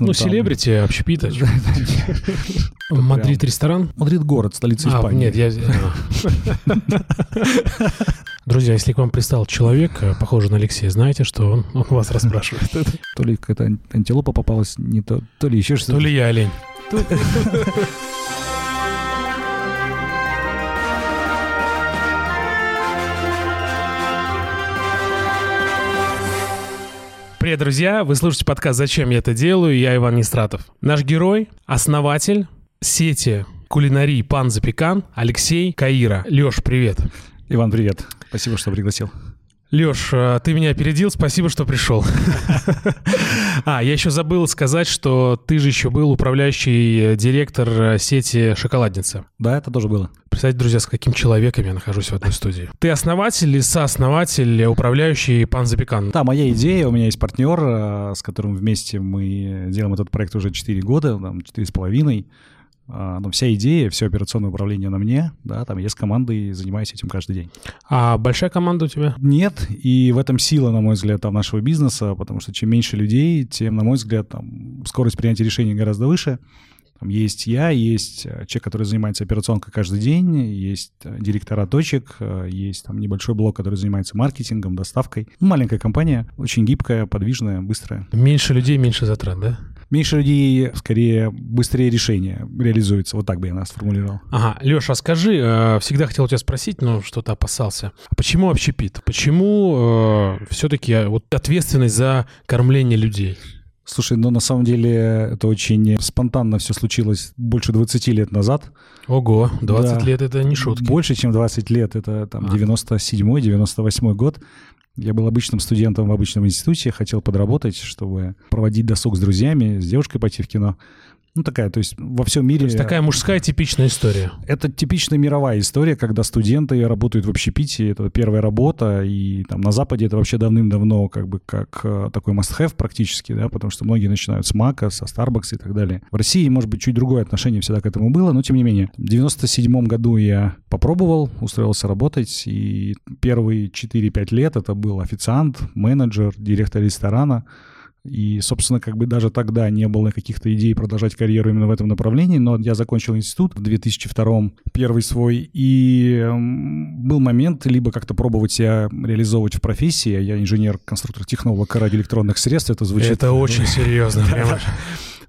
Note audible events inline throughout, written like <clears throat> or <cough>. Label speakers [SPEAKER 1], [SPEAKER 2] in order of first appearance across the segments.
[SPEAKER 1] Ну, селебрити, общепита. <laughs> Мадрид ресторан?
[SPEAKER 2] Мадрид город, столица
[SPEAKER 1] А,
[SPEAKER 2] Испании.
[SPEAKER 1] нет, я... <laughs> Друзья, если к вам пристал человек, э, похожий на Алексея, знаете, что он, <laughs> он вас расспрашивает.
[SPEAKER 2] То ли какая-то ан- антилопа попалась, не то, то ли еще что-то.
[SPEAKER 1] То ли я олень. Привет, друзья! Вы слушаете подкаст «Зачем я это делаю?» Я Иван Нестратов. Наш герой — основатель сети кулинарии «Пан Запекан» Алексей Каира. Леш, привет!
[SPEAKER 2] Иван, привет. Спасибо, что пригласил.
[SPEAKER 1] Леш, э, ты меня опередил, спасибо, что пришел. <laughs> А, я еще забыл сказать, что ты же еще был управляющий директор э, сети «Шоколадница».
[SPEAKER 2] Да, это тоже было.
[SPEAKER 1] Представьте, друзья, с каким человеком я нахожусь в одной студии. Ты основатель или сооснователь, управляющий «Пан Запекан»?
[SPEAKER 2] Да, моя идея, у меня есть партнер, э, с которым вместе мы делаем этот проект уже 4 года, там, 4,5. А, Но вся идея, все операционное управление на мне, да, там я с командой занимаюсь этим каждый день.
[SPEAKER 1] А большая команда у тебя?
[SPEAKER 2] Нет, и в этом сила, на мой взгляд, там, нашего бизнеса, потому что чем меньше людей, тем, на мой взгляд, там, скорость принятия решений гораздо выше. Там есть я, есть э, человек, который занимается операционкой каждый день, есть э, директора точек, э, есть там небольшой блок, который занимается маркетингом, доставкой. Ну, маленькая компания, очень гибкая, подвижная, быстрая.
[SPEAKER 1] Меньше людей, меньше затрат, да?
[SPEAKER 2] Меньше людей, скорее, быстрее решения реализуется. Вот так бы я нас сформулировал.
[SPEAKER 1] Ага, Леша, а скажи, э, всегда хотел тебя спросить, но что-то опасался. А Почему общепит? Почему все-таки вот ответственность за кормление людей?
[SPEAKER 2] Слушай, ну на самом деле это очень спонтанно все случилось больше 20 лет назад.
[SPEAKER 1] Ого, 20
[SPEAKER 2] Да.
[SPEAKER 1] лет это не шутки.
[SPEAKER 2] Больше, чем 20 лет. Это там
[SPEAKER 1] А.
[SPEAKER 2] 97-98 год. Я был обычным студентом в обычном институте, хотел подработать, чтобы проводить досуг с друзьями, с девушкой пойти в кино. Ну, такая, то есть во всем мире...
[SPEAKER 1] То есть такая мужская типичная история.
[SPEAKER 2] Это типичная мировая история, когда студенты работают в общепите, это первая работа, и там на Западе это вообще давным-давно как бы как э, такой must-have практически, да, потому что многие начинают с Мака, со Starbucks и так далее. В России, может быть, чуть другое отношение всегда к этому было, но тем не менее. В 97 году я попробовал, устроился работать, и первые 4-5 лет это был официант, менеджер, директор ресторана, и, собственно, как бы даже тогда не было каких-то идей продолжать карьеру именно в этом направлении, но я закончил институт в 2002 первый свой, и был момент либо как-то пробовать себя реализовывать в профессии. Я инженер-конструктор технолог радиоэлектронных средств, это звучит...
[SPEAKER 1] Это очень серьезно, <laughs> прямо.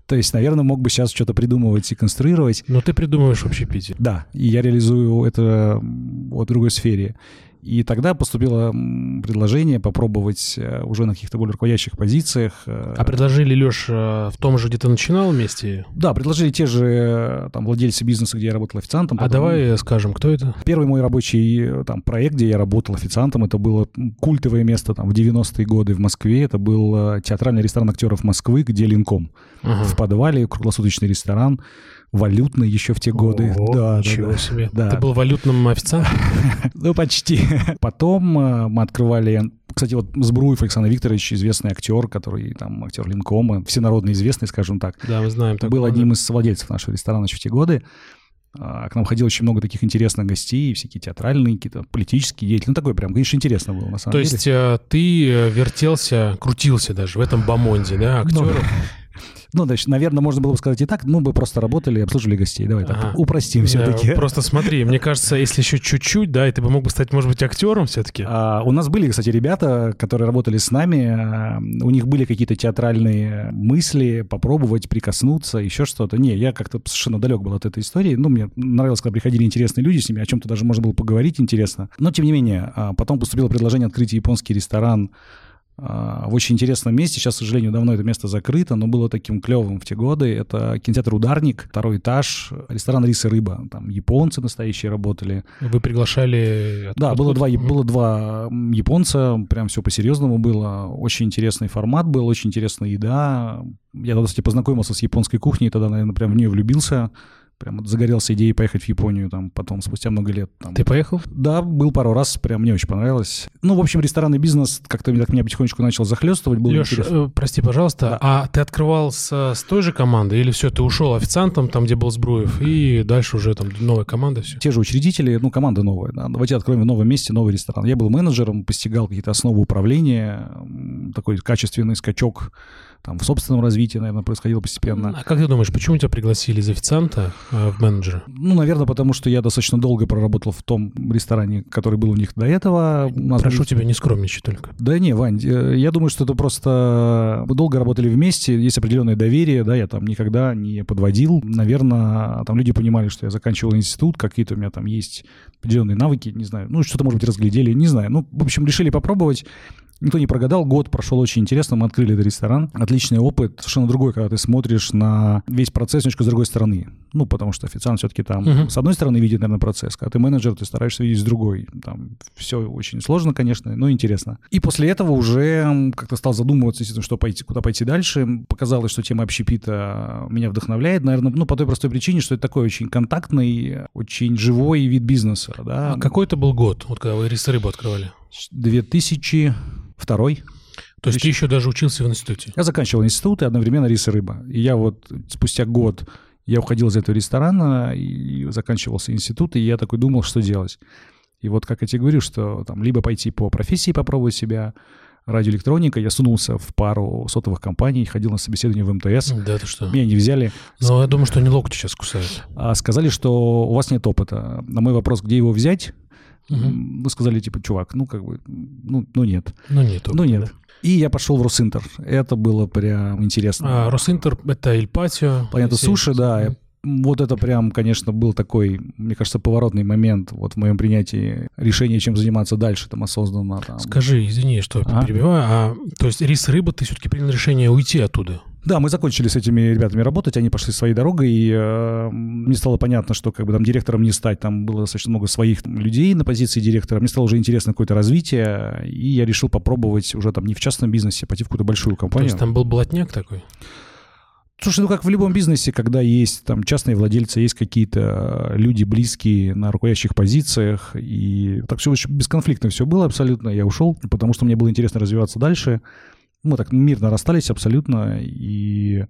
[SPEAKER 2] То есть, наверное, мог бы сейчас что-то придумывать и конструировать.
[SPEAKER 1] Но ты придумываешь в общепите.
[SPEAKER 2] Да, и я реализую это в другой сфере. И тогда поступило предложение попробовать э, уже на каких-то более руководящих позициях. э,
[SPEAKER 1] А предложили, Леш, в том же, где ты начинал вместе?
[SPEAKER 2] Да, предложили те же э, там владельцы бизнеса, где я работал официантом.
[SPEAKER 1] А
[SPEAKER 2] потом-
[SPEAKER 1] давай скажем, кто это?
[SPEAKER 2] Первый мой рабочий э, там проект, где я работал официантом, это было культовое место там в 90-е годы в Москве. Это был э, театральный ресторан актеров Москвы, где Линком.
[SPEAKER 1] Ага.
[SPEAKER 2] В подвале круглосуточный ресторан, валютный еще в те годы.
[SPEAKER 1] Ого,
[SPEAKER 2] да,
[SPEAKER 1] ничего
[SPEAKER 2] да.
[SPEAKER 1] себе.
[SPEAKER 2] Да.
[SPEAKER 1] Ты был валютным официантом? <laughs>
[SPEAKER 2] Ну, почти. Потом э, мы открывали... Кстати, вот Сбруев Александр Викторович, известный актер, который там актер Линкома, всенародно известный, скажем так.
[SPEAKER 1] Да, мы знаем такого.
[SPEAKER 2] был
[SPEAKER 1] да.
[SPEAKER 2] одним из владельцев нашего ресторана еще в те годы. А, К нам ходило очень много таких интересных гостей, всякие театральные, какие-то политические деятели. Ну, такой прям, конечно, интересно было, на самом
[SPEAKER 1] То
[SPEAKER 2] деле.
[SPEAKER 1] есть э, ты э, вертелся, крутился даже в этом бомонде, да, актеров?
[SPEAKER 2] Ну, значит, наверное, можно было бы сказать и так, мы бы просто работали и обслуживали гостей. Давай так,
[SPEAKER 1] Ага.
[SPEAKER 2] упростим все-таки. <laughs>
[SPEAKER 1] Просто смотри, мне кажется, если еще чуть-чуть, да, и ты бы мог бы стать, может быть, актером все-таки.
[SPEAKER 2] А, у нас были, кстати, ребята, которые работали с нами, а, у них были какие-то театральные мысли, попробовать, прикоснуться, еще что-то. Не, я как-то совершенно далек был от этой истории. Ну, мне нравилось, когда приходили интересные люди, с ними о чем-то даже можно было поговорить интересно. Но, тем не менее, а, потом поступило предложение открыть японский ресторан в очень интересном месте. Сейчас, к сожалению, давно это место закрыто, но было таким клевым в те годы. Это кинотеатр «Ударник», второй этаж, ресторан «Рис и рыба». Там японцы настоящие работали.
[SPEAKER 1] Вы приглашали...
[SPEAKER 2] Да, было два, было два японца, прям все по-серьезному было. Очень интересный формат был, очень интересная еда. Я кстати, познакомился с японской кухней, тогда, наверное, прям в нее влюбился. Прям вот загорелся идеей поехать в Японию там потом, спустя много лет. Там.
[SPEAKER 1] Ты поехал?
[SPEAKER 2] Да, был пару раз, прям мне очень понравилось. Ну, в общем, ресторанный бизнес как-то так меня потихонечку начал захлестывать. Было
[SPEAKER 1] Леш, э, прости, пожалуйста,
[SPEAKER 2] Да.
[SPEAKER 1] а ты открывал с, с той же командой или все, ты ушел официантом, там, где был Сбруев, и дальше уже там новая команда, все?
[SPEAKER 2] те же учредители, ну, команда новая, да, давайте откроем в новом месте новый ресторан. Я был менеджером, постигал какие-то основы управления, такой качественный скачок там в собственном развитии, наверное, происходило постепенно.
[SPEAKER 1] А как ты думаешь, почему тебя пригласили из официанта э, в менеджера?
[SPEAKER 2] Ну, наверное, потому что я достаточно долго проработал в том ресторане, который был у них до этого. Нас
[SPEAKER 1] Прошу
[SPEAKER 2] были-
[SPEAKER 1] тебя, не скромничай только.
[SPEAKER 2] Да не, Вань, э, я думаю, что это просто мы долго работали вместе, есть определенное доверие, да, я там никогда не подводил. Наверное, там люди понимали, что я заканчивал институт, какие-то у меня там есть определенные навыки, не знаю, ну, что-то, может быть, разглядели, не знаю. Ну, в общем, решили попробовать. Никто не прогадал, год прошел очень интересно, мы открыли этот ресторан. Отличный опыт, совершенно другой, когда ты смотришь на весь процесс немножко с другой стороны. Ну, потому что официант все-таки там
[SPEAKER 1] Мгм.
[SPEAKER 2] с одной стороны видит, наверное, процесс, когда ты менеджер, ты стараешься видеть с другой. Там все очень сложно, конечно, но интересно. И после этого уже как-то стал задумываться, естественно, что пойти, куда пойти дальше. Показалось, что тема общепита меня вдохновляет, наверное, ну, по той простой причине, что это такой очень контактный, очень живой вид бизнеса, да.
[SPEAKER 1] А какой это был год, вот когда вы рис рыбу открывали?
[SPEAKER 2] 2002
[SPEAKER 1] То есть ты еще даже учился в институте?
[SPEAKER 2] Я заканчивал институт и одновременно рис и рыба. И я вот спустя год я уходил из этого ресторана и заканчивался институт, и я такой думал, что делать. И вот как я тебе говорю, что там либо пойти по профессии попробовать себя, радиоэлектроника, я сунулся в пару сотовых компаний, ходил на собеседование в МТС,
[SPEAKER 1] Да, ты что?
[SPEAKER 2] меня не взяли,
[SPEAKER 1] Ну, я думаю, что они локти сейчас кусают.
[SPEAKER 2] а сказали, что у вас нет опыта. На мой вопрос, где его взять,
[SPEAKER 1] Мгм.
[SPEAKER 2] м, вы сказали, типа, чувак, ну как бы, ну, ну нет.
[SPEAKER 1] Ну, нет.
[SPEAKER 2] ну
[SPEAKER 1] опыта,
[SPEAKER 2] нет.
[SPEAKER 1] да.
[SPEAKER 2] И я пошел в Росинтер. Это было прям интересно.
[SPEAKER 1] А, Росинтер — это Эль Патио.
[SPEAKER 2] Планета суши, да.
[SPEAKER 1] Мгм.
[SPEAKER 2] Вот это прям, конечно, был такой, мне кажется, поворотный момент вот в моем принятии решения, чем заниматься дальше, там, осознанно. Там.
[SPEAKER 1] Скажи, извини, что
[SPEAKER 2] Ага.
[SPEAKER 1] перебиваю, а то есть рис рыба, ты все-таки принял решение уйти оттуда?
[SPEAKER 2] Да, мы закончили с этими ребятами работать, они пошли своей дорогой, и э, мне стало понятно, что как бы там директором не стать, там было достаточно много своих людей на позиции директора, мне стало уже интересно какое-то развитие, и я решил попробовать уже там не в частном бизнесе, а пойти в какую-то большую
[SPEAKER 1] То
[SPEAKER 2] компанию.
[SPEAKER 1] есть там был блатняк такой?
[SPEAKER 2] Слушай, ну как в любом бизнесе, когда есть там частные владельцы, есть какие-то э, люди близкие на руководящих позициях, и так все очень бесконфликтно все было абсолютно. Я ушел, потому что мне было интересно развиваться дальше. Мы так мирно расстались абсолютно, и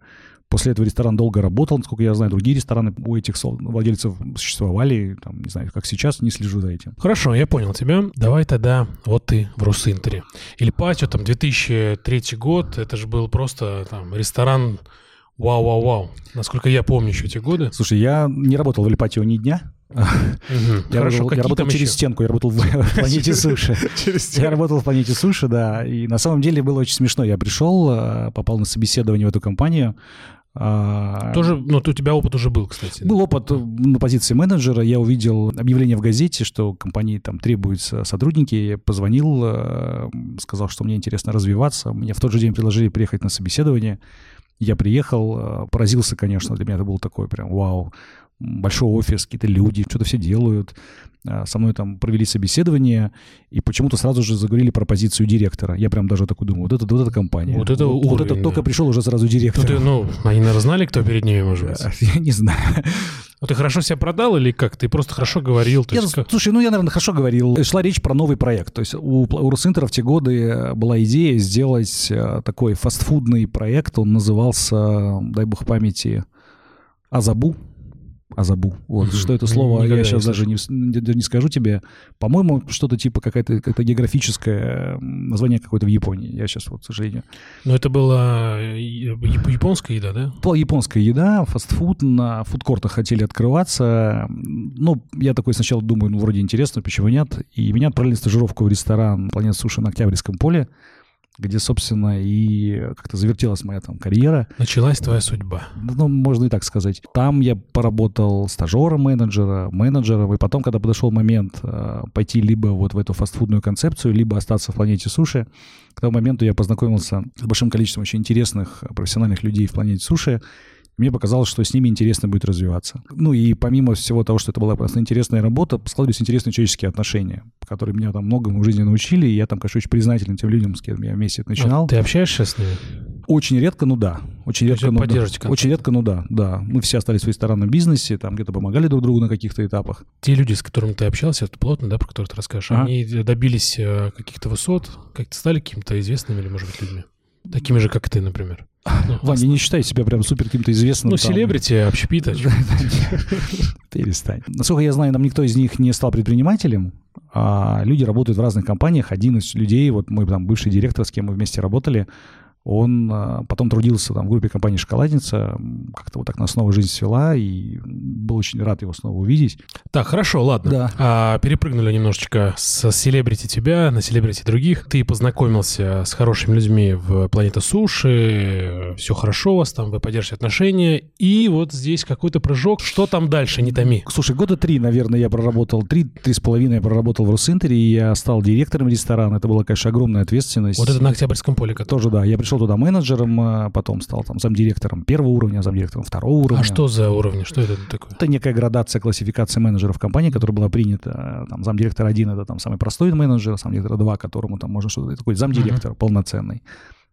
[SPEAKER 2] после этого ресторан долго работал, насколько я знаю, другие рестораны у этих владельцев существовали, там, не знаю, как сейчас, не слежу за этим.
[SPEAKER 1] Хорошо, я понял тебя. Давай тогда вот ты в Росинтере. Или Патио, там, 2003 год, это же был просто там ресторан вау-вау-вау. Насколько я помню еще эти годы.
[SPEAKER 2] Слушай, я не работал в Эльпатио ни дня. Я работал, через стенку, я работал в, планете суши. <laughs> Я работал в планете суши, да. И на самом деле было очень смешно. Я пришел, э, попал на собеседование в эту компанию. а,
[SPEAKER 1] Тоже, ну, у тебя опыт уже был, кстати.
[SPEAKER 2] Был опыт на позиции менеджера. Я увидел объявление в газете, что компании там требуются сотрудники. Я позвонил, э, сказал, что мне интересно развиваться. Мне в тот же день предложили приехать на собеседование. Я приехал, э, поразился, конечно. Для меня это был такой прям вау. Большой офис, какие-то люди, что-то все делают. Э, Со мной там провели собеседование, и почему-то сразу же заговорили про позицию директора. Я прям даже такой думаю, вот это, вот эта компания.
[SPEAKER 1] Вот это
[SPEAKER 2] вот,
[SPEAKER 1] уровень,
[SPEAKER 2] это
[SPEAKER 1] да.
[SPEAKER 2] только пришел уже сразу директор.
[SPEAKER 1] Ну, ты, ну, они, наверное, знали, кто перед ними, может быть. <laughs>
[SPEAKER 2] Я не знаю.
[SPEAKER 1] Ну, ты хорошо себя продал или как? Ты просто хорошо говорил?
[SPEAKER 2] Я,
[SPEAKER 1] есть?
[SPEAKER 2] Слушай, ну я, наверное, хорошо говорил. Шла речь про новый проект. То есть у, у Росинтера в те годы э, была идея сделать э, такой фастфудный проект. Он назывался, дай бог памяти, Азабу. Азабу. Вот. Что это слово,
[SPEAKER 1] Никогда
[SPEAKER 2] я сейчас даже не, не, скажу тебе. По-моему, что-то типа какая-то какое географическое название какое-то в Японии. Я сейчас вот, к сожалению.
[SPEAKER 1] Ну, это была э, яп- японская еда, да?
[SPEAKER 2] Была японская еда, фастфуд, на фудкортах хотели открываться. Ну, я такой сначала думаю, ну, вроде интересно, почему нет. И меня отправили на стажировку в ресторан «Планета суши» на Октябрьском поле, где, собственно, и как-то завертелась моя там карьера.
[SPEAKER 1] Началась твоя судьба.
[SPEAKER 2] Ну, можно и так сказать. Там я поработал стажером менеджера, менеджером, и потом, когда подошел момент э, пойти либо вот в эту фастфудную концепцию, либо остаться в планете суши, к тому моменту я познакомился с большим количеством очень интересных профессиональных людей в планете суши. Мне показалось, что с ними интересно будет развиваться. Ну и помимо всего того, что это была просто интересная работа, складывались интересные человеческие отношения, которые меня там многому в жизни научили, и я там, конечно, очень признателен тем людям, с кем я вместе это начинал.
[SPEAKER 1] А ты общаешься с ними?
[SPEAKER 2] Очень редко, ну да. Очень
[SPEAKER 1] То
[SPEAKER 2] редко, ну да. Очень редко, ну да, да. Мы все остались в ресторанном бизнесе, там где-то помогали друг другу на каких-то этапах.
[SPEAKER 1] Те люди, с которыми ты общался, это плотно, да, про которых ты расскажешь,
[SPEAKER 2] Ага.
[SPEAKER 1] они добились э, каких-то высот, как-то стали какими-то известными или, может быть, людьми? Такими же, как ты, например. Ну, <laughs>
[SPEAKER 2] Ваня, не считай себя прям супер каким-то известным.
[SPEAKER 1] Ну,
[SPEAKER 2] там.
[SPEAKER 1] селебрити, общепита. <laughs>
[SPEAKER 2] Перестань. Насколько я знаю, нам никто из них не стал предпринимателем, а люди работают в разных компаниях. Один из людей, вот мой там бывший директор, с кем мы вместе работали, Он а, потом трудился там в группе компании «Шоколадница», как-то вот так на снова жизнь свела, и был очень рад его снова увидеть.
[SPEAKER 1] Так, хорошо, ладно.
[SPEAKER 2] Да.
[SPEAKER 1] А, перепрыгнули немножечко с селебрити тебя на селебрити других. Ты познакомился с хорошими людьми в «Планета Суши», все хорошо у вас там, вы поддерживаете отношения, и вот здесь какой-то прыжок. Что там дальше, не томи?
[SPEAKER 2] Слушай, года три, наверное, я проработал, три, три с половиной я проработал в Росинтере, и я стал директором ресторана. Это была, конечно, огромная ответственность.
[SPEAKER 1] Вот это на Октябрьском поле. Который...
[SPEAKER 2] Тоже, да. Я пришел туда менеджером, а потом стал там замдиректором первого уровня, замдиректором второго уровня.
[SPEAKER 1] А что за уровни? Что это такое?
[SPEAKER 2] Это некая градация, классификация менеджеров компании, которая была принята. Там замдиректор один это там самый простой менеджер, замдиректор два, которому там можно что-то такой замдиректор uh-huh. полноценный.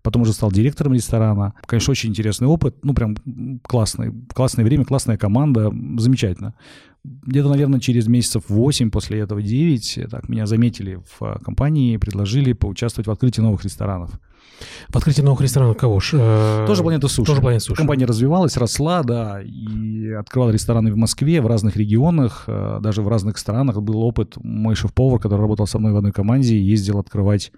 [SPEAKER 2] Потом уже стал директором ресторана. Конечно, очень интересный опыт. Ну, прям классный. Классное время, классная команда. Замечательно. Где-то, наверное, через месяцев 8, после этого 9, так, меня заметили в компании, предложили поучаствовать в открытии новых ресторанов.
[SPEAKER 1] В открытии новых ресторанов кого ж?
[SPEAKER 2] Э, тоже планета суши.
[SPEAKER 1] Тоже планета суши.
[SPEAKER 2] Компания развивалась, росла, да, и открывала рестораны в Москве, в разных регионах, э, даже в разных странах. Был опыт. Мой шеф-повар, который работал со мной в одной команде, ездил открывать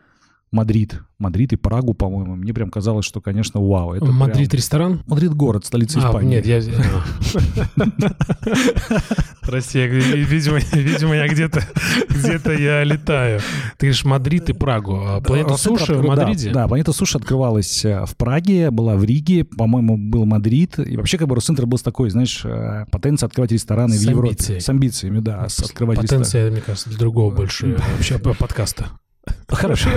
[SPEAKER 2] Мадрид. Мадрид и Прагу, по-моему. Мне прям казалось, что, конечно, вау. Это
[SPEAKER 1] Мадрид
[SPEAKER 2] прям...
[SPEAKER 1] ресторан?
[SPEAKER 2] Мадрид город, столица
[SPEAKER 1] а,
[SPEAKER 2] Испании.
[SPEAKER 1] Нет, я... <laughs> Прости, <laughs> видимо, я где-то где-то я летаю. Ты говоришь Мадрид и Прагу. А планета суши в Мадриде?
[SPEAKER 2] Да, планета суши открывалась э, в Праге, была в Риге, по-моему, был Мадрид. И вообще, как бы Росцентр был такой, знаешь, э, потенция открывать рестораны в Европе. С амбициями, да.
[SPEAKER 1] Открывать Потенция, мне кажется, для другого больше вообще подкаста.
[SPEAKER 2] Хорошо.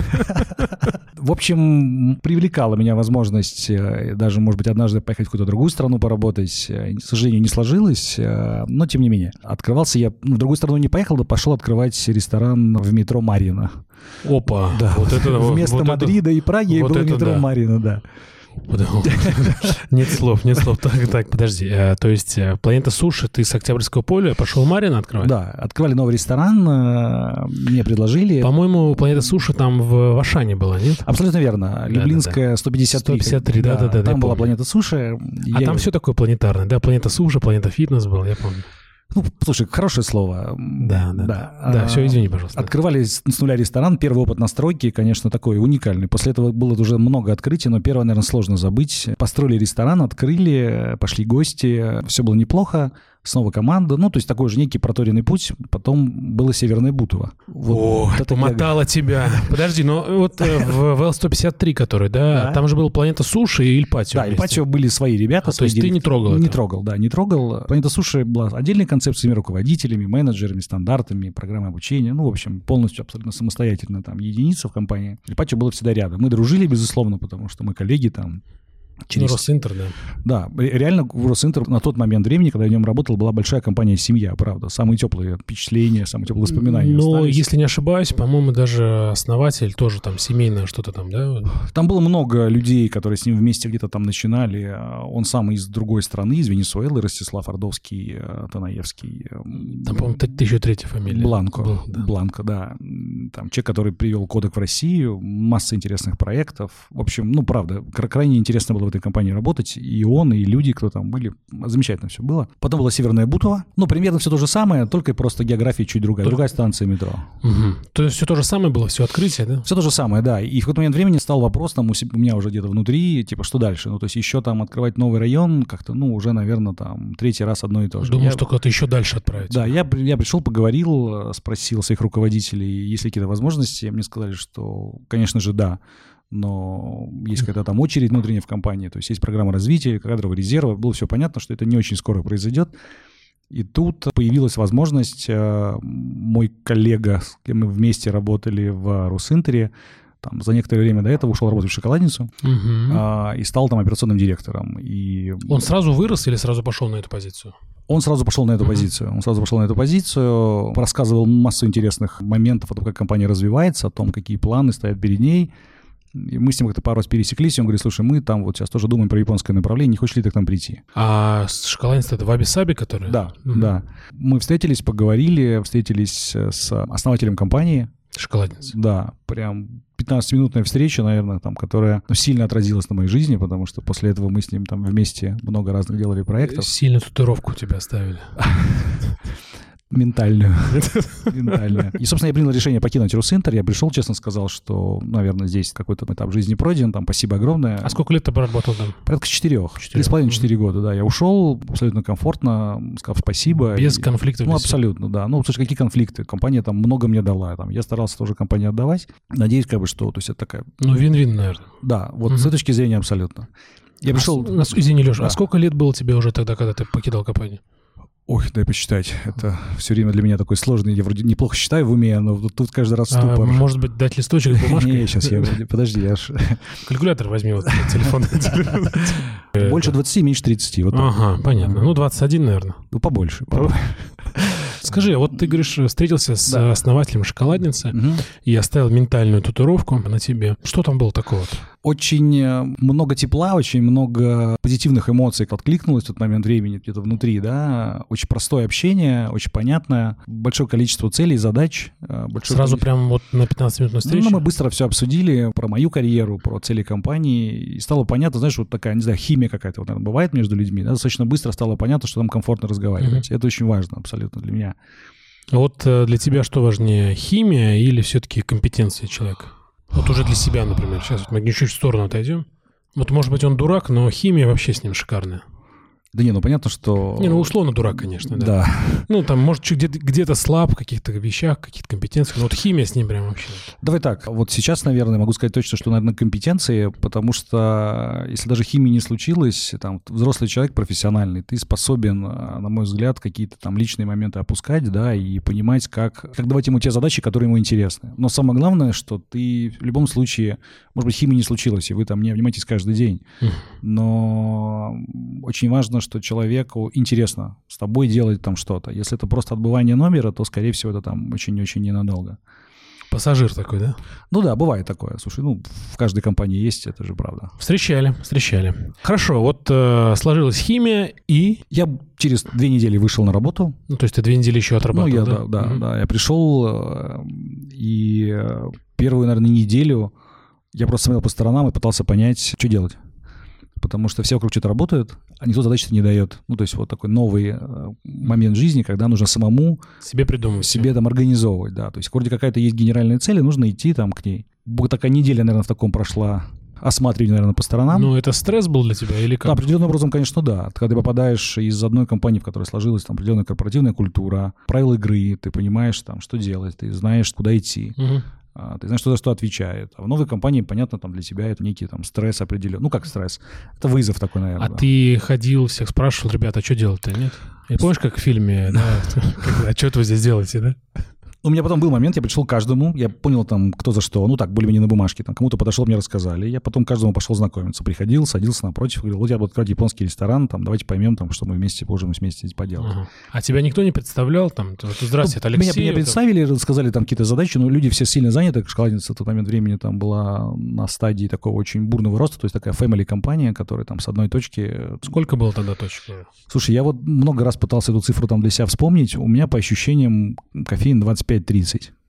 [SPEAKER 2] В общем, привлекала меня возможность э, даже, может быть, однажды поехать в какую-то другую страну поработать. Э, к сожалению, не сложилось, э, но тем не менее. Открывался я, ну, в другую страну не поехал, да пошел открывать ресторан в метро Марина.
[SPEAKER 1] Опа!
[SPEAKER 2] Да, вот это, <laughs> вместо вот Мадрида это, и Праги вот было метро да. Марина, да. <laughs>
[SPEAKER 1] Нет слов, нет слов. Так, так, подожди. Э, то есть э, планета суши, ты с Октябрьского поля пошел Марина открывать?
[SPEAKER 2] Да, открывали новый ресторан, э, мне предложили.
[SPEAKER 1] По-моему, планета суши там в Ашане была, нет?
[SPEAKER 2] Абсолютно верно. Люблинская 153.
[SPEAKER 1] 153, да-да-да.
[SPEAKER 2] Там была планета суши.
[SPEAKER 1] А там все такое планетарное, да? Планета суши, планета фитнес был, я помню.
[SPEAKER 2] Ну, слушай, хорошее слово.
[SPEAKER 1] Да, да. Да, да все, извини, пожалуйста.
[SPEAKER 2] Открывали с нуля ресторан. Первый опыт настройки, конечно, такой уникальный. После этого было уже много открытий, но первое, наверное, сложно забыть. Построили ресторан, открыли, пошли гости. Все было неплохо снова команда. Ну, то есть такой же некий проторенный путь. Потом было Северное Бутово.
[SPEAKER 1] Вот, О, вот это помотало тебя. <laughs> Подожди, но вот э, в, в Л-153, который, да, там же был Планета Суши и Ильпатио.
[SPEAKER 2] Да, Ильпатио были свои ребята. А,
[SPEAKER 1] то есть ты не трогал
[SPEAKER 2] Не трогал, да, не трогал. Планета Суши была отдельной концепцией руководителями, менеджерами, стандартами, программой обучения. Ну, в общем, полностью абсолютно самостоятельно там единица в компании. Ильпатио было всегда рядом. Мы дружили, безусловно, потому что мы коллеги там
[SPEAKER 1] Через... Ну, Росинтер, да.
[SPEAKER 2] Да, реально Росинтер на тот момент времени, когда я в нем работал, была большая компания «Семья», правда. Самые теплые впечатления, самые теплые воспоминания
[SPEAKER 1] Но, остались. если не ошибаюсь, по-моему, даже основатель тоже там семейное что-то там, да?
[SPEAKER 2] Там было много людей, которые с ним вместе где-то там начинали. Он сам из другой страны, из Венесуэлы, Ростислав Ордовский, э, Танаевский.
[SPEAKER 1] Там, по-моему, еще третья фамилия.
[SPEAKER 2] Бланко. Был, да. Бланко, да. Там человек, который привел кодек в Россию, масса интересных проектов. В общем, ну, правда, крайне интересно было этой компании работать, и он, и люди, кто там были. Замечательно все было. Потом была Северная Бутова. Ну, примерно все то же самое, только просто география чуть другая. Другая станция метро.
[SPEAKER 1] Угу. То есть все то же самое было, все открытие, да?
[SPEAKER 2] Все то же самое, да. И в какой-то момент времени стал вопрос там у, себя, у меня уже где-то внутри, типа, что дальше? Ну, то есть еще там открывать новый район, как-то, ну, уже, наверное, там третий раз одно и то же.
[SPEAKER 1] Думал, я... что куда-то еще дальше отправить.
[SPEAKER 2] Да, я, я пришел, поговорил, спросил своих руководителей, есть ли какие-то возможности. Мне сказали, что, конечно же, да но есть какая-то там очередь внутренняя в компании, то есть есть программа развития, кадрового резерва, было все понятно, что это не очень скоро произойдет. И тут появилась возможность, э, мой коллега, с кем мы вместе работали в Русинтере, там, за некоторое время до этого ушел работать в шоколадницу угу. а, и стал там операционным директором. И...
[SPEAKER 1] Он сразу вырос или сразу пошел на эту позицию?
[SPEAKER 2] Он сразу пошел на эту uh позицию. Он сразу пошел на эту позицию, рассказывал массу интересных моментов о том, как компания развивается, о том, какие планы стоят перед ней. И мы с ним как-то пару раз пересеклись, и он говорит, слушай, мы там вот сейчас тоже думаем про японское направление, не хочешь ли ты к нам прийти?
[SPEAKER 1] А шоколадница это Ваби-Саби, который?
[SPEAKER 2] Да, угу. да. Мы встретились, поговорили, встретились с основателем компании.
[SPEAKER 1] Шоколадница.
[SPEAKER 2] Да, прям 15-минутная встреча, наверное, там, которая ну, сильно отразилась на моей жизни, потому что после этого мы с ним там вместе много разных делали проектов.
[SPEAKER 1] Сильно татуировку тебя оставили. <laughs>
[SPEAKER 2] Ментальную. <laughs> Ментальную. И, собственно, я принял решение покинуть Русинтер. Я пришел, честно сказал, что, наверное, здесь какой-то этап жизни пройден. Там спасибо огромное.
[SPEAKER 1] А сколько лет ты проработал там?
[SPEAKER 2] Порядка четырех. Три с половиной, четыре года, да. Я ушел абсолютно комфортно, сказав спасибо.
[SPEAKER 1] Без конфликтов?
[SPEAKER 2] Ну, абсолютно, да. Ну, слушай, какие конфликты? Компания там много мне дала. Там, я старался тоже компании отдавать. Надеюсь, как бы, что... То есть это такая...
[SPEAKER 1] Ну, вин-вин, наверное.
[SPEAKER 2] Да, вот с этой точки зрения абсолютно. Я пришел...
[SPEAKER 1] А, извини, Леша, а сколько лет было тебе уже тогда, когда ты покидал компанию?
[SPEAKER 2] Ой, дай посчитать. Это все время для меня такой сложный. Я вроде неплохо считаю в уме, но тут каждый раз ступор. А,
[SPEAKER 1] может быть, дать листочек с <laughs> бумажкой?
[SPEAKER 2] Не, сейчас я... Подожди, я ж... <laughs>
[SPEAKER 1] Калькулятор возьми, вот телефон.
[SPEAKER 2] Больше 20, меньше 30. Вот
[SPEAKER 1] ага, понятно. Ну, 21, наверное.
[SPEAKER 2] Ну, побольше.
[SPEAKER 1] Скажи, а вот ты говоришь, встретился с да. основателем шоколадницы угу. и оставил ментальную татуировку на тебе. Что там было такого? -то?
[SPEAKER 2] Очень э, много тепла, очень много позитивных эмоций откликнулось в тот момент времени где-то внутри, да. Очень простое общение, очень понятное, большое количество целей, задач.
[SPEAKER 1] Э, большое Сразу количество... прям вот на 15 минут встречи?
[SPEAKER 2] Ну, мы быстро все обсудили про мою карьеру, про цели компании, и стало понятно, знаешь, вот такая, не знаю, химия какая-то вот, наверное, бывает между людьми, да? достаточно быстро стало понятно, что там комфортно разговаривать. Угу. Это очень важно абсолютно для меня.
[SPEAKER 1] Вот э, для тебя что важнее, химия или все-таки компетенция человека? Вот уже для себя, например. Сейчас вот мы чуть-чуть в сторону отойдем. Вот, может быть, он дурак, но химия вообще с ним шикарная.
[SPEAKER 2] Да не, ну понятно, что...
[SPEAKER 1] Не, ну условно дурак, конечно, да. Да. Ну там, может, где-то, где-то слаб в каких-то вещах, каких-то компетенциях, но вот химия с ним прям вообще...
[SPEAKER 2] Давай так, вот сейчас, наверное, могу сказать точно, что, наверное, компетенции, потому что если даже химии не случилось, там, взрослый человек профессиональный, ты способен, на мой взгляд, какие-то там личные моменты опускать, да, и понимать, как, как давать ему те задачи, которые ему интересны. Но самое главное, что ты в любом случае, может быть, химии не случилось, и вы там не обнимаетесь каждый день, но очень важно, что человеку интересно с тобой делать там что-то. Если это просто отбывание номера, то, скорее всего, это там очень-очень ненадолго.
[SPEAKER 1] Пассажир такой, да?
[SPEAKER 2] Ну да, бывает такое. Слушай, ну в каждой компании есть, это же правда.
[SPEAKER 1] Встречали, встречали. Хорошо, вот э, сложилась химия и...
[SPEAKER 2] Я через две недели вышел на работу.
[SPEAKER 1] Ну то есть ты две недели еще отрабатывал,
[SPEAKER 2] Ну я,
[SPEAKER 1] да,
[SPEAKER 2] да, да. Угу. да. Я пришел э, и первую, наверное, неделю я просто смотрел по сторонам и пытался понять, что делать потому что все вокруг что-то работают, а никто задачи не дает. Ну, то есть вот такой новый э, момент жизни, когда нужно самому...
[SPEAKER 1] Себе придумывать.
[SPEAKER 2] Себе там организовывать, да. То есть вроде какая-то есть генеральная цель, и нужно идти там к ней. Такая неделя, наверное, в таком прошла осматривание, наверное, по сторонам.
[SPEAKER 1] Ну, это стресс был для тебя или как?
[SPEAKER 2] Да, определенным образом, конечно, да. Когда ты попадаешь из одной компании, в которой сложилась там определенная корпоративная культура, правила игры, ты понимаешь там, что делать, ты знаешь, куда идти. Угу. А, ты знаешь, что за что отвечает. А в новой компании, понятно, там для тебя это некий там стресс определенный. Ну, как стресс? Это вызов такой, наверное.
[SPEAKER 1] А да. ты ходил, всех спрашивал, ребята, а что делать-то, нет? И помнишь, как в фильме, <laughs> да? А что вы здесь делаете, да?
[SPEAKER 2] У меня потом был момент, я пришел к каждому, я понял там, кто за что. Ну так, более-менее на бумажке. Там кому-то подошел, мне рассказали. Я потом каждому пошел знакомиться. Приходил, садился напротив, говорил, вот я буду открывать японский ресторан, там, давайте поймем, там, что мы вместе можем вместе здесь поделать. Ага.
[SPEAKER 1] А тебя никто не представлял? Там, здравствуйте, это Алексей.
[SPEAKER 2] Меня, меня представили, сказали там какие-то задачи, но люди все сильно заняты. Шоколадница в тот момент времени там была на стадии такого очень бурного роста, то есть такая family компания, которая там с одной точки...
[SPEAKER 1] Сколько было тогда точек?
[SPEAKER 2] Слушай, я вот много раз пытался эту цифру там для себя вспомнить. У меня по ощущениям кофеин 25-30.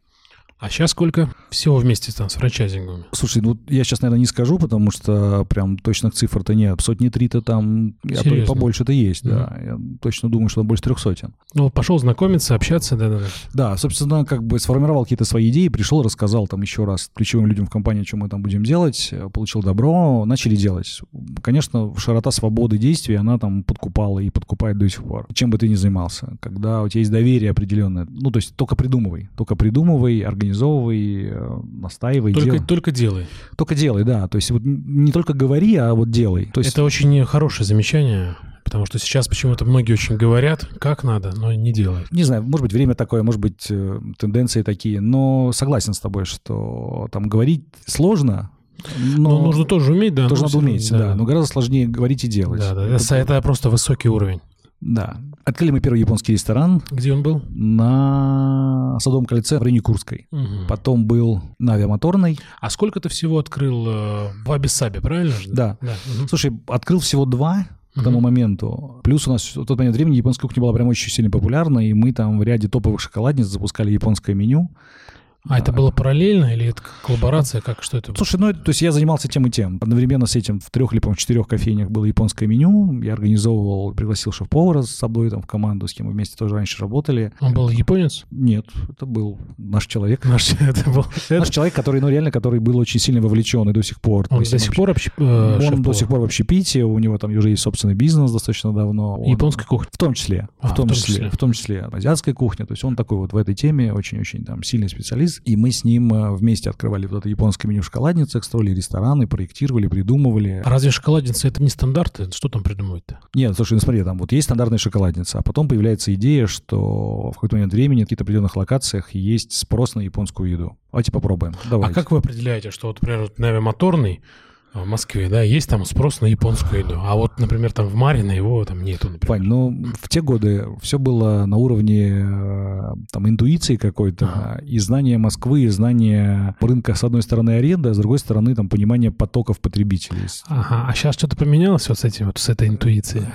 [SPEAKER 1] А сейчас сколько всего вместе там с франчайзингами?
[SPEAKER 2] Слушай, ну я сейчас, наверное, не скажу, потому что прям точных цифр-то нет. Сотни три-то там, а то и побольше-то есть, mm-hmm. да. Я точно думаю, что больше трех сотен.
[SPEAKER 1] Ну, пошел знакомиться, общаться, да-да-да.
[SPEAKER 2] Да, собственно, как бы сформировал какие-то свои идеи, пришел, рассказал там еще раз ключевым людям в компании, что мы там будем делать, получил добро, начали делать. Конечно, широта свободы действий, она там подкупала и подкупает до сих пор. Чем бы ты ни занимался, когда у тебя есть доверие определенное, ну, то есть только придумывай, только придумывай, организуй организовывай, э, настаивай.
[SPEAKER 1] Только, дел... только делай.
[SPEAKER 2] Только делай, да. То есть вот не только говори, а вот делай. То есть...
[SPEAKER 1] Это очень хорошее замечание. Потому что сейчас почему-то многие очень говорят, как надо, но не делают.
[SPEAKER 2] Не знаю, может быть, время такое, может быть, э, тенденции такие, но согласен с тобой, что там говорить сложно,
[SPEAKER 1] но, но нужно тоже уметь, да.
[SPEAKER 2] Тоже надо уметь, да. да. Но гораздо сложнее говорить и делать.
[SPEAKER 1] Да, да. Это, это просто высокий уровень.
[SPEAKER 2] Да. Открыли мы первый японский ресторан.
[SPEAKER 1] Где он был?
[SPEAKER 2] На Садовом кольце в районе Курской. Угу. Потом был на Авиамоторной.
[SPEAKER 1] А сколько ты всего открыл э, в Абисабе, правильно
[SPEAKER 2] же? Да. да. Угу. Слушай, открыл всего два к тому моменту. Плюс у нас в тот момент времени японская кухня была прям очень сильно популярна, и мы там в ряде топовых шоколадниц запускали японское меню.
[SPEAKER 1] А это было параллельно или это коллаборация? Как, что это было?
[SPEAKER 2] Слушай, ну, то есть я занимался тем и тем. Одновременно с этим в трех или, по-моему, четырех кофейнях было японское меню. Я организовывал, пригласил шеф-повара с собой там в команду, с кем мы вместе тоже раньше работали.
[SPEAKER 1] Он был японец?
[SPEAKER 2] Нет, это был наш человек. <laughs>
[SPEAKER 1] Наш, это был,
[SPEAKER 2] наш человек, который, ну, реально, который был очень сильно вовлечен и до сих пор.
[SPEAKER 1] Он до сих пор общ...
[SPEAKER 2] э, Он до сих пор в общепите, у него там уже есть собственный бизнес достаточно давно. Он...
[SPEAKER 1] Японская кухня?
[SPEAKER 2] В том числе. А, в, том в том числе, числе. В том числе азиатская кухня. То есть он такой вот в этой теме очень-очень там сильный специалист. И мы с ним э, вместе открывали вот это японское меню в шоколадницах, строили рестораны, проектировали, придумывали.
[SPEAKER 1] А разве шоколадница это не стандарты? Что там придумывают-то?
[SPEAKER 2] Нет, слушай, ну смотри, там вот есть стандартная шоколадница, а потом появляется идея, что в какой-то момент времени в каких-то определенных локациях есть спрос на японскую еду. Давайте попробуем. Давайте.
[SPEAKER 1] А как вы определяете, что вот, например, Нави Моторный в Москве, да, есть там спрос на японскую еду. А вот, например, там в Марино его там нету, например.
[SPEAKER 2] Вань, ну, в те годы все было на уровне э, там интуиции какой-то, ага. и знания Москвы, и знания рынка, с одной стороны, аренда, а с другой стороны, там, понимание потоков потребителей.
[SPEAKER 1] Ага, а сейчас что-то поменялось вот с этим, вот с этой интуицией?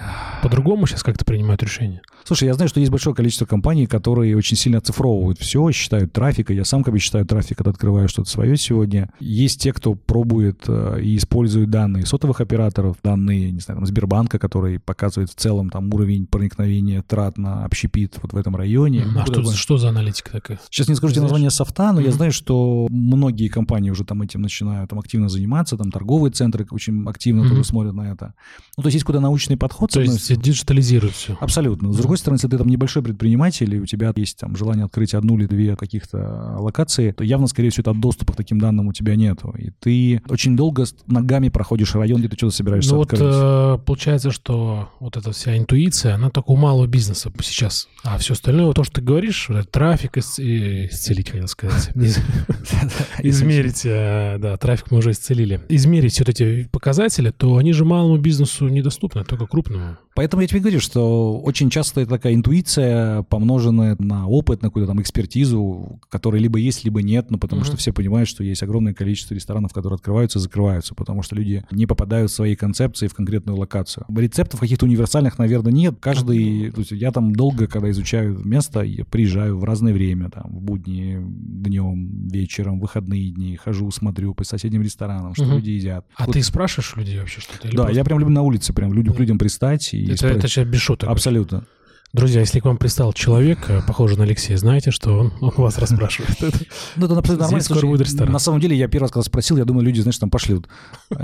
[SPEAKER 1] По-другому сейчас как-то принимают решения?
[SPEAKER 2] Слушай, я знаю, что есть большое количество компаний, которые очень сильно оцифровывают все, считают трафик, я сам как бы считаю трафик, когда открываю что-то свое сегодня. Есть те, кто пробует э, и используют данные сотовых операторов, данные, не знаю, там, Сбербанка, который показывает в целом там уровень проникновения трат на общепит вот в этом районе.
[SPEAKER 1] А что, бы... что за аналитика такая?
[SPEAKER 2] Сейчас не скажу тебе название софта, но mm-hmm. я знаю, что многие компании уже там этим начинают там активно заниматься, там торговые центры очень активно mm-hmm. тоже смотрят на это. Ну, то есть есть куда научный подход.
[SPEAKER 1] То есть диджитализируют все.
[SPEAKER 2] Абсолютно. С другой стороны, если ты там небольшой предприниматель, и у тебя есть там желание открыть одну или две каких-то локации, то явно, скорее всего, это доступа к таким данным у тебя нету. И ты очень долго ногами проходишь район, где ты что-то собираешься
[SPEAKER 1] ну
[SPEAKER 2] открыть.
[SPEAKER 1] вот э, получается, что вот эта вся интуиция, она только у малого бизнеса сейчас. А все остальное, то, что ты говоришь, трафик исцелить, хотел сказать. <laughs> Измерить, э, да, трафик мы уже исцелили. Измерить вот эти показатели, то они же малому бизнесу недоступны, только крупному.
[SPEAKER 2] Поэтому я тебе говорю, что очень часто это такая интуиция, помноженная на опыт, на какую-то там экспертизу, которая либо есть, либо нет, но потому что все понимают, что есть огромное количество ресторанов, которые открываются и закрываются, потому что люди не попадают в своей концепции в конкретную локацию. Рецептов каких-то универсальных, наверное, нет. Каждый, то есть я там долго, когда изучаю место, я приезжаю в разное время, там, в будни, днем, вечером, выходные дни, хожу, смотрю по соседним ресторанам, что угу. люди едят.
[SPEAKER 1] А вот. ты спрашиваешь людей вообще что-то?
[SPEAKER 2] Да, просто... я прям люблю на улице, прям люблю к людям пристать. И
[SPEAKER 1] это, это сейчас без шуток.
[SPEAKER 2] Абсолютно.
[SPEAKER 1] Друзья, если к вам пристал человек, э, похожий на Алексея, знаете, что он, он <laughs> вас расспрашивает.
[SPEAKER 2] Ну, это абсолютно <laughs> нормально. скоро будет ресторан. На самом деле, я первый раз, когда спросил, я думаю, люди, знаешь, там пошлют.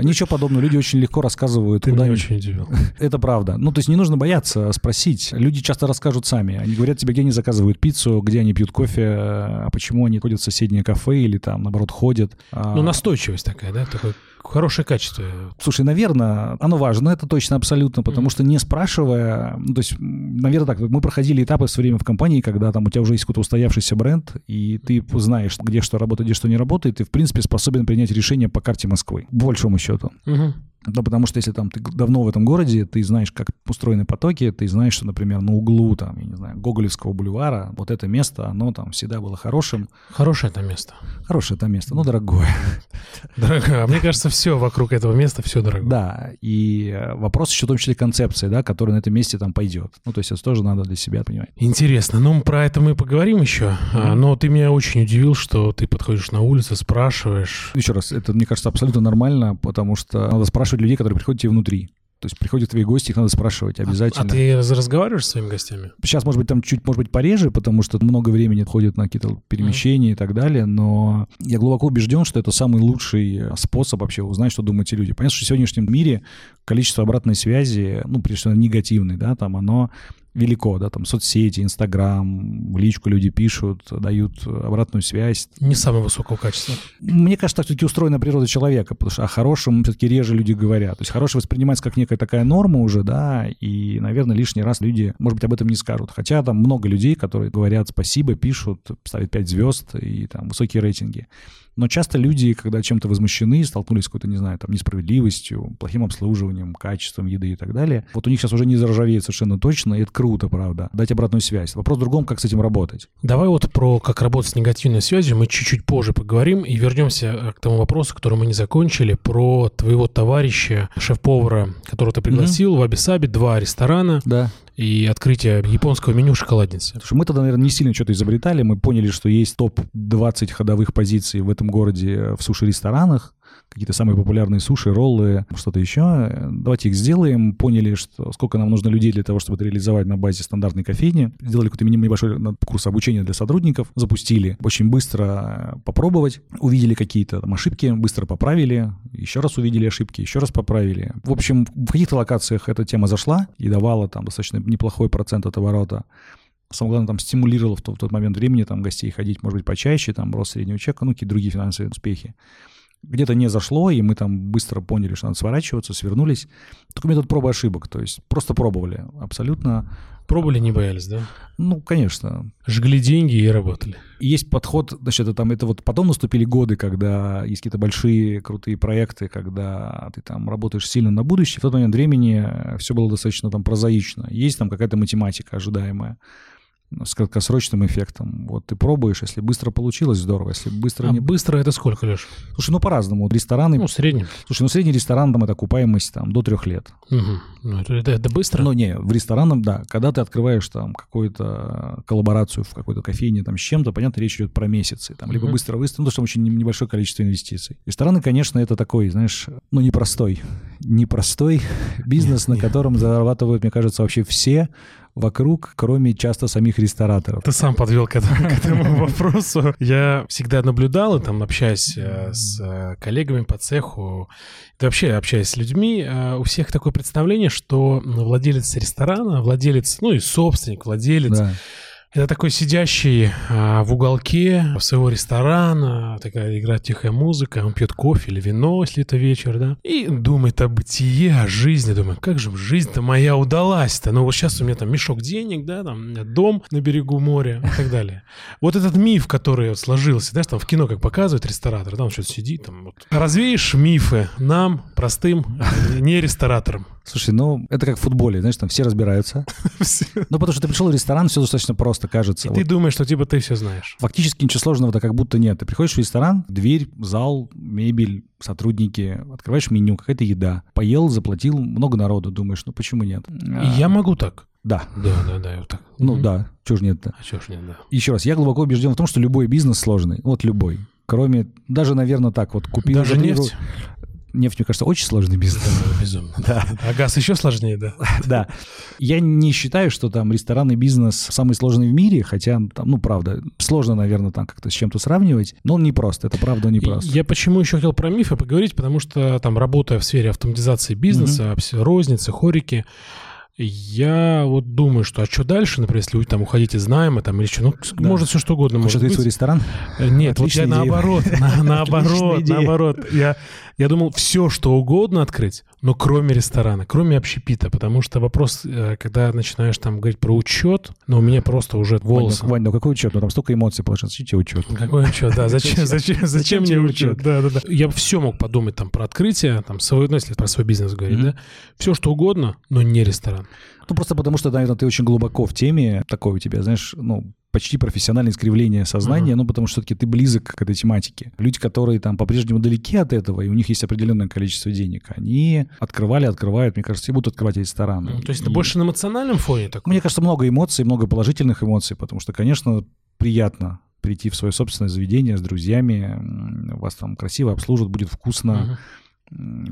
[SPEAKER 2] Ничего подобного. Люди очень легко рассказывают.
[SPEAKER 1] Ты меня очень удивил. <laughs>
[SPEAKER 2] Это правда. Ну, то есть не нужно бояться спросить. Люди часто расскажут сами. Они говорят тебе, где они заказывают пиццу, где они пьют кофе, а почему они ходят в соседнее кафе или там, наоборот, ходят.
[SPEAKER 1] Ну, настойчивость такая, да? Такой хорошее качество.
[SPEAKER 2] Слушай, наверное, оно важно, это точно абсолютно, потому mm. что не спрашивая, ну, то есть, наверное, так, мы проходили этапы все время в компании, когда там у тебя уже есть какой-то устоявшийся бренд, и ты знаешь, где что работает, где что не работает, и, в принципе, способен принять решение по карте Москвы, по большому счету. Mm-hmm. Да, потому что если там ты давно в этом городе, ты знаешь, как устроены потоки, ты знаешь, что, например, на углу, там, я не знаю, Гоголевского бульвара, вот это место, оно там всегда было хорошим.
[SPEAKER 1] Хорошее это место.
[SPEAKER 2] Хорошее это место, но дорогое. <laughs>
[SPEAKER 1] Дорогое. А мне кажется, все вокруг этого места, все дорогое.
[SPEAKER 2] Да, и э, вопрос еще в том числе концепции, да, которая на этом месте там пойдет. Ну, то есть это тоже надо для себя понимать.
[SPEAKER 1] Интересно. Ну, про это мы поговорим еще. Mm-hmm. Но ты меня очень удивил, что ты подходишь на улицу, спрашиваешь.
[SPEAKER 2] Еще раз, это, мне кажется, абсолютно нормально, потому что надо спрашивать спрашивать людей, которые приходят тебе внутри. То есть приходят твои гости, их надо спрашивать обязательно.
[SPEAKER 1] А, а ты разговариваешь с своими гостями?
[SPEAKER 2] Сейчас, может быть, там чуть, может быть, пореже, потому что много времени ходит на какие-то перемещения mm-hmm. и так далее, но я глубоко убежден, что это самый лучший способ вообще узнать, что думают эти люди. Понятно, что в сегодняшнем мире количество обратной связи, ну, прежде всего, негативной, да, там оно велико, да, там соцсети, Инстаграм, в личку люди пишут, дают обратную связь.
[SPEAKER 1] Не самого высокого качества.
[SPEAKER 2] Мне кажется, так все-таки устроена природа человека, потому что о хорошем все-таки реже люди говорят. То есть хорошее воспринимается как некая такая норма уже, да, и, наверное, лишний раз люди, может быть, об этом не скажут. Хотя там много людей, которые говорят спасибо, пишут, ставят 5 звезд и там высокие рейтинги. Но часто люди, когда чем-то возмущены, столкнулись с какой-то, не знаю, там, несправедливостью, плохим обслуживанием, качеством еды и так далее, вот у них сейчас уже не заржавеет совершенно точно, и это круто, правда, дать обратную связь. Вопрос в другом, как с этим работать.
[SPEAKER 1] Давай вот про как работать с негативной связью мы чуть-чуть позже поговорим и вернемся э, к тому вопросу, который мы не закончили, про твоего товарища, шеф-повара, которого ты пригласил mm-hmm. в Абисабе, два ресторана.
[SPEAKER 2] Да.
[SPEAKER 1] И открытие японского меню шоколадницы.
[SPEAKER 2] Потому что мы тогда, наверное, не сильно что-то изобретали. Мы поняли, что есть топ-20 ходовых позиций в этом городе в суши-ресторанах какие-то самые популярные суши, роллы, что-то еще. Давайте их сделаем. Поняли, что сколько нам нужно людей для того, чтобы это реализовать на базе стандартной кофейни. Сделали какой-то минимум небольшой курс обучения для сотрудников. Запустили. Очень быстро попробовать. Увидели какие-то там ошибки, быстро поправили. Еще раз увидели ошибки, еще раз поправили. В общем, в каких-то локациях эта тема зашла и давала там достаточно неплохой процент от оборота. Самое главное, там стимулировало в тот, в тот момент времени там гостей ходить, может быть, почаще, там рост среднего чека, ну, какие-то другие финансовые успехи где-то не зашло, и мы там быстро поняли, что надо сворачиваться, свернулись. Такой метод пробы ошибок, то есть просто пробовали, абсолютно.
[SPEAKER 1] Пробовали, не боялись, да?
[SPEAKER 2] Ну, конечно.
[SPEAKER 1] Жгли деньги и работали.
[SPEAKER 2] Есть подход, значит, это, там, это вот потом наступили годы, когда есть какие-то большие крутые проекты, когда ты там работаешь сильно на будущее. В тот момент времени все было достаточно там прозаично. Есть там какая-то математика ожидаемая с краткосрочным эффектом. Вот ты пробуешь, если быстро получилось, здорово, если быстро
[SPEAKER 1] а
[SPEAKER 2] не...
[SPEAKER 1] быстро это сколько, Леш?
[SPEAKER 2] Слушай, ну по-разному. Рестораны...
[SPEAKER 1] Ну, в среднем.
[SPEAKER 2] Слушай, ну средний ресторан, там, это окупаемость там до трех лет.
[SPEAKER 1] Угу. Ну, это, это, это быстро?
[SPEAKER 2] Ну, не, в ресторанном, да. Когда ты открываешь там какую-то коллаборацию в какой-то кофейне там с чем-то, понятно, речь идет про месяцы. Там, угу. либо быстро выставить, ну, потому что очень небольшое количество инвестиций. Рестораны, конечно, это такой, знаешь, ну, непростой. Непростой <laughs> бизнес, на котором зарабатывают, мне кажется, вообще все вокруг, кроме часто самих рестораторов.
[SPEAKER 1] Ты сам подвел к этому, <laughs> к этому вопросу. Я всегда наблюдал, и там общаясь э, с э, коллегами по цеху, да вообще общаясь с людьми, э, у всех такое представление, что владелец ресторана, владелец, ну и собственник, владелец, да это такой сидящий а, в уголке своего ресторана, такая играет тихая музыка, он пьет кофе или вино, если это вечер, да, и думает о бытие, о жизни, думает, как же жизнь-то моя удалась-то, ну вот сейчас у меня там мешок денег, да, там дом на берегу моря и так далее. Вот этот миф, который сложился, знаешь, там в кино как показывают ресторатор, да, он что-то сидит, там вот. Развеешь мифы нам, простым, не рестораторам.
[SPEAKER 2] Слушай, ну, это как в футболе, знаешь, там все разбираются. <laughs> Ну, потому что ты пришел в ресторан, все достаточно просто, кажется.
[SPEAKER 1] И ты думаешь, что типа ты все знаешь.
[SPEAKER 2] Фактически ничего сложного-то как будто нет. Ты приходишь в ресторан, дверь, зал, мебель, сотрудники, открываешь меню, какая-то еда. Поел, заплатил, много народу, думаешь, ну почему нет?
[SPEAKER 1] Я могу так.
[SPEAKER 2] Да.
[SPEAKER 1] Да, да, да, вот так.
[SPEAKER 2] Ну да, чего ж нет-то.
[SPEAKER 1] А чего ж нет, да.
[SPEAKER 2] Еще раз, я глубоко убежден в том, что любой бизнес сложный. Вот любой. Кроме, даже, наверное, так вот, купил...
[SPEAKER 1] Даже нефть?
[SPEAKER 2] Нефть, мне кажется, очень сложный бизнес.
[SPEAKER 1] Безумно. Да. А газ еще сложнее, да? <laughs>
[SPEAKER 2] Да. Я не считаю, что там ресторанный бизнес самый сложный в мире, хотя, там, ну, правда, сложно, наверное, там как-то с чем-то сравнивать, но он непрост, это правда непрост.
[SPEAKER 1] Я почему еще хотел про мифы поговорить, потому что там, работая в сфере автоматизации бизнеса, розницы, хорики, я вот думаю, что а что дальше, например, если вы там уходите из найма там или что, ну, да. может все что угодно.
[SPEAKER 2] Может быть. свой ресторан?
[SPEAKER 1] Нет, вот я наоборот, <laughs> наоборот, наоборот. Я, я думал все что угодно открыть, но кроме ресторана, кроме общепита, потому что вопрос, э, когда начинаешь там говорить про учет, но ну, у меня просто уже волосы.
[SPEAKER 2] Вань, ну какой учет? Ну там столько эмоций положено, зачем тебе учет?
[SPEAKER 1] Какой учет, да, зачем, зачем, зачем мне учет? Да, да, да. Я все мог подумать там про открытие, там, свой, ну, если про свой бизнес говорить, да, все что угодно, но не ресторан.
[SPEAKER 2] Ну, просто потому что, наверное, ты очень глубоко в теме, такое у тебя, знаешь, ну, почти профессиональное искривление сознания, uh-huh. ну, потому что все-таки ты близок к этой тематике. Люди, которые там по-прежнему далеки от этого, и у них есть определенное количество денег, они открывали, открывают, мне кажется, и будут открывать рестораны.
[SPEAKER 1] Ну, то есть и... это больше на эмоциональном фоне такое?
[SPEAKER 2] Мне кажется, много эмоций, много положительных эмоций, потому что, конечно, приятно прийти в свое собственное заведение с друзьями, вас там красиво обслужат, будет вкусно. Uh-huh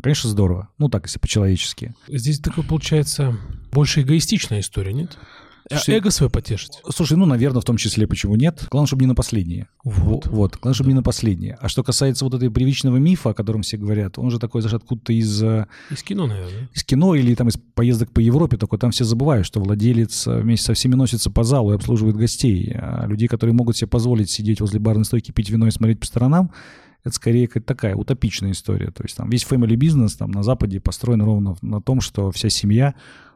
[SPEAKER 2] Конечно, здорово. Ну, так, если по-человечески.
[SPEAKER 1] Здесь такое, получается, больше эгоистичная история, нет? Слушай, Эго свое потешить.
[SPEAKER 2] Слушай, ну, наверное, в том числе, почему нет. Главное, чтобы не на последнее. Вот. Вот, главное, чтобы не на последнее. А что касается вот этой привычного мифа, о котором все говорят, он же такой, знаешь, откуда-то из... Э,
[SPEAKER 1] из кино, наверное.
[SPEAKER 2] Из кино или там из поездок по Европе, только там все забывают, что владелец э, вместе со всеми носится по залу и обслуживает гостей. А людей, которые могут себе позволить сидеть возле барной стойки, пить вино и смотреть по сторонам, это скорее какая-то такая утопичная история. То есть там весь family бизнес там на Западе построен ровно на том, что вся семья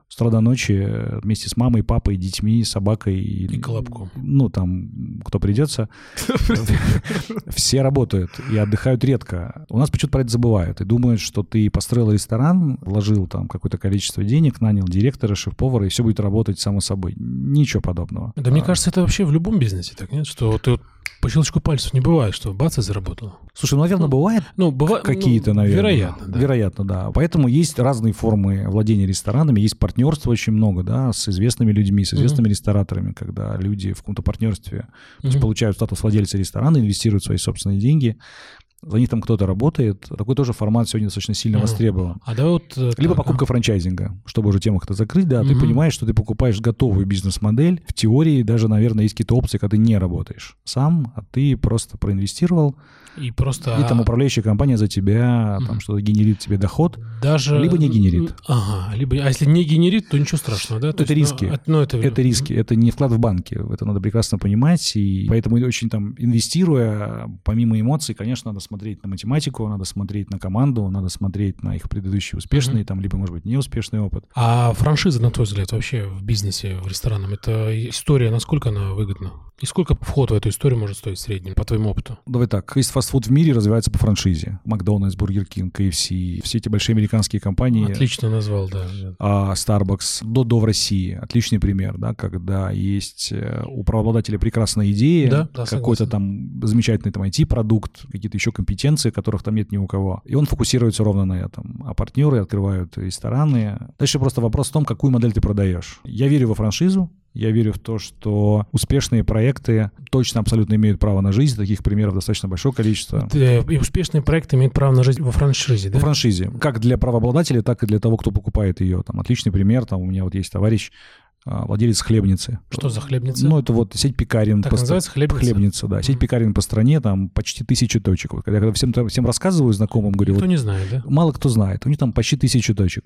[SPEAKER 2] с утра до ночи э, вместе с мамой, папой, детьми, собакой.
[SPEAKER 1] И колобком.
[SPEAKER 2] Ну, там, кто придется. <laughs> Все работают и отдыхают редко. У нас почему-то про это забывают и думают, что ты построил ресторан, вложил там какое-то количество денег, нанял директора, шеф-повара, и все будет работать само собой. Ничего подобного.
[SPEAKER 1] Да мне кажется, это вообще в любом бизнесе так, нет? Что ты По щелчку пальцев не бывает, что бац и заработало.
[SPEAKER 2] Слушай, ну, наверное, бывает
[SPEAKER 1] Ну, бывает...
[SPEAKER 2] какие-то,
[SPEAKER 1] ну,
[SPEAKER 2] наверное.
[SPEAKER 1] Вероятно, да.
[SPEAKER 2] Вероятно, да. Поэтому есть разные формы владения ресторанами, есть партнерство очень много, да, с известными людьми, с известными рестораторами, когда люди в каком-то партнерстве то есть получают статус владельца ресторана, инвестируют свои собственные деньги, за них там кто-то работает. Такой тоже формат сегодня достаточно сильно
[SPEAKER 1] Мгм.
[SPEAKER 2] востребован.
[SPEAKER 1] А давай вот... э,
[SPEAKER 2] Либо
[SPEAKER 1] так,
[SPEAKER 2] покупка франчайзинга, чтобы уже тему как-то закрыть, да, ты
[SPEAKER 1] Мгм.
[SPEAKER 2] понимаешь, что ты покупаешь готовую бизнес-модель. В теории даже, наверное, есть какие-то опции, когда ты не работаешь сам, а ты просто проинвестировал,
[SPEAKER 1] а, И просто...
[SPEAKER 2] и там
[SPEAKER 1] а,
[SPEAKER 2] управляющая компания за тебя там что-то генерит тебе доход.
[SPEAKER 1] Даже...
[SPEAKER 2] либо не генерит.
[SPEAKER 1] Ага, либо... А если не генерит, то ничего страшного, да? То
[SPEAKER 2] Это
[SPEAKER 1] есть, ну,
[SPEAKER 2] риски.
[SPEAKER 1] это- ну, это...
[SPEAKER 2] Это риски, это не вклад в банки, это надо прекрасно понимать, и поэтому очень там инвестируя, помимо эмоций, конечно, надо смотреть на математику, надо смотреть на команду, надо смотреть на их предыдущий успешный, там, либо, может быть, неуспешный опыт.
[SPEAKER 1] А франшиза, на твой взгляд, вообще в бизнесе, в ресторанном, это история, насколько она выгодна? И сколько вход в эту историю может стоить в среднем, по твоему опыту?
[SPEAKER 2] Давай так, весь фастфуд в мире развивается по франшизе. Макдональдс, Бургер Кинг, KFC, все эти большие американские компании.
[SPEAKER 1] Отлично назвал, да.
[SPEAKER 2] а Starbucks до до в России отличный пример, да, когда есть э, у правообладателя прекрасная идея,
[SPEAKER 1] Да, да,
[SPEAKER 2] какой-то там замечательный там IT-продукт, какие-то еще компетенции, которых там нет ни у кого, и он фокусируется ровно на этом. А партнеры открывают рестораны. Дальше просто вопрос в том, какую модель ты продаешь. Я верю во франшизу, я верю в то, что успешные проекты точно абсолютно имеют право на жизнь. Таких примеров достаточно большое количество.
[SPEAKER 1] Э, И успешный проект имеет право на жизнь во франшизе, да?
[SPEAKER 2] По франшизе. Как для правообладателя, так и для того, кто покупает ее. Там отличный пример. Там у меня вот есть товарищ, владелец хлебницы.
[SPEAKER 1] Что за хлебница?
[SPEAKER 2] Ну, это вот сеть пекарен.
[SPEAKER 1] так
[SPEAKER 2] по
[SPEAKER 1] называется хлебница?
[SPEAKER 2] Хлебница, да. Сеть пекарен по стране, там почти тысяча точек. Вот когда я всем, всем рассказываю знакомым, говорю,
[SPEAKER 1] Никто
[SPEAKER 2] вот
[SPEAKER 1] не знает, да?
[SPEAKER 2] мало кто знает, у них там почти тысяча точек.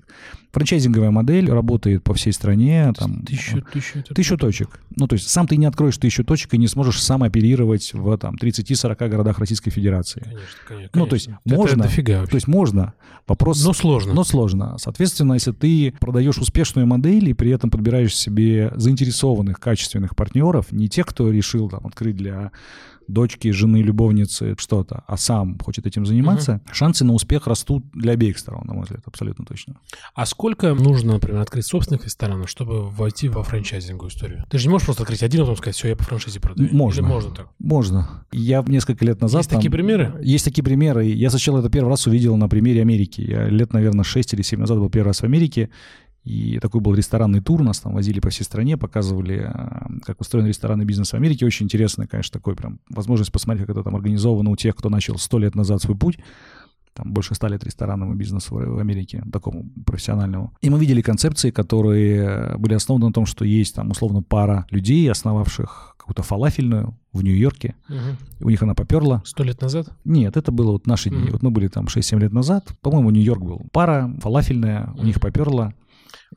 [SPEAKER 2] Франчайзинговая модель работает по всей стране. Там,
[SPEAKER 1] Тысячу, тысячу.
[SPEAKER 2] Тысячу точек. Ну, то есть сам ты не откроешь тысячу точек и не сможешь сам оперировать в там 30-40 городах Российской Федерации.
[SPEAKER 1] Конечно, конечно.
[SPEAKER 2] Ну, то есть.
[SPEAKER 1] Это
[SPEAKER 2] можно,
[SPEAKER 1] дофига
[SPEAKER 2] То есть можно. Вопрос...
[SPEAKER 1] Но сложно.
[SPEAKER 2] Но сложно. Соответственно, если ты продаешь успешную модель и при этом подбираешь себе заинтересованных, качественных партнеров, не тех, кто решил там, открыть для дочки, жены, любовницы что-то, а сам хочет этим заниматься, шансы на успех растут для обеих сторон, на мой взгляд, абсолютно точно.
[SPEAKER 1] А сколько нужно, например, открыть собственных ресторанов, чтобы войти во франчайзинговую историю? Ты же не можешь просто открыть один, а потом сказать, все, я по франшизе продаю.
[SPEAKER 2] Можно.
[SPEAKER 1] Или можно так?
[SPEAKER 2] Можно. Я несколько лет назад...
[SPEAKER 1] Есть такие примеры?
[SPEAKER 2] Есть такие примеры. Я сначала это первый раз увидел на примере Америки. Я лет, наверное, 6 или 7 назад был первый раз в Америке. И такой был ресторанный тур, нас там возили по всей стране, показывали, э, как устроен ресторанный бизнес в Америке. Очень интересно, конечно, такой прям возможность посмотреть, как это там организовано у тех, кто начал сто лет назад свой путь. Там больше ста лет ресторанному бизнесу в Америке, такому профессиональному. И мы видели концепции, которые были основаны на том, что есть там условно пара людей, основавших какую-то фалафельную в Нью-Йорке.
[SPEAKER 1] Мгм.
[SPEAKER 2] У них она поперла.
[SPEAKER 1] Сто лет назад?
[SPEAKER 2] Нет, это было вот наши дни. Вот мы были там 6-7 лет назад. По-моему, Нью-Йорк был. Пара фалафельная, у них поперла.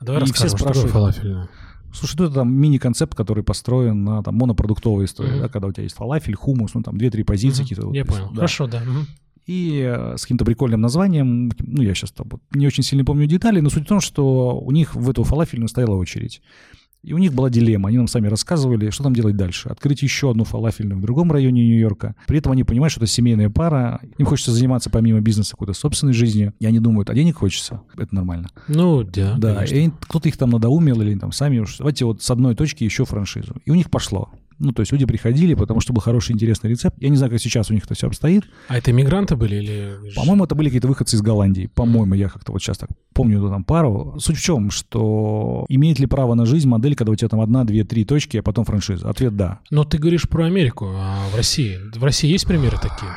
[SPEAKER 1] Давай
[SPEAKER 2] И все спрашивают.
[SPEAKER 1] фалафельное.
[SPEAKER 2] Слушай, ну это там мини-концепт, который построен на там монопродуктовой истории,
[SPEAKER 1] Мгм.
[SPEAKER 2] да, когда у тебя есть фалафель, хумус, ну там 2-3 позиции
[SPEAKER 1] Мгм.
[SPEAKER 2] какие-то. вот,
[SPEAKER 1] Я понял.
[SPEAKER 2] да.
[SPEAKER 1] Хорошо, да. Мгм.
[SPEAKER 2] И э, с каким-то прикольным названием, ну я сейчас там вот не очень сильно помню детали, но суть в том, что у них в эту фалафельную стояла очередь. И у них была дилемма. Они нам сами рассказывали, что там делать дальше. Открыть еще одну фалафельную в другом районе Нью-Йорка. При этом они понимают, что это семейная пара. Им хочется заниматься помимо бизнеса какой-то собственной жизнью. И они думают, а денег хочется. Это нормально.
[SPEAKER 1] Ну, да.
[SPEAKER 2] Да,
[SPEAKER 1] конечно.
[SPEAKER 2] и кто-то их там надоумил или там сами уж. Давайте вот с одной точки еще франшизу. И у них пошло. Ну, то есть люди приходили, потому что был хороший, интересный рецепт. Я не знаю, как сейчас у них это все обстоит.
[SPEAKER 1] А это иммигранты были или...
[SPEAKER 2] По-моему, это были какие-то выходцы из Голландии. По-моему, я как-то вот сейчас так помню ну, там пару. Суть в чем, что имеет ли право на жизнь модель, когда у тебя там одна, две, три точки, а потом франшиза? Ответ – да.
[SPEAKER 1] Но ты говоришь про Америку, а в России? В России есть примеры такие?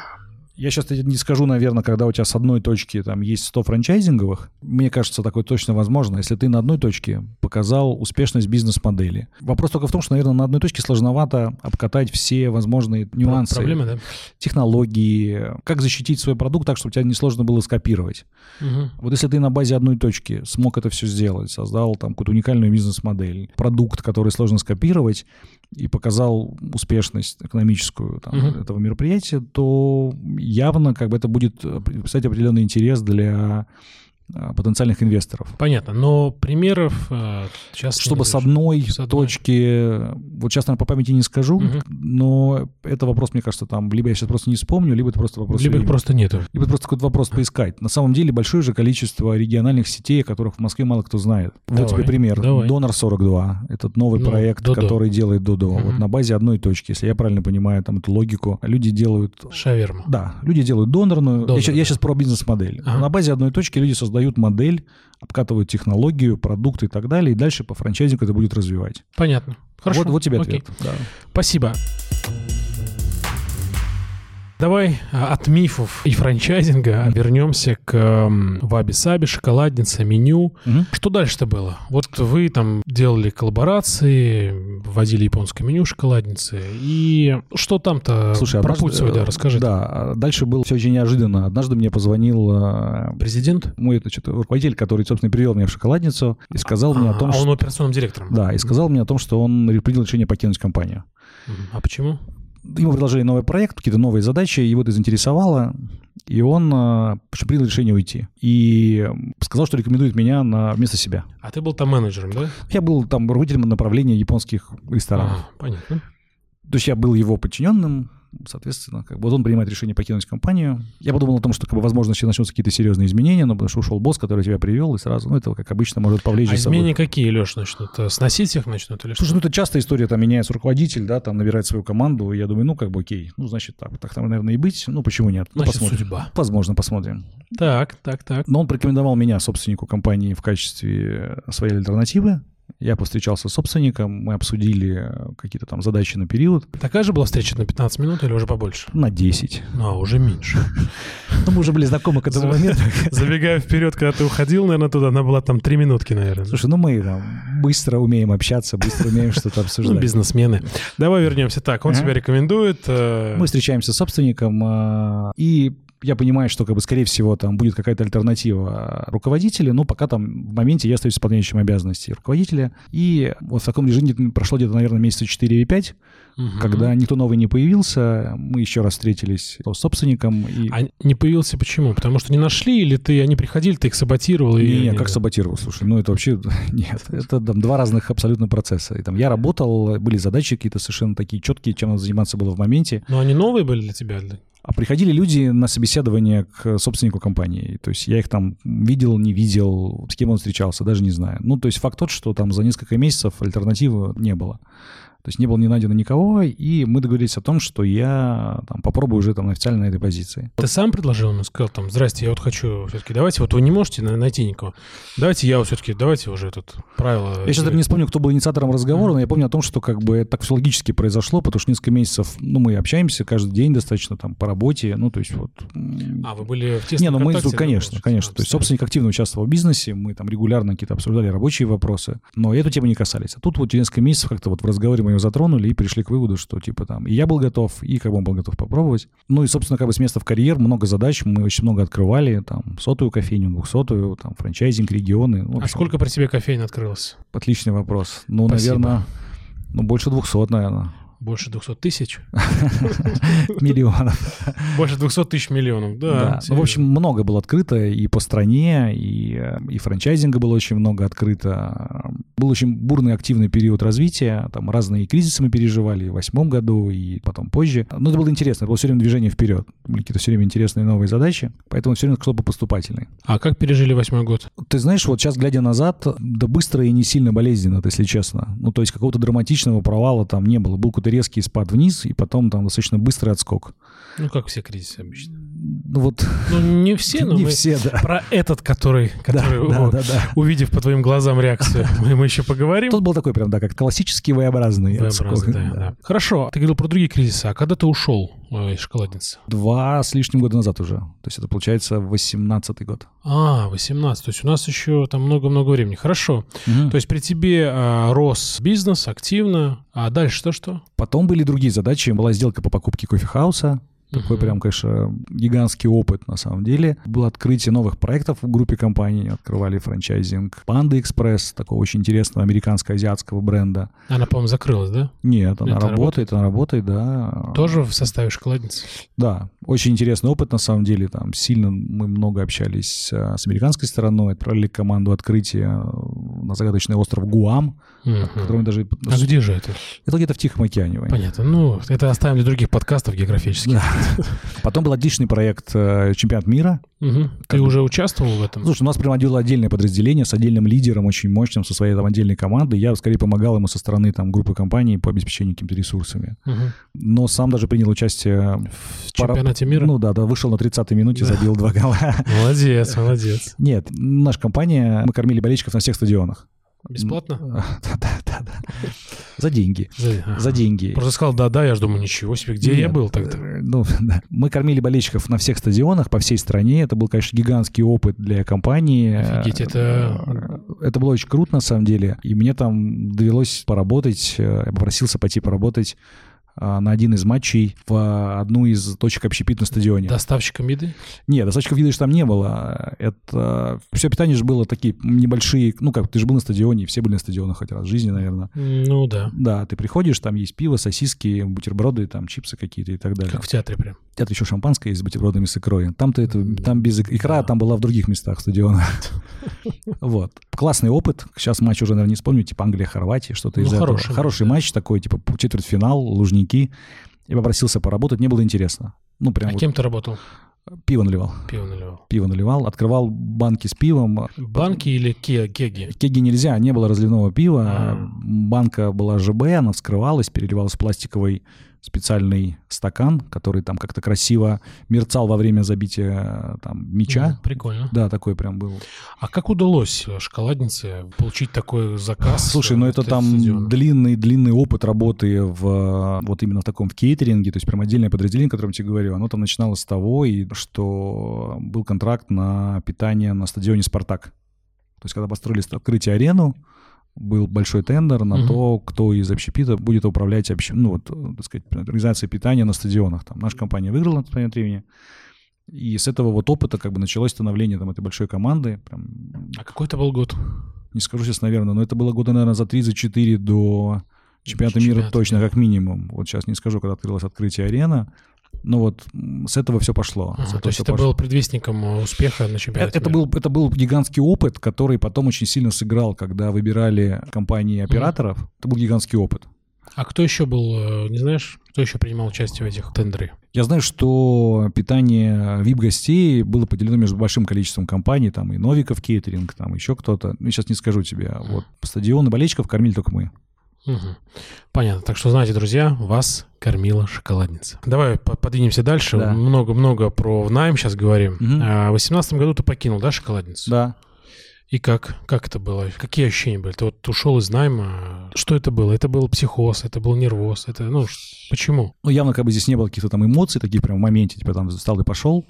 [SPEAKER 2] Я сейчас не скажу, наверное, когда у тебя с одной точки там есть 100 франчайзинговых. Мне кажется, такое точно возможно, если ты на одной точке показал успешность бизнес-модели. Вопрос только в том, что, наверное, на одной точке сложновато обкатать все возможные нюансы,
[SPEAKER 1] Проблемы, да?
[SPEAKER 2] технологии, как защитить свой продукт так, чтобы тебя несложно было скопировать.
[SPEAKER 1] Мгм.
[SPEAKER 2] Вот если ты на базе одной точки смог это все сделать, создал там какую-то уникальную бизнес-модель, продукт, который сложно скопировать, и показал успешность экономическую там,
[SPEAKER 1] Мгм.
[SPEAKER 2] этого мероприятия, то явно как бы это будет представлять определенный интерес для потенциальных инвесторов.
[SPEAKER 1] Понятно, но примеров э, сейчас...
[SPEAKER 2] Чтобы с одной, с одной точки... Вот сейчас, наверное, по памяти не скажу, угу. но это вопрос, мне кажется, там, либо я сейчас просто не вспомню, либо это просто вопрос...
[SPEAKER 1] Либо времени. просто нету.
[SPEAKER 2] Либо просто какой-то вопрос поискать. На самом деле большое же количество региональных сетей, о которых в Москве мало кто знает. Давай, вот тебе пример. Давай. Донор 42, этот новый ну, проект, Додо. который делает Додо. Угу. Вот на базе одной точки, если я правильно понимаю там эту логику, люди делают...
[SPEAKER 1] Шаверму.
[SPEAKER 2] Да, люди делают донорную. Донор, я, сейчас, да. я сейчас про бизнес-модель. Ага. На базе одной точки люди создают модель, обкатывают технологию, продукты и так далее, и дальше по франчайзингу это будет развивать.
[SPEAKER 1] Понятно. Хорошо.
[SPEAKER 2] Вот, вот тебе ответ. Да.
[SPEAKER 1] Спасибо. Давай а, от мифов и франчайзинга вернемся к ваби-саби, шоколадница, меню. Угу. Что дальше-то было? Вот вы там делали коллаборации, вводили японское меню шоколадницы. И что там-то?
[SPEAKER 2] Слушай,
[SPEAKER 1] про путь свой, да, расскажи.
[SPEAKER 2] Да, дальше было все очень неожиданно. Однажды мне позвонил... А,
[SPEAKER 1] Президент?
[SPEAKER 2] Мой значит, руководитель, который, собственно, привел меня в шоколадницу и сказал а, мне о том,
[SPEAKER 1] а
[SPEAKER 2] что...
[SPEAKER 1] он операционным директором?
[SPEAKER 2] Да, и сказал мне о том, что он принял решение покинуть компанию.
[SPEAKER 1] А почему?
[SPEAKER 2] Ему предложили новый проект, какие-то новые задачи, его это заинтересовало, и он э, принял решение уйти. И сказал, что рекомендует меня на вместо себя.
[SPEAKER 1] А ты был там менеджером, да?
[SPEAKER 2] Я был там руководителем направления японских ресторанов.
[SPEAKER 1] А, понятно.
[SPEAKER 2] То есть я был его подчиненным, соответственно, как бы вот он принимает решение покинуть компанию. Я подумал о том, что, как бы, возможно, сейчас начнутся какие-то серьезные изменения, но потому что ушел босс, который тебя привел, и сразу, ну, это, как обычно, может повлечь
[SPEAKER 1] а изменения собой. какие, Леш, начнут? Э, сносить всех начнут или
[SPEAKER 2] Слушай, что? ну, это частая история, там, меняется руководитель, да, там, набирает свою команду, и я думаю, ну, как бы, окей, ну, значит, так, так там, наверное, и быть, ну, почему нет? Ну,
[SPEAKER 1] значит,
[SPEAKER 2] посмотрим.
[SPEAKER 1] судьба.
[SPEAKER 2] Возможно, посмотрим.
[SPEAKER 1] Так, так, так.
[SPEAKER 2] Но он порекомендовал меня собственнику компании в качестве своей альтернативы, я повстречался с собственником, мы обсудили э, какие-то там задачи на период.
[SPEAKER 1] Такая же была встреча на 15 минут или уже побольше?
[SPEAKER 2] На 10.
[SPEAKER 1] Ну, а уже меньше. <laughs>
[SPEAKER 2] Ну, мы уже были знакомы к этому моменту. <laughs>
[SPEAKER 1] Забегая вперед, когда ты уходил, наверное, туда, она была там 3 минутки, наверное.
[SPEAKER 2] Слушай, ну мы там быстро умеем общаться, быстро умеем что-то обсуждать. Ну,
[SPEAKER 1] бизнесмены. Давай вернемся. Так, он тебя рекомендует. Э,
[SPEAKER 2] мы встречаемся с собственником, э, и я понимаю, что, как бы, скорее всего, там будет какая-то альтернатива руководителя, но пока там в моменте я остаюсь исполняющим обязанности руководителя. И вот в таком режиме прошло где-то, наверное, месяца 4 или 5, угу. когда никто новый не появился, мы еще раз встретились с собственником. И...
[SPEAKER 1] А не появился почему? Потому что не нашли, или ты, они приходили, ты их саботировал?
[SPEAKER 2] Не, не, как саботировал, слушай, ну это вообще, <laughs> нет, это там два разных абсолютно процесса. И, там, я работал, были задачи какие-то совершенно такие четкие, чем надо заниматься было в моменте.
[SPEAKER 1] Но они новые были для тебя?
[SPEAKER 2] А приходили люди на собеседование к собственнику компании. То есть я их там видел, не видел, с кем он встречался, даже не знаю. Ну, то есть факт тот, что там за несколько месяцев альтернативы не было. То есть не было не найдено никого, и мы договорились о том, что я там, попробую уже там официально на этой позиции.
[SPEAKER 1] Ты сам предложил ему, сказал там, здрасте, я вот хочу все-таки, давайте, вот вы не можете найти никого, давайте я вот все-таки, давайте уже этот правило.
[SPEAKER 2] Я сейчас даже не вспомню, кто был инициатором разговора, но я помню о том, что как бы так все логически произошло, потому что несколько месяцев, ну, мы общаемся каждый день достаточно там по работе, ну, то есть вот.
[SPEAKER 1] А, вы были в тесном
[SPEAKER 2] Не, ну мы,
[SPEAKER 1] контакте,
[SPEAKER 2] конечно, конечно. То есть собственник активно участвовал в бизнесе, мы там регулярно какие-то обсуждали рабочие вопросы, но эту тему не касались. А тут вот несколько месяцев как-то вот в разговоре мы ее затронули и пришли к выводу, что типа там и я был готов, и как бы он был готов попробовать. Ну и, собственно, как бы с места в карьер много задач, мы очень много открывали, там, сотую кофейню, двухсотую, там, франчайзинг, регионы. Ну,
[SPEAKER 1] а сколько при тебе кофейн открылось?
[SPEAKER 2] Отличный вопрос. Ну, Спасибо. наверное, ну, больше двухсот, наверное.
[SPEAKER 1] Больше 200 <laughs> тысяч?
[SPEAKER 2] Миллионов.
[SPEAKER 1] Больше 200 тысяч миллионов, да.
[SPEAKER 2] Ну, в общем, много было открыто и по стране, и, э, и франчайзинга было очень много открыто. Был очень бурный активный период развития, там разные кризисы мы переживали в восьмом году, и потом позже. Но это было интересно, это было все время движение вперед. Были какие-то все время интересные новые задачи, поэтому все время шло по поступательной.
[SPEAKER 1] А как пережили восьмой год?
[SPEAKER 2] Ты знаешь, вот сейчас, глядя назад, да быстро и не сильно болезненно, если честно. Ну, то есть какого-то драматичного провала там не было. Был какой-то резкий спад вниз, и потом там достаточно быстрый отскок.
[SPEAKER 1] Ну, как все кризисы обычно.
[SPEAKER 2] Ну, вот...
[SPEAKER 1] Ну, не все, но
[SPEAKER 2] не
[SPEAKER 1] мы
[SPEAKER 2] все, да.
[SPEAKER 1] про этот, который, который
[SPEAKER 2] да, да, да, да.
[SPEAKER 1] увидев по твоим глазам реакцию, <laughs> мы, мы еще поговорим.
[SPEAKER 2] Тут был такой прям, да, как классический V-образный
[SPEAKER 1] V-образный, да, да. да. Хорошо, ты говорил про другие кризисы, а когда ты ушел э, из шоколадницы?
[SPEAKER 2] Два с лишним года назад уже. То есть это получается 18-й год.
[SPEAKER 1] А, 18. То есть у нас еще там много-много времени. Хорошо. Угу. То есть при тебе а, рос бизнес активно, а дальше что-что?
[SPEAKER 2] Потом были другие задачи. Была сделка по покупке кофехауса. Такой uh-huh. прям, конечно, гигантский опыт на самом деле. Было открытие новых проектов в группе компаний. Открывали франчайзинг Panda Express, такого очень интересного американско-азиатского бренда.
[SPEAKER 1] Она, по-моему, закрылась, да?
[SPEAKER 2] Нет, она Это работает, работает, она работает, да.
[SPEAKER 1] Тоже в составе шоколадницы?
[SPEAKER 2] Да. Очень интересный опыт, на самом деле. Там сильно мы много общались э, с американской стороной, отправили команду открытия на загадочный остров Гуам,
[SPEAKER 1] Мгм.
[SPEAKER 2] который мы даже...
[SPEAKER 1] А где же это?
[SPEAKER 2] Это где-то в Тихом океане.
[SPEAKER 1] Понятно. Ну, это оставим для других подкастов географических.
[SPEAKER 2] Да. Потом был отличный проект э, «Чемпионат мира».
[SPEAKER 1] Мгм. Ты уже участвовал в этом?
[SPEAKER 2] Слушай, у нас проводило отдельное подразделение с отдельным лидером, очень мощным, со своей там отдельной командой. Я скорее помогал ему со стороны там группы компаний по обеспечению какими-то ресурсами.
[SPEAKER 1] Мгм.
[SPEAKER 2] Но сам даже принял участие
[SPEAKER 1] В чемпионате мира?
[SPEAKER 2] Ну да, да, вышел на 30-й минуте,
[SPEAKER 1] Да.
[SPEAKER 2] забил два гола.
[SPEAKER 1] Молодец, молодец.
[SPEAKER 2] Нет, наша компания, мы кормили болельщиков на всех стадионах.
[SPEAKER 1] Бесплатно? <laughs>
[SPEAKER 2] Да, да, да. да. За деньги.
[SPEAKER 1] За,
[SPEAKER 2] деньги.
[SPEAKER 1] Просто сказал да-да, я же думаю, ничего себе, где я был тогда?
[SPEAKER 2] э, Ну, <laughs> да. Мы кормили болельщиков на всех стадионах по всей стране. Это был, конечно, гигантский опыт для компании.
[SPEAKER 1] Офигеть, это-
[SPEAKER 2] Э, Это было очень круто, на самом деле. И мне там довелось поработать. э, Я попросился пойти поработать на один из матчей в одну из точек общепита на стадионе.
[SPEAKER 1] Доставщиком еды?
[SPEAKER 2] Нет, достаточно видно, что там не было. Это все питание же было такие небольшие, ну как, ты же был на стадионе, все были на стадионах хоть раз в жизни, наверное.
[SPEAKER 1] Ну да.
[SPEAKER 2] Да, ты приходишь, там есть пиво, сосиски, бутерброды, там чипсы какие-то и так далее.
[SPEAKER 1] Как в театре прям.
[SPEAKER 2] Где-то еще шампанское есть с бутербродами с икрой. Там-то это, там без ик- икра, там была в других местах стадиона. <laughs> Вот. Классный опыт. Сейчас матч уже, наверное, не вспомню, типа Англия-Хорватия, что-то
[SPEAKER 1] Ну,
[SPEAKER 2] из этого.
[SPEAKER 1] хороший матч
[SPEAKER 2] такой, типа четвертьфинал, Лужники. Я попросился поработать, мне было интересно. Ну, прям
[SPEAKER 1] А
[SPEAKER 2] вот
[SPEAKER 1] кем ты работал?
[SPEAKER 2] пиво наливал.
[SPEAKER 1] Пиво наливал.
[SPEAKER 2] Пиво наливал, открывал банки с пивом.
[SPEAKER 1] Банки или ке- кеги?
[SPEAKER 2] Кеги нельзя, не было разливного пива.
[SPEAKER 1] А.
[SPEAKER 2] Банка была ЖБ, она вскрывалась, переливалась в пластиковый специальный стакан, который там как-то красиво мерцал во время забития э, там мяча.
[SPEAKER 1] Ну, Прикольно.
[SPEAKER 2] Да, такой прям был.
[SPEAKER 1] А как удалось э, шоколаднице получить такой заказ?
[SPEAKER 2] Слушай,
[SPEAKER 1] э,
[SPEAKER 2] ну это там длинный-длинный опыт работы в вот именно в таком в кейтеринге, то есть прям отдельное подразделение, о котором я тебе говорю, оно там начиналось с того, и что был контракт на питание на стадионе «Спартак». То есть когда построили открытие арену, был большой тендер на
[SPEAKER 1] Мгм.
[SPEAKER 2] то, кто из общепита будет управлять общ... ну, вот, э, так сказать, организацией питания на стадионах. Там наша компания выиграла на тот момент времени. И с этого вот опыта как бы началось становление там этой большой команды. Прям,
[SPEAKER 1] А какой это был год?
[SPEAKER 2] не скажу сейчас, наверное, но это было года, наверное, за 3-4 до чемпионата мира точно,
[SPEAKER 1] мира.
[SPEAKER 2] как минимум. Вот сейчас не скажу, когда открылось открытие арена. Но вот с этого все пошло.
[SPEAKER 1] Ага,
[SPEAKER 2] этого
[SPEAKER 1] то есть это
[SPEAKER 2] пошло.
[SPEAKER 1] был предвестником э, успеха на чемпионате
[SPEAKER 2] Это
[SPEAKER 1] мира.
[SPEAKER 2] был, это был гигантский опыт, который потом очень сильно сыграл, когда выбирали компании операторов. Это был гигантский опыт.
[SPEAKER 1] А кто еще был, э, не знаешь, кто еще принимал участие в этих тендере?
[SPEAKER 2] Я знаю, что питание VIP-гостей было поделено между большим количеством компаний, там и Новиков кейтеринг, там еще кто-то. Ну, сейчас не скажу тебе. а Вот стадионы болельщиков кормили только мы.
[SPEAKER 1] Мгм. Понятно. Так что, знаете, друзья, вас кормила шоколадница. Давай по- подвинемся дальше.
[SPEAKER 2] Да.
[SPEAKER 1] Много-много про найм сейчас говорим.
[SPEAKER 2] Мгм.
[SPEAKER 1] А, в 18 году ты покинул, да, шоколадницу?
[SPEAKER 2] Да.
[SPEAKER 1] И как? Как это было? Какие ощущения были? Ты вот ушел из найма. Что это было? Это был психоз, это был нервоз. Это, ну, почему?
[SPEAKER 2] Ну, явно как бы здесь не было каких-то там эмоций таких прям в моменте, типа там встал и пошел.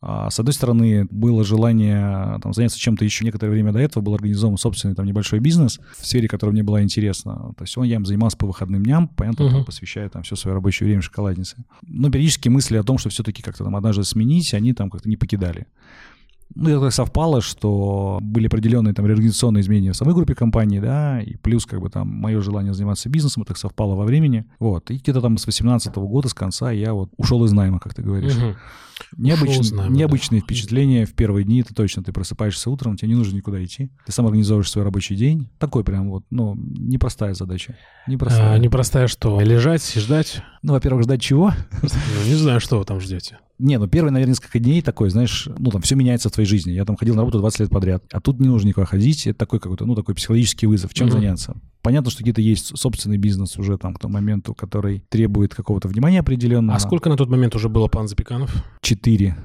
[SPEAKER 2] А, с одной стороны, было желание там, заняться чем-то еще некоторое время до этого, был организован собственный там небольшой бизнес в сфере, которая мне была интересна. То есть он, я им занимался по выходным дням, понятно,
[SPEAKER 1] Мгм.
[SPEAKER 2] там, посвящая там все свое рабочее время шоколаднице. Но периодически мысли о том, что все-таки как-то там однажды сменить, они там как-то не покидали. Ну, это так совпало, что были определенные там реорганизационные изменения в самой группе компании, да, и плюс как бы там мое желание заниматься бизнесом, это так совпало во времени. Вот, и где-то там с 18 года, с конца я вот ушел из найма, как ты говоришь.
[SPEAKER 1] Мгм.
[SPEAKER 2] Необычно-
[SPEAKER 1] найма, да.
[SPEAKER 2] необычные впечатления в первые дни, это точно. Ты просыпаешься утром, тебе не нужно никуда идти. Ты сам организовываешь свой рабочий день. Такой прям вот, ну, непростая задача. Непростая.
[SPEAKER 1] А, непростая что? Лежать и ждать?
[SPEAKER 2] Ну, во-первых, ждать чего?
[SPEAKER 1] Ну, не знаю, что вы там ждете.
[SPEAKER 2] Не, ну первые, наверное, несколько дней такой, знаешь, ну там все меняется в твоей жизни. Я там ходил на работу 20 лет подряд, а тут не нужно никуда ходить. Это такой какой-то, ну такой психологический вызов. Чем
[SPEAKER 1] Мгм.
[SPEAKER 2] заняться? Понятно, что какие-то есть собственный бизнес уже там к тому моменту, который требует какого-то внимания определенного.
[SPEAKER 1] А сколько на тот момент уже было пан Запеканов?
[SPEAKER 2] Четыре.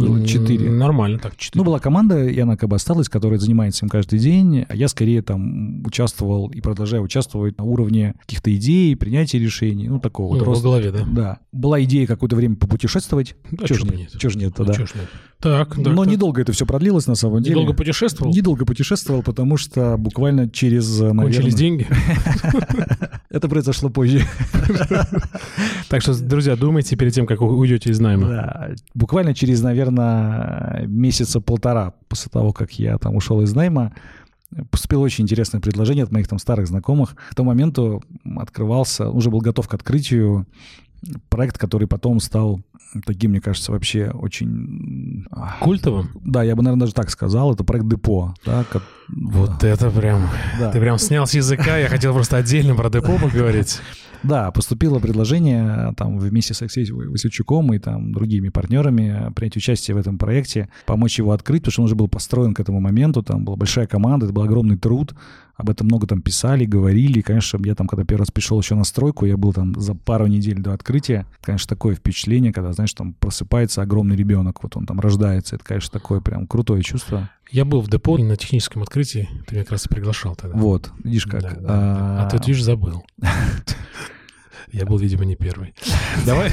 [SPEAKER 2] Было
[SPEAKER 1] М,
[SPEAKER 2] четыре.
[SPEAKER 1] Нормально так, четыре.
[SPEAKER 2] Ну, была команда, и она как бы осталась, которая занимается им каждый день. А я скорее там участвовал и продолжаю участвовать на уровне каких-то идей, принятия решений, ну, такого
[SPEAKER 1] Ну,
[SPEAKER 2] вот
[SPEAKER 1] во
[SPEAKER 2] роста.
[SPEAKER 1] голове, да?
[SPEAKER 2] Да. Была идея какое-то время попутешествовать.
[SPEAKER 1] А
[SPEAKER 2] Чё
[SPEAKER 1] чё
[SPEAKER 2] нет?
[SPEAKER 1] нет?
[SPEAKER 2] Чё ж нет-то,
[SPEAKER 1] Ну,
[SPEAKER 2] да.
[SPEAKER 1] чё ж нет? Так, да.
[SPEAKER 2] Но
[SPEAKER 1] так.
[SPEAKER 2] недолго это все продлилось, на самом деле.
[SPEAKER 1] Недолго путешествовал?
[SPEAKER 2] Недолго путешествовал, потому что буквально через, наверное...
[SPEAKER 1] Кончились деньги? <laughs>
[SPEAKER 2] Это произошло позже.
[SPEAKER 1] Так что, друзья, думайте перед тем, как уйдете из найма.
[SPEAKER 2] Да, буквально через, наверное, месяца полтора после того, как я там ушел из найма, поступило очень интересное предложение от моих там старых знакомых. К тому моменту открывался, уже был готов к открытию проект, который потом стал таким, мне кажется, вообще очень...
[SPEAKER 1] Культовым?
[SPEAKER 2] Да, я бы, наверное, даже так сказал. Это проект Депо. Да, как...
[SPEAKER 1] Вот да. это прям... Да. Ты прям снял с языка. Я хотел просто отдельно про Депо поговорить. <laughs>
[SPEAKER 2] Да, поступило предложение там вместе с Алексеем Васильчуком и там другими партнерами принять участие в этом проекте, помочь его открыть, потому что он уже был построен к этому моменту, там была большая команда, это был огромный труд, об этом много там писали, говорили. И, конечно, я там, когда первый раз пришел еще на стройку, я был там за пару недель до открытия. Конечно, такое впечатление, когда, знаешь, там просыпается огромный ребенок, вот он там рождается. Это, конечно, такое прям крутое чувство.
[SPEAKER 1] Я был в депо на техническом открытии, ты меня как раз и приглашал тогда.
[SPEAKER 2] Вот, видишь как. Да,
[SPEAKER 1] да, а... а ты, видишь, забыл. <laughs> Я был, видимо, не первый. <laughs> Давай,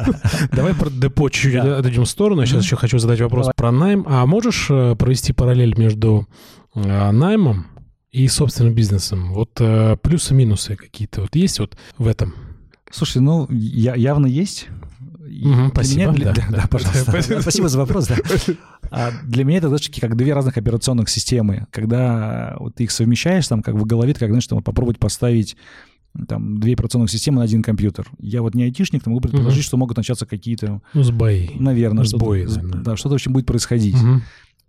[SPEAKER 1] <laughs> давай про депо чуть-чуть отойдем в сторону. Я сейчас еще хочу задать вопрос про найм. А можешь э, провести параллель между э, наймом и собственным бизнесом? Вот э, плюсы-минусы какие-то вот есть вот в этом?
[SPEAKER 2] Слушай, ну, я, явно есть.
[SPEAKER 1] Угу, спасибо. Меня,
[SPEAKER 2] для, да, да, да, пожалуйста. Спасибо за вопрос. Да. А для меня это, знаешь, как две разных операционных системы. Когда вот ты их совмещаешь, там, как в голове, как, знаешь, там, попробовать поставить там, две операционных системы на один компьютер. Я вот не айтишник, но могу предположить, угу. что могут начаться какие-то...
[SPEAKER 1] Ну, сбои.
[SPEAKER 2] Наверное. Сбои, наверное. Да, что-то очень будет происходить. Угу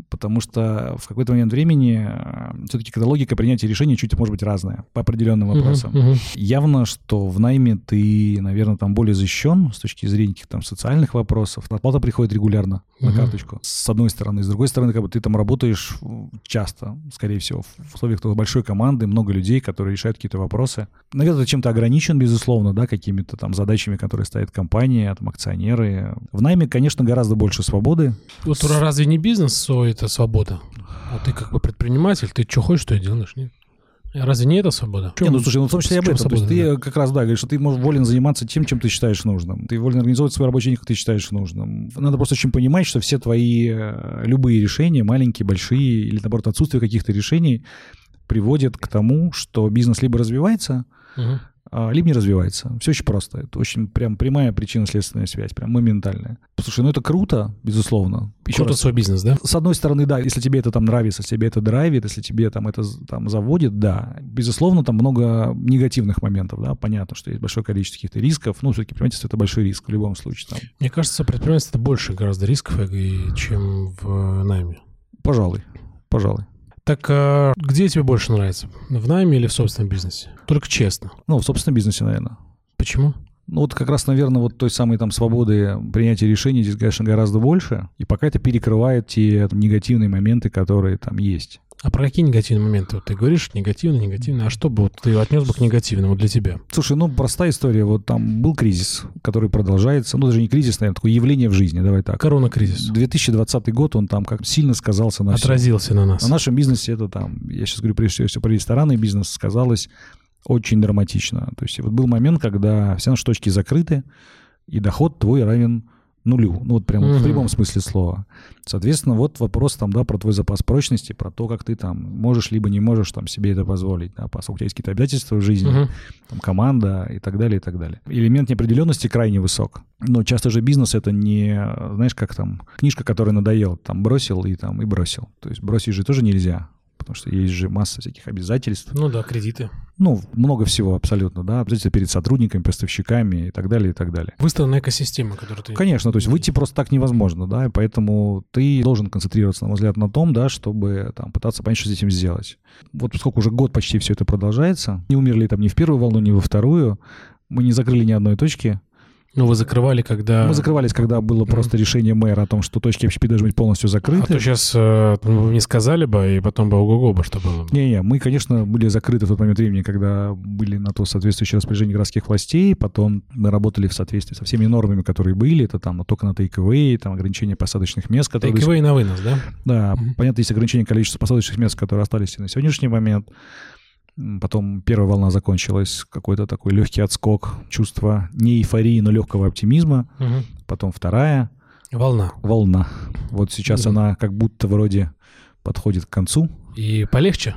[SPEAKER 2] потому что в какой-то момент времени э, все-таки когда логика принятия решений чуть может быть разная по определенным вопросам. Uh-huh, uh-huh. Явно, что в найме ты, наверное, там более защищен с точки зрения каких-то там социальных вопросов. Оплата приходит регулярно uh-huh. на карточку. С одной стороны. С другой стороны, как бы ты там работаешь часто, скорее всего, в условиях такой большой команды, много людей, которые решают какие-то вопросы. Наверное, ты чем-то ограничен, безусловно, да, какими-то там задачами, которые ставит компания, там, акционеры. В найме, конечно, гораздо больше свободы.
[SPEAKER 1] Вот разве не бизнес это свобода. Вот ты как бы предприниматель, ты что хочешь, что и делаешь, нет? Разве не это свобода?
[SPEAKER 2] Не, ну слушай, ну в том числе об этом. Свобода, то есть ты как раз, да, говоришь, что ты можешь волен заниматься тем, чем ты считаешь нужным. Ты волен организовывать свой рабочий день, как ты считаешь нужным. Надо просто очень понимать, что все твои э, любые решения, маленькие, большие, или наоборот отсутствие каких-то решений, приводит к тому, что бизнес либо развивается, угу. А, либо не развивается. Все очень просто. Это очень прям прямая причинно-следственная связь, прям моментальная. Слушай, ну это круто, безусловно.
[SPEAKER 1] Еще круто раз. свой бизнес, да?
[SPEAKER 2] С одной стороны, да, если тебе это там нравится, если тебе это драйвит, если тебе там это там заводит, да. Безусловно, там много негативных моментов, да. Понятно, что есть большое количество каких-то рисков. Ну, все-таки предпринимательство — это большой риск в любом случае. Там.
[SPEAKER 1] Мне кажется, предпринимательство — это больше гораздо рисков, чем в найме.
[SPEAKER 2] Пожалуй, пожалуй.
[SPEAKER 1] Так а где тебе больше нравится? В найме или в собственном бизнесе? Только честно.
[SPEAKER 2] Ну, в собственном бизнесе, наверное.
[SPEAKER 1] Почему?
[SPEAKER 2] Ну, вот как раз, наверное, вот той самой там свободы принятия решений здесь, конечно, гораздо больше. И пока это перекрывает те там, негативные моменты, которые там есть.
[SPEAKER 1] А про какие негативные моменты? Вот ты говоришь негативно, негативно. А что бы вот ты отнес бы к негативному для тебя?
[SPEAKER 2] Слушай, ну простая история. Вот там был кризис, который продолжается. Ну даже не кризис, наверное, такое явление в жизни. Давай так.
[SPEAKER 1] Корона-кризис.
[SPEAKER 2] 2020 год, он там как сильно сказался на
[SPEAKER 1] Отразился
[SPEAKER 2] всем.
[SPEAKER 1] на нас.
[SPEAKER 2] На нашем бизнесе это там, я сейчас говорю прежде всего про ресторанный бизнес, сказалось очень драматично. То есть вот был момент, когда все наши точки закрыты, и доход твой равен нулю. Ну, вот прямо угу. в прямом смысле слова. Соответственно, вот вопрос там, да, про твой запас прочности, про то, как ты там можешь либо не можешь там себе это позволить, да, поскольку у тебя есть какие-то обязательства в жизни, угу. там, команда и так далее, и так далее. Элемент неопределенности крайне высок. Но часто же бизнес это не, знаешь, как там, книжка, которая надоела, там, бросил и там, и бросил. То есть бросить же тоже нельзя потому что есть же масса всяких обязательств.
[SPEAKER 1] Ну да, кредиты.
[SPEAKER 2] Ну, много всего абсолютно, да, обязательства перед сотрудниками, поставщиками и так далее, и так далее.
[SPEAKER 1] Выставленная экосистема, которую ты...
[SPEAKER 2] Конечно, то есть выйти просто так невозможно, да, и поэтому ты должен концентрироваться, на мой взгляд, на том, да, чтобы там пытаться понять, что с этим сделать. Вот поскольку уже год почти все это продолжается, не умерли там ни в первую волну, ни во вторую, мы не закрыли ни одной точки,
[SPEAKER 1] ну, вы закрывали, когда...
[SPEAKER 2] Мы закрывались, когда было просто решение мэра о том, что точки общепит должны быть полностью закрыты.
[SPEAKER 1] А то сейчас э, вы не сказали бы, и потом бы ого-го бы, что было.
[SPEAKER 2] Не-не, мы, конечно, были закрыты в тот момент времени, когда были на то соответствующие распоряжения городских властей, потом мы работали в соответствии со всеми нормами, которые были, это там только на тейк там ограничение посадочных мест.
[SPEAKER 1] Которые... Тейк на вынос, да?
[SPEAKER 2] Да, mm-hmm. понятно, есть ограничение количества посадочных мест, которые остались и на сегодняшний момент. Потом первая волна закончилась, какой-то такой легкий отскок, чувство не эйфории, но легкого оптимизма. Угу. Потом вторая.
[SPEAKER 1] Волна.
[SPEAKER 2] Волна. Вот сейчас угу. она как будто вроде подходит к концу.
[SPEAKER 1] И полегче?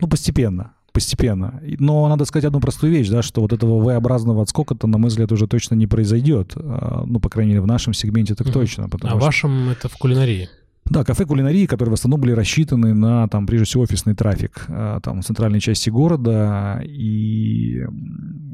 [SPEAKER 2] Ну, постепенно постепенно. Но надо сказать одну простую вещь, да, что вот этого V-образного отскока-то, на мой взгляд, уже точно не произойдет. А, ну, по крайней мере, в нашем сегменте так точно.
[SPEAKER 1] А в вашем это в кулинарии?
[SPEAKER 2] Да, кафе кулинарии, которые в основном были рассчитаны на, там, прежде всего, офисный трафик, а, там, в центральной части города, и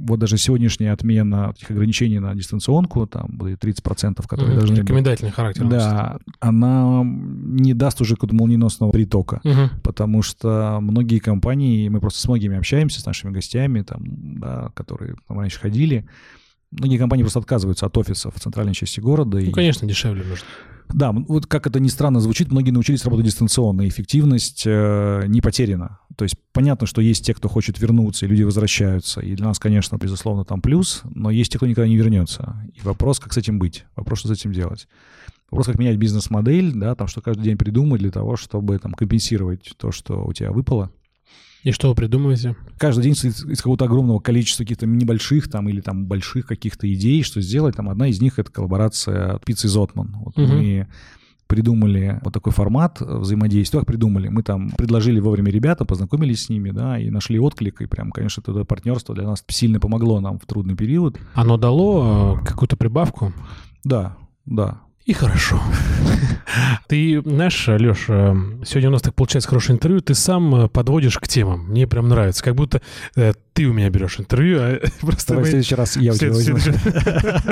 [SPEAKER 2] вот даже сегодняшняя отмена этих ограничений на дистанционку, там будет 30%, которые
[SPEAKER 1] Мгм.
[SPEAKER 2] должны... быть,
[SPEAKER 1] Рекомендательный характер. носит.
[SPEAKER 2] Да, она не даст уже какого-то молниеносного притока.
[SPEAKER 1] Мгм.
[SPEAKER 2] Потому что многие компании, мы просто с многими общаемся, с нашими гостями, там, да, которые там раньше ходили, многие компании просто отказываются от офисов в центральной части города. и-
[SPEAKER 1] Ну, конечно, дешевле нужно.
[SPEAKER 2] Да, вот как это ни странно звучит, многие научились работать дистанционно, эффективность э, не потеряна. То есть понятно, что есть те, кто хочет вернуться, и люди возвращаются, и для нас, конечно, безусловно, там плюс, но есть те, кто никогда не вернется. И вопрос, как с этим быть, вопрос, что с этим делать. Вопрос, как менять бизнес-модель, да, там, что каждый день придумать для того, чтобы там компенсировать то, что у тебя выпало.
[SPEAKER 1] И что вы придумываете?
[SPEAKER 2] Каждый день из, из какого-то огромного количества каких-то небольших там или там больших каких-то идей, что сделать. Там одна из них — это коллаборация пиццы Зотман. Вот
[SPEAKER 1] Мгм.
[SPEAKER 2] мы придумали вот такой формат взаимодействия. Как придумали? Мы там предложили вовремя ребятам, познакомились с ними, да, и нашли отклик, и прям, конечно, это партнерство для нас сильно помогло нам в трудный период.
[SPEAKER 1] Оно дало э, какую-то прибавку?
[SPEAKER 2] Да, да.
[SPEAKER 1] И хорошо. Ты знаешь, Леш, сегодня у нас так получается хорошее интервью, ты сам э, подводишь к темам. Мне прям нравится. Как будто э, ты у меня берешь интервью, а <laughs> просто
[SPEAKER 2] Давай в
[SPEAKER 1] мы-
[SPEAKER 2] следующий раз я у тебя возьму. <laughs>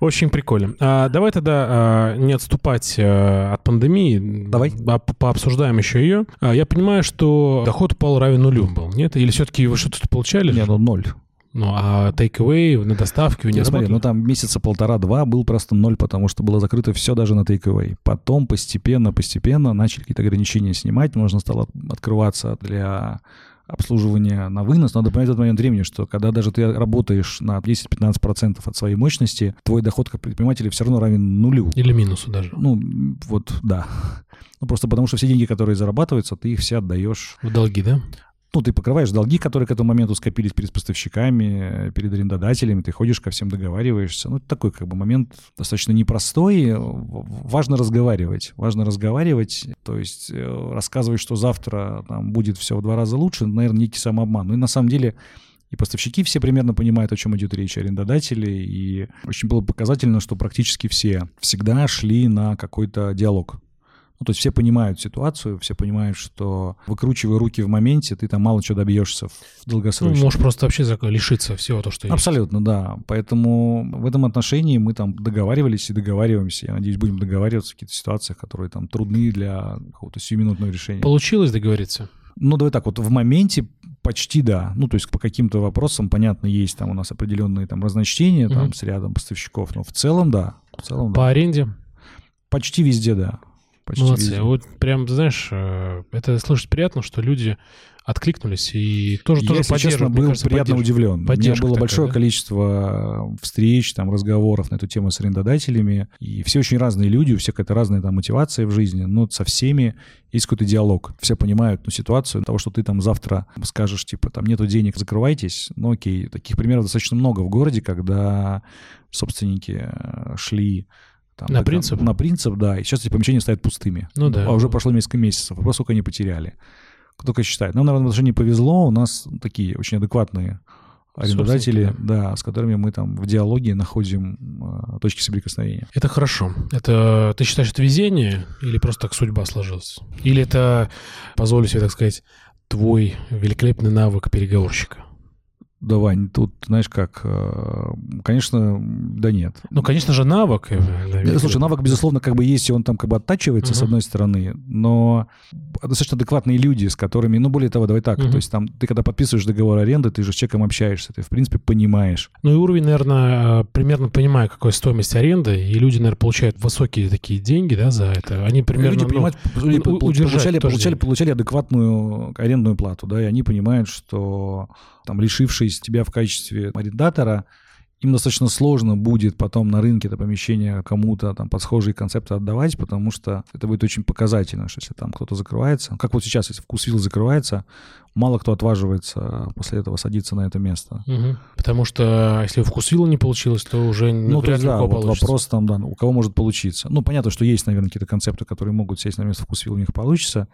[SPEAKER 1] Очень прикольно. А, давай тогда а, не отступать а, от пандемии.
[SPEAKER 2] Давай.
[SPEAKER 1] А, по- пообсуждаем еще ее. А, я понимаю, что доход упал равен нулю был, нет? Или все-таки вы что-то получали?
[SPEAKER 2] Не, ну ноль.
[SPEAKER 1] Ну, а take-away на доставке не
[SPEAKER 2] смотри, ну там месяца полтора-два был просто ноль, потому что было закрыто все даже на тейк Потом постепенно, постепенно начали какие-то ограничения снимать, можно стало открываться для обслуживания на вынос. Надо понимать в этот момент времени, что когда даже ты работаешь на 10-15% от своей мощности, твой доход как предпринимателя все равно равен нулю.
[SPEAKER 1] Или минусу даже?
[SPEAKER 2] Ну, вот, да. Ну, просто потому что все деньги, которые зарабатываются, ты их все отдаешь
[SPEAKER 1] В долги, да?
[SPEAKER 2] Ну, ты покрываешь долги, которые к этому моменту скопились перед поставщиками, перед арендодателями, ты ходишь ко всем, договариваешься. Ну, такой как бы момент достаточно непростой. В- Важно разговаривать. Важно разговаривать, то есть э, рассказывать, что завтра там будет все в два раза лучше, наверное, некий самообман. Ну и на самом деле и поставщики все примерно понимают, о чем идет речь, арендодатели. И очень было показательно, что практически все всегда шли на какой-то диалог. Ну, то есть все понимают ситуацию, все понимают, что выкручивая руки в моменте, ты там мало чего добьешься в
[SPEAKER 1] Ну,
[SPEAKER 2] долгосрочном.
[SPEAKER 1] можешь просто вообще лишиться всего то, что есть.
[SPEAKER 2] Абсолютно, да. Поэтому в этом отношении мы там договаривались и договариваемся. Я надеюсь, будем договариваться в каких-то ситуациях, которые там трудны для какого-то сиюминутного решения.
[SPEAKER 1] Получилось договориться?
[SPEAKER 2] Ну, давай так, вот в моменте почти да. Ну, то есть по каким-то вопросам, понятно, есть там у нас определенные там разночтения там
[SPEAKER 1] Мгм.
[SPEAKER 2] с рядом поставщиков, но в целом да. В целом да.
[SPEAKER 1] По аренде?
[SPEAKER 2] Почти везде да. Почти
[SPEAKER 1] Молодцы.
[SPEAKER 2] везде.
[SPEAKER 1] Вот прям, знаешь, э, это слышать приятно, что люди откликнулись и тоже, тоже
[SPEAKER 2] Я, если честно,
[SPEAKER 1] поддерживают, мне
[SPEAKER 2] был
[SPEAKER 1] кажется,
[SPEAKER 2] приятно удивлен. У меня было
[SPEAKER 1] такая,
[SPEAKER 2] большое
[SPEAKER 1] да?
[SPEAKER 2] количество встреч, там, разговоров на эту тему с арендодателями. И все очень разные люди, у всех какая-то разная там мотивация в жизни, но со всеми есть какой-то диалог. Все понимают ну, ситуацию того, что ты там завтра скажешь, типа, там нету денег, закрывайтесь. Ну окей, таких примеров достаточно много в городе, когда собственники э, шли там,
[SPEAKER 1] На
[SPEAKER 2] до-
[SPEAKER 1] принцип?
[SPEAKER 2] На принцип, да. И сейчас эти помещения стоят пустыми.
[SPEAKER 1] Ну да.
[SPEAKER 2] А уже прошло несколько месяцев. Вопрос, сколько они потеряли. Кто только считает. Нам, наверное, даже не повезло. У нас такие очень адекватные арендодатели,
[SPEAKER 1] Собственники,
[SPEAKER 2] да, с которыми мы там в диалоге находим э, точки соприкосновения.
[SPEAKER 1] Это хорошо. Это ты считаешь это везение или просто так судьба сложилась? Или это, позволю себе так сказать, твой великолепный навык переговорщика?
[SPEAKER 2] Да, Вань, тут, знаешь как, э, конечно, да нет.
[SPEAKER 1] Ну, конечно же, навык. э, да,
[SPEAKER 2] Да, Слушай, навык, безусловно, как бы есть, и он там как бы оттачивается, с
[SPEAKER 1] Мгм.
[SPEAKER 2] одной стороны, но достаточно адекватные люди, с которыми, ну, более того, давай так,
[SPEAKER 1] Мгм.
[SPEAKER 2] то есть там ты когда подписываешь договор аренды, ты же с человеком общаешься, ты, в принципе, понимаешь.
[SPEAKER 1] Ну и уровень, наверное, примерно понимая, какая стоимость аренды, и люди, наверное, получают высокие такие деньги, да, за это. Они примерно...
[SPEAKER 2] Люди
[SPEAKER 1] ну,
[SPEAKER 2] понимают, люди
[SPEAKER 1] у-
[SPEAKER 2] пол-
[SPEAKER 1] удержать
[SPEAKER 2] получали, получали,
[SPEAKER 1] деньги.
[SPEAKER 2] получали адекватную арендную плату, да, и они понимают, что там, лишившись тебя в качестве арендатора, им достаточно сложно будет потом на рынке это помещение кому-то там под схожие концепты отдавать, потому что это будет очень показательно, что если там кто-то закрывается, как вот сейчас, если вкусвилл закрывается, мало кто отваживается после этого садиться на это место.
[SPEAKER 1] Мгм. Потому что если вкусвилла не получилось, то уже
[SPEAKER 2] Ну, то есть, да, вот
[SPEAKER 1] получится.
[SPEAKER 2] вопрос там, да, у кого может получиться. Ну, понятно, что есть, наверное, какие-то концепты, которые могут сесть на место вкусвилл, у них получится.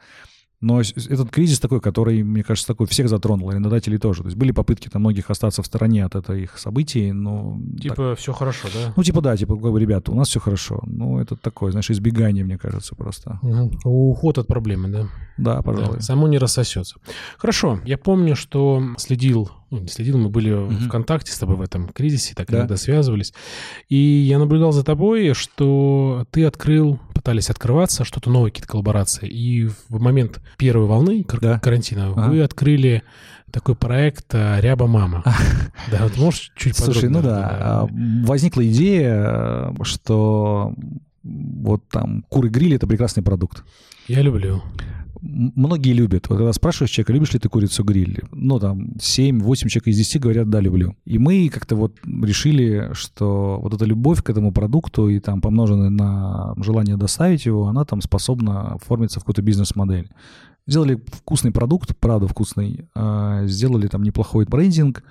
[SPEAKER 2] Но этот кризис такой, который, мне кажется, такой всех затронул, арендодателей тоже. То есть были попытки там многих остаться в стороне от этих событий, но...
[SPEAKER 1] Типа
[SPEAKER 2] так...
[SPEAKER 1] все хорошо, да?
[SPEAKER 2] Ну, типа да, типа, как бы, ребята, у нас все хорошо. Ну, это такое, знаешь, избегание, мне кажется, просто.
[SPEAKER 1] Угу. Уход от проблемы, да?
[SPEAKER 2] Да, пожалуй. Да,
[SPEAKER 1] само не рассосется. Хорошо, я помню, что следил, ну, не следил, мы были угу. в контакте с тобой в этом кризисе, так да. иногда связывались. И я наблюдал за тобой, что ты открыл, пытались открываться, что-то новое, какие-то коллаборации. И в момент первой волны кар- да. карантина ага. вы открыли такой проект э, «Ряба мама». <laughs> Да, вот можешь чуть
[SPEAKER 2] Слушай, ну да, возникла идея, что вот там куры-гриль — это прекрасный продукт.
[SPEAKER 1] Я люблю
[SPEAKER 2] многие любят. Вот когда спрашиваешь человека, любишь ли ты курицу гриль? Ну, там, 7-8 человек из 10 говорят, да, люблю. И мы как-то вот решили, что вот эта любовь к этому продукту и там помноженная на желание доставить его, она там способна оформиться в какую-то бизнес-модель. Сделали вкусный продукт, правда вкусный, а, сделали там неплохой брендинг.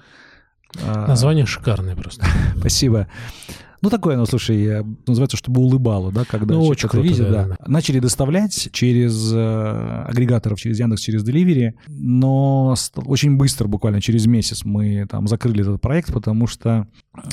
[SPEAKER 1] А, Название шикарное просто. <laughs>
[SPEAKER 2] Спасибо. Ну, такое оно, слушай, называется, чтобы улыбало, да, когда
[SPEAKER 1] ну, очень круто, видит, да,
[SPEAKER 2] да. Начали доставлять через э, агрегаторов, через Яндекс, через Delivery, но очень быстро, буквально через месяц мы там закрыли этот проект, потому что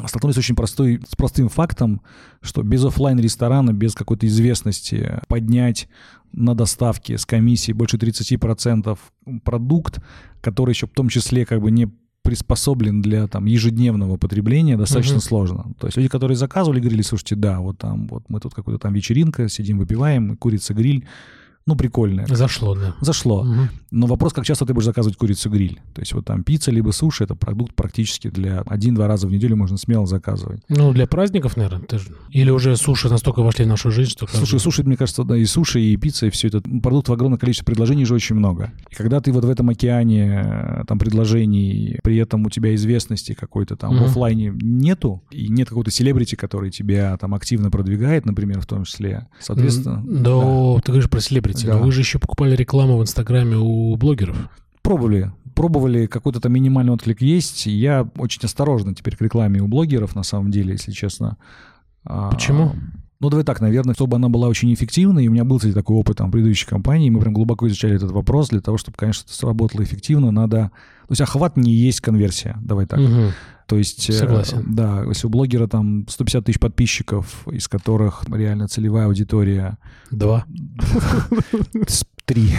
[SPEAKER 2] столкнулись очень простой, с простым фактом, что без офлайн ресторана, без какой-то известности поднять на доставке с комиссией больше 30% продукт, который еще в том числе как бы не приспособлен для там ежедневного потребления достаточно uh-huh. сложно. То есть люди, которые заказывали, говорили, слушайте, да, вот там вот мы тут какая-то там вечеринка, сидим, выпиваем, курица гриль, ну, прикольное.
[SPEAKER 1] Зашло, да.
[SPEAKER 2] Зашло. Угу. Но вопрос, как часто ты будешь заказывать курицу-гриль. То есть вот там пицца либо суши — это продукт практически для один-два раза в неделю можно смело заказывать.
[SPEAKER 1] Ну, для праздников, наверное, ты же... Или уже суши настолько вошли в нашу жизнь, что...
[SPEAKER 2] Слушай, суши, мне кажется, да, и суши, и пицца, и все это продукт в огромное количество предложений же очень много. И когда ты вот в этом океане э, там предложений, при этом у тебя известности какой-то там угу. в офлайне нету, и нет какого-то селебрити, который тебя там активно продвигает, например, в том числе, соответственно...
[SPEAKER 1] Да, да. ты говоришь про селебрити, да. но вы же еще покупали рекламу в Инстаграме у блогеров.
[SPEAKER 2] Пробовали. Пробовали, какой-то там минимальный отклик есть. Я очень осторожно теперь к рекламе у блогеров, на самом деле, если честно.
[SPEAKER 1] А, Почему?
[SPEAKER 2] Ну, давай так, наверное, чтобы она была очень эффективной, и у меня был, кстати, такой опыт там, в предыдущей компании, мы прям глубоко изучали этот вопрос, для того, чтобы, конечно, это сработало эффективно, надо... То есть охват не есть конверсия, давай так. Угу. То есть,
[SPEAKER 1] э, Согласен.
[SPEAKER 2] да, если у блогера там 150 тысяч подписчиков, из которых реально целевая аудитория...
[SPEAKER 1] Два. <laughs>
[SPEAKER 2] Три.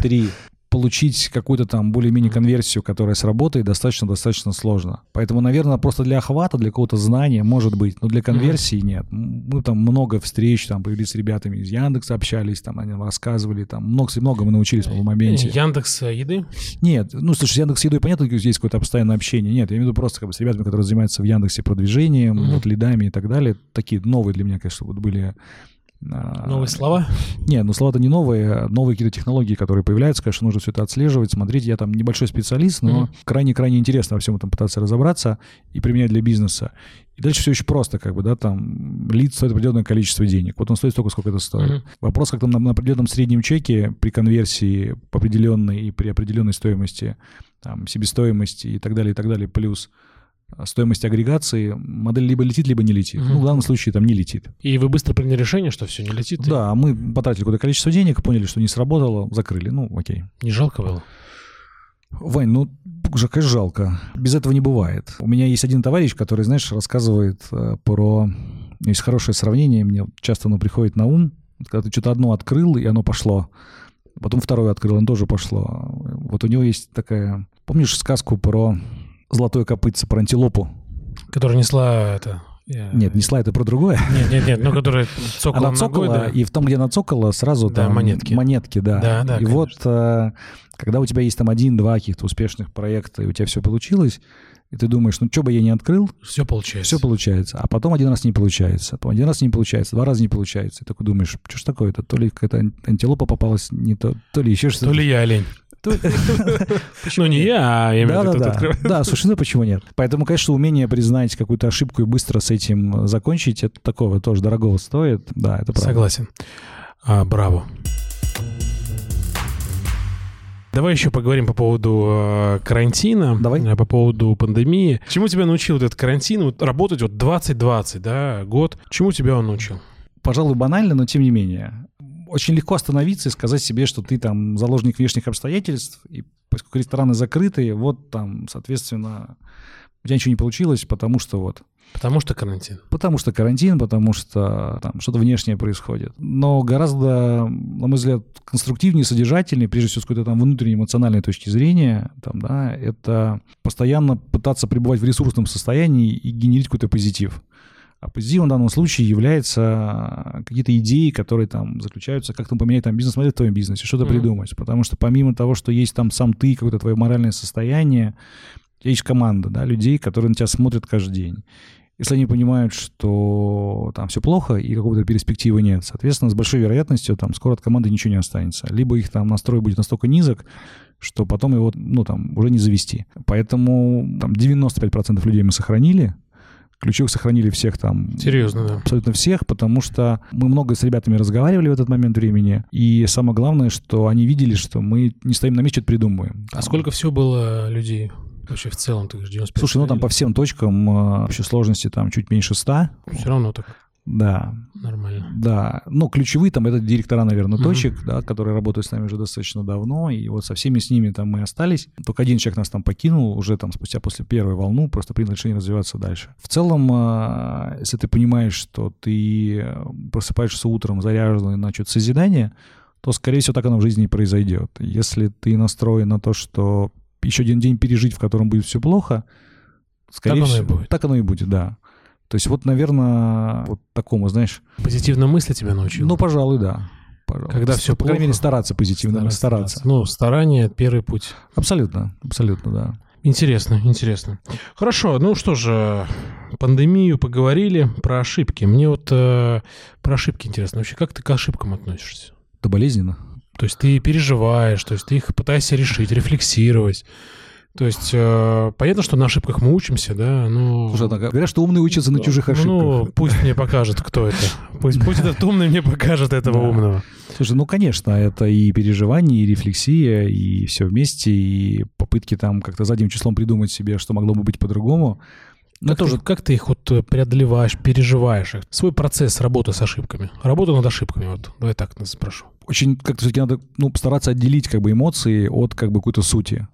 [SPEAKER 2] Три получить какую-то там более-менее конверсию, которая сработает, достаточно-достаточно сложно. Поэтому, наверное, просто для охвата, для какого-то знания, может быть, но для конверсии нет. Мы там много встреч, там появились с ребятами из Яндекса, общались, там они нам рассказывали, там много, много мы научились в моменте.
[SPEAKER 1] Яндекс э, еды?
[SPEAKER 2] Нет, ну, слушай, Яндекс едой понятно, здесь какое-то постоянное общение. Нет, я имею в виду просто как бы с ребятами, которые занимаются в Яндексе продвижением, mm-hmm. вот лидами и так далее. Такие новые для меня, конечно, вот были
[SPEAKER 1] новые слова?
[SPEAKER 2] Нет, ну слова-то не новые, а новые какие-то технологии, которые появляются, конечно, нужно все это отслеживать, смотреть. Я там небольшой специалист, но крайне-крайне mm-hmm. интересно во всем этом пытаться разобраться и применять для бизнеса. И дальше все очень просто, как бы, да, там, лид стоит определенное количество денег. Вот он стоит столько, сколько это стоит. Mm-hmm. Вопрос, как там на, на определенном среднем чеке при конверсии по определенной и при определенной стоимости, там, себестоимости и так далее, и так далее, плюс стоимость агрегации, модель либо летит, либо не летит. Угу. Ну, в данном случае там не летит.
[SPEAKER 1] И вы быстро приняли решение, что все не летит?
[SPEAKER 2] Да, мы потратили какое-то количество денег, поняли, что не сработало, закрыли. Ну, окей.
[SPEAKER 1] Не жалко было?
[SPEAKER 2] Вань, ну, уже, конечно, жалко. Без этого не бывает. У меня есть один товарищ, который, знаешь, рассказывает э, про... Есть хорошее сравнение, мне часто оно приходит на ум. Когда ты что-то одно открыл, и оно пошло. Потом второе открыл, оно тоже пошло. Вот у него есть такая... Помнишь сказку про золотое копытце про антилопу.
[SPEAKER 1] Которая несла это...
[SPEAKER 2] Нет, несла это про другое.
[SPEAKER 1] Нет, нет, нет, но которая <laughs> цокала
[SPEAKER 2] она цокала, ногой, да. и в том, где она цокала, сразу да, там монетки. Монетки, да.
[SPEAKER 1] Да, да,
[SPEAKER 2] И конечно. вот, э, когда у тебя есть там один-два каких-то успешных проекта, и у тебя все получилось, и ты думаешь, ну что бы я не открыл,
[SPEAKER 1] все получается.
[SPEAKER 2] Все получается. А потом один раз не получается, потом один раз не получается, два раза не получается. И такой думаешь, что ж такое-то? То ли какая-то антилопа попалась не то, то ли еще что-то.
[SPEAKER 1] То ли я олень. <laughs> Ну, не я, а именно
[SPEAKER 2] да, да, да. слушай, ну почему нет? Поэтому, конечно, умение признать какую-то ошибку и быстро с этим закончить, это такого тоже дорогого стоит. Да, это правда.
[SPEAKER 1] Согласен. А, браво. Давай еще поговорим по поводу э, карантина,
[SPEAKER 2] Давай.
[SPEAKER 1] Э, по поводу пандемии. Чему тебя научил этот карантин? Вот работать вот 2020, да, год. Чему тебя он научил?
[SPEAKER 2] Пожалуй, банально, но тем не менее очень легко остановиться и сказать себе, что ты там заложник внешних обстоятельств, и поскольку рестораны закрыты, вот там, соответственно, у тебя ничего не получилось, потому что вот
[SPEAKER 1] Потому что карантин.
[SPEAKER 2] Потому что карантин, потому что там что-то внешнее происходит. Но гораздо, на мой взгляд, конструктивнее, содержательнее, прежде всего с какой-то там внутренней эмоциональной точки зрения, там, да, это постоянно пытаться пребывать в ресурсном состоянии и генерить какой-то позитив. А позитивом в данном случае являются какие-то идеи, которые там заключаются, как там поменять там бизнес-модель в твоем бизнесе, что-то mm-hmm. придумать. Потому что помимо того, что есть там сам ты, какое-то твое моральное состояние, есть команда, да, людей, которые на тебя смотрят каждый день. Если они понимают, что там все плохо и какой-то перспективы нет, соответственно, с большой вероятностью там скоро от команды ничего не останется. Либо их там настрой будет настолько низок, что потом его, ну, там, уже не завести. Поэтому там 95% людей мы сохранили, Ключевых сохранили всех там.
[SPEAKER 1] Серьезно, да.
[SPEAKER 2] Абсолютно всех, потому что мы много с ребятами разговаривали в этот момент времени. И самое главное, что они видели, что мы не стоим на месте, что-то придумываем.
[SPEAKER 1] А сколько всего было людей? Вообще в целом ты 95
[SPEAKER 2] Слушай, ну там по всем точкам э, общей сложности там чуть меньше 100.
[SPEAKER 1] Все равно так.
[SPEAKER 2] Да.
[SPEAKER 1] Нормально.
[SPEAKER 2] Да. Ну, ключевые там это директора, наверное, точек, mm-hmm. да, которые работают с нами уже достаточно давно. И вот со всеми с ними там мы остались. Только один человек нас там покинул уже там спустя после первой волны, просто принял решение развиваться дальше. В целом, э, если ты понимаешь, что ты просыпаешься утром заряженный на что-то созидание, то, скорее всего, так оно в жизни и произойдет. Если ты настроен на то, что еще один день пережить, в котором будет все плохо, скорее так всего, оно и будет. так оно и будет, да. То есть вот, наверное, вот такому, знаешь...
[SPEAKER 1] Позитивно мысли тебя научил?
[SPEAKER 2] Ну, пожалуй, да. Пожалуй.
[SPEAKER 1] Когда все
[SPEAKER 2] По крайней мере, стараться позитивно, стараться. стараться.
[SPEAKER 1] Ну, старание — первый путь.
[SPEAKER 2] Абсолютно, абсолютно, да.
[SPEAKER 1] Интересно, интересно. Хорошо, ну что же, пандемию поговорили, про ошибки. Мне вот э, про ошибки интересно. Вообще, как ты к ошибкам относишься?
[SPEAKER 2] Это болезненно.
[SPEAKER 1] То есть ты переживаешь, то есть ты их пытаешься решить, рефлексировать. То есть э, понятно, что на ошибках мы учимся, да, но...
[SPEAKER 2] Слушай, так, говорят, что умные учатся на чужих ошибках.
[SPEAKER 1] Ну, пусть мне покажет, кто это. Пусть, пусть этот умный мне покажет этого да. умного.
[SPEAKER 2] Слушай, ну, конечно, это и переживание, и рефлексия, и все вместе, и попытки там как-то задним числом придумать себе, что могло бы быть по-другому.
[SPEAKER 1] Но как, тоже... ты, как ты их вот преодолеваешь, переживаешь их? Свой процесс работы с ошибками. Работа над ошибками, вот. Давай так спрошу
[SPEAKER 2] очень как-то все-таки надо ну, стараться отделить как бы эмоции от как бы какой-то сути.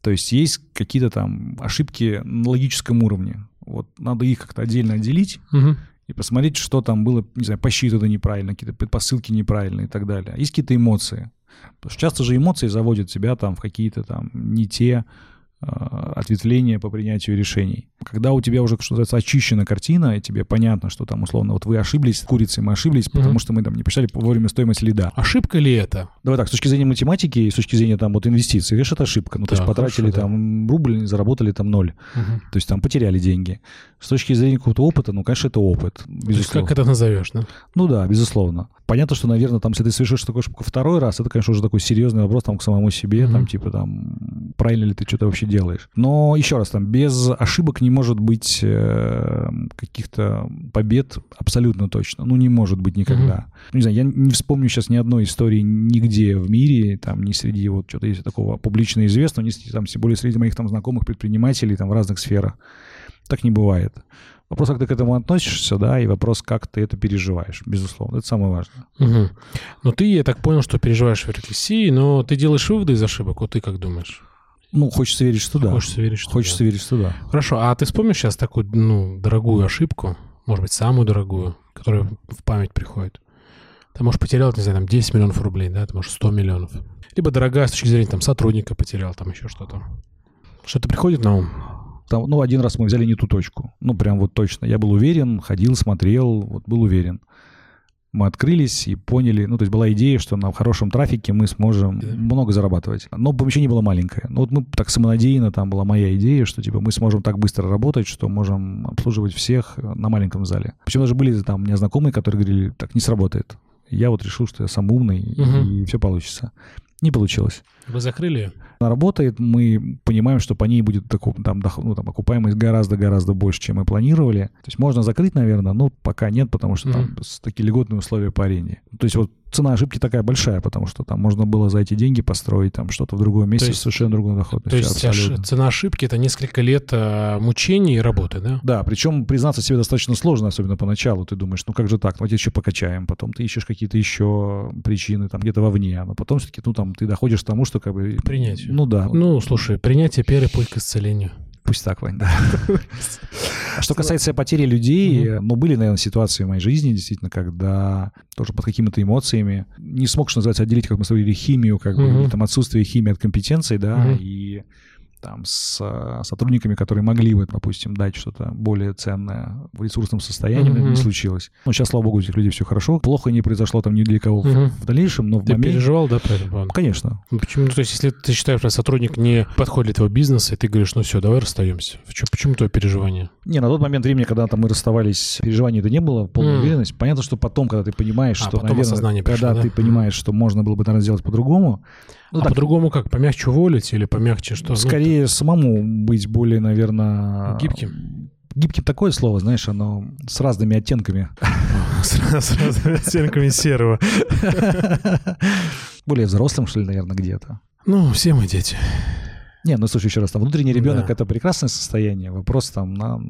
[SPEAKER 2] То есть есть какие-то там ошибки на логическом уровне. Вот надо их как-то отдельно отделить угу. и посмотреть, что там было, не знаю, посчитано неправильно, какие-то предпосылки неправильные и так далее. Есть какие-то эмоции. Потому что часто же эмоции заводят тебя там в какие-то там не те Э, ответвление по принятию решений. Когда у тебя уже, что называется, очищена картина, и тебе понятно, что там, условно, вот вы ошиблись, курицей мы ошиблись, угу. потому что мы там не посчитали вовремя стоимость лида.
[SPEAKER 1] Ошибка ли это?
[SPEAKER 2] Давай так, с точки зрения математики и с точки зрения там вот инвестиций, видишь, это ошибка. Ну, да, то есть потратили хорошо, там да. рубль, заработали там ноль. Угу. То есть там потеряли деньги. С точки зрения какого-то опыта, ну, конечно, это опыт. Безусловно. То есть
[SPEAKER 1] как это назовешь, да?
[SPEAKER 2] Ну да, безусловно. Понятно, что, наверное, там, если ты совершишь такую ошибку второй раз, это, конечно, уже такой серьезный вопрос там к самому себе, mm-hmm. там, типа, там, правильно ли ты что-то вообще делаешь. Но еще раз, там, без ошибок не может быть э, каких-то побед абсолютно точно. Ну, не может быть никогда. Mm-hmm. Ну, не знаю, я не вспомню сейчас ни одной истории нигде в мире, там, ни среди вот что-то есть такого публично известного, ни там, тем более среди моих там знакомых предпринимателей там в разных сферах. Так не бывает. Вопрос, как ты к этому относишься, да, и вопрос, как ты это переживаешь, безусловно. Это самое важное.
[SPEAKER 1] Угу. Ну, ты, я так понял, что переживаешь в рефлексии, но ты делаешь выводы из ошибок, вот ты как думаешь?
[SPEAKER 2] Ну, хочется верить, что да.
[SPEAKER 1] Хочется верить, что
[SPEAKER 2] Хочется
[SPEAKER 1] да.
[SPEAKER 2] верить, что да.
[SPEAKER 1] Хорошо, а ты вспомнишь сейчас такую, ну, дорогую ошибку, может быть, самую дорогую, которая в память приходит? Ты, можешь потерял, не знаю, там 10 миллионов рублей, да, ты, можешь 100 миллионов. Либо дорогая с точки зрения там сотрудника потерял, там еще что-то. Что-то приходит на ум?
[SPEAKER 2] Там, ну, один раз мы взяли не ту точку. Ну, прям вот точно. Я был уверен, ходил, смотрел, вот был уверен. Мы открылись и поняли, ну, то есть была идея, что на хорошем трафике мы сможем много зарабатывать. Но помещение было маленькое. Ну, вот мы так самонадеянно, там была моя идея, что, типа, мы сможем так быстро работать, что можем обслуживать всех на маленьком зале. Причем даже были там у меня знакомые, которые говорили, так не сработает. Я вот решил, что я сам умный, угу. и все получится. Не получилось.
[SPEAKER 1] Вы закрыли?
[SPEAKER 2] Она работает, мы понимаем, что по ней будет там, ну, там окупаемость гораздо-гораздо больше, чем мы планировали. То есть можно закрыть, наверное, но пока нет, потому что mm-hmm. там такие льготные условия по аренде. То есть вот цена ошибки такая большая, потому что там можно было за эти деньги построить там что-то в другом месте,
[SPEAKER 1] есть,
[SPEAKER 2] совершенно другой доход.
[SPEAKER 1] То есть абсолютно. цена ошибки — это несколько лет а, мучений и работы, да?
[SPEAKER 2] Да, причем признаться себе достаточно сложно, особенно поначалу. Ты думаешь, ну как же так, давайте еще покачаем, потом ты ищешь какие-то еще причины там где-то вовне, но потом все-таки, ну там, ты доходишь к тому, что как бы...
[SPEAKER 1] Принятие.
[SPEAKER 2] Ну да.
[SPEAKER 1] Ну, слушай, принятие — первый путь к исцелению.
[SPEAKER 2] Пусть так, Вань, да. <laughs> Что касается потери людей, ну, были, наверное, ситуации в моей жизни, действительно, когда тоже под какими-то эмоциями не смог, что называется, отделить, как мы говорили, химию, как бы, там, отсутствие химии от компетенций, да, и там, с э, сотрудниками, которые могли бы, допустим, дать что-то более ценное в ресурсном состоянии, mm-hmm. не случилось. Но сейчас, слава богу, у этих людей все хорошо. Плохо не произошло там ни для кого mm-hmm. в, дальнейшем, но в
[SPEAKER 1] Ты
[SPEAKER 2] моменте...
[SPEAKER 1] переживал, да, по этому
[SPEAKER 2] Конечно.
[SPEAKER 1] Ну, почему? Ну, то есть, если ты считаешь, что сотрудник не подходит для твоего бизнеса, и ты говоришь, ну все, давай расстаемся. Почему, почему твое переживание?
[SPEAKER 2] Не, на тот момент времени, когда там мы расставались, переживаний это не было, полная mm. уверенность. Понятно, что потом, когда ты понимаешь, а, что,
[SPEAKER 1] наверное, осознание пришло,
[SPEAKER 2] когда
[SPEAKER 1] да?
[SPEAKER 2] ты понимаешь, что можно было бы, наверное, сделать по-другому,
[SPEAKER 1] ну, а так, по-другому как? Помягче уволить или помягче что?
[SPEAKER 2] Скорее ну, самому быть более, наверное...
[SPEAKER 1] Гибким?
[SPEAKER 2] Гибким такое слово, знаешь, оно с разными оттенками. <laughs>
[SPEAKER 1] С разными оттенками серого. <laughs>
[SPEAKER 2] Более взрослым, что ли, наверное, где-то.
[SPEAKER 1] Ну, все мы дети.
[SPEAKER 2] Не, ну слушай, еще раз, там внутренний ребенок да. это прекрасное состояние. Вопрос там, на,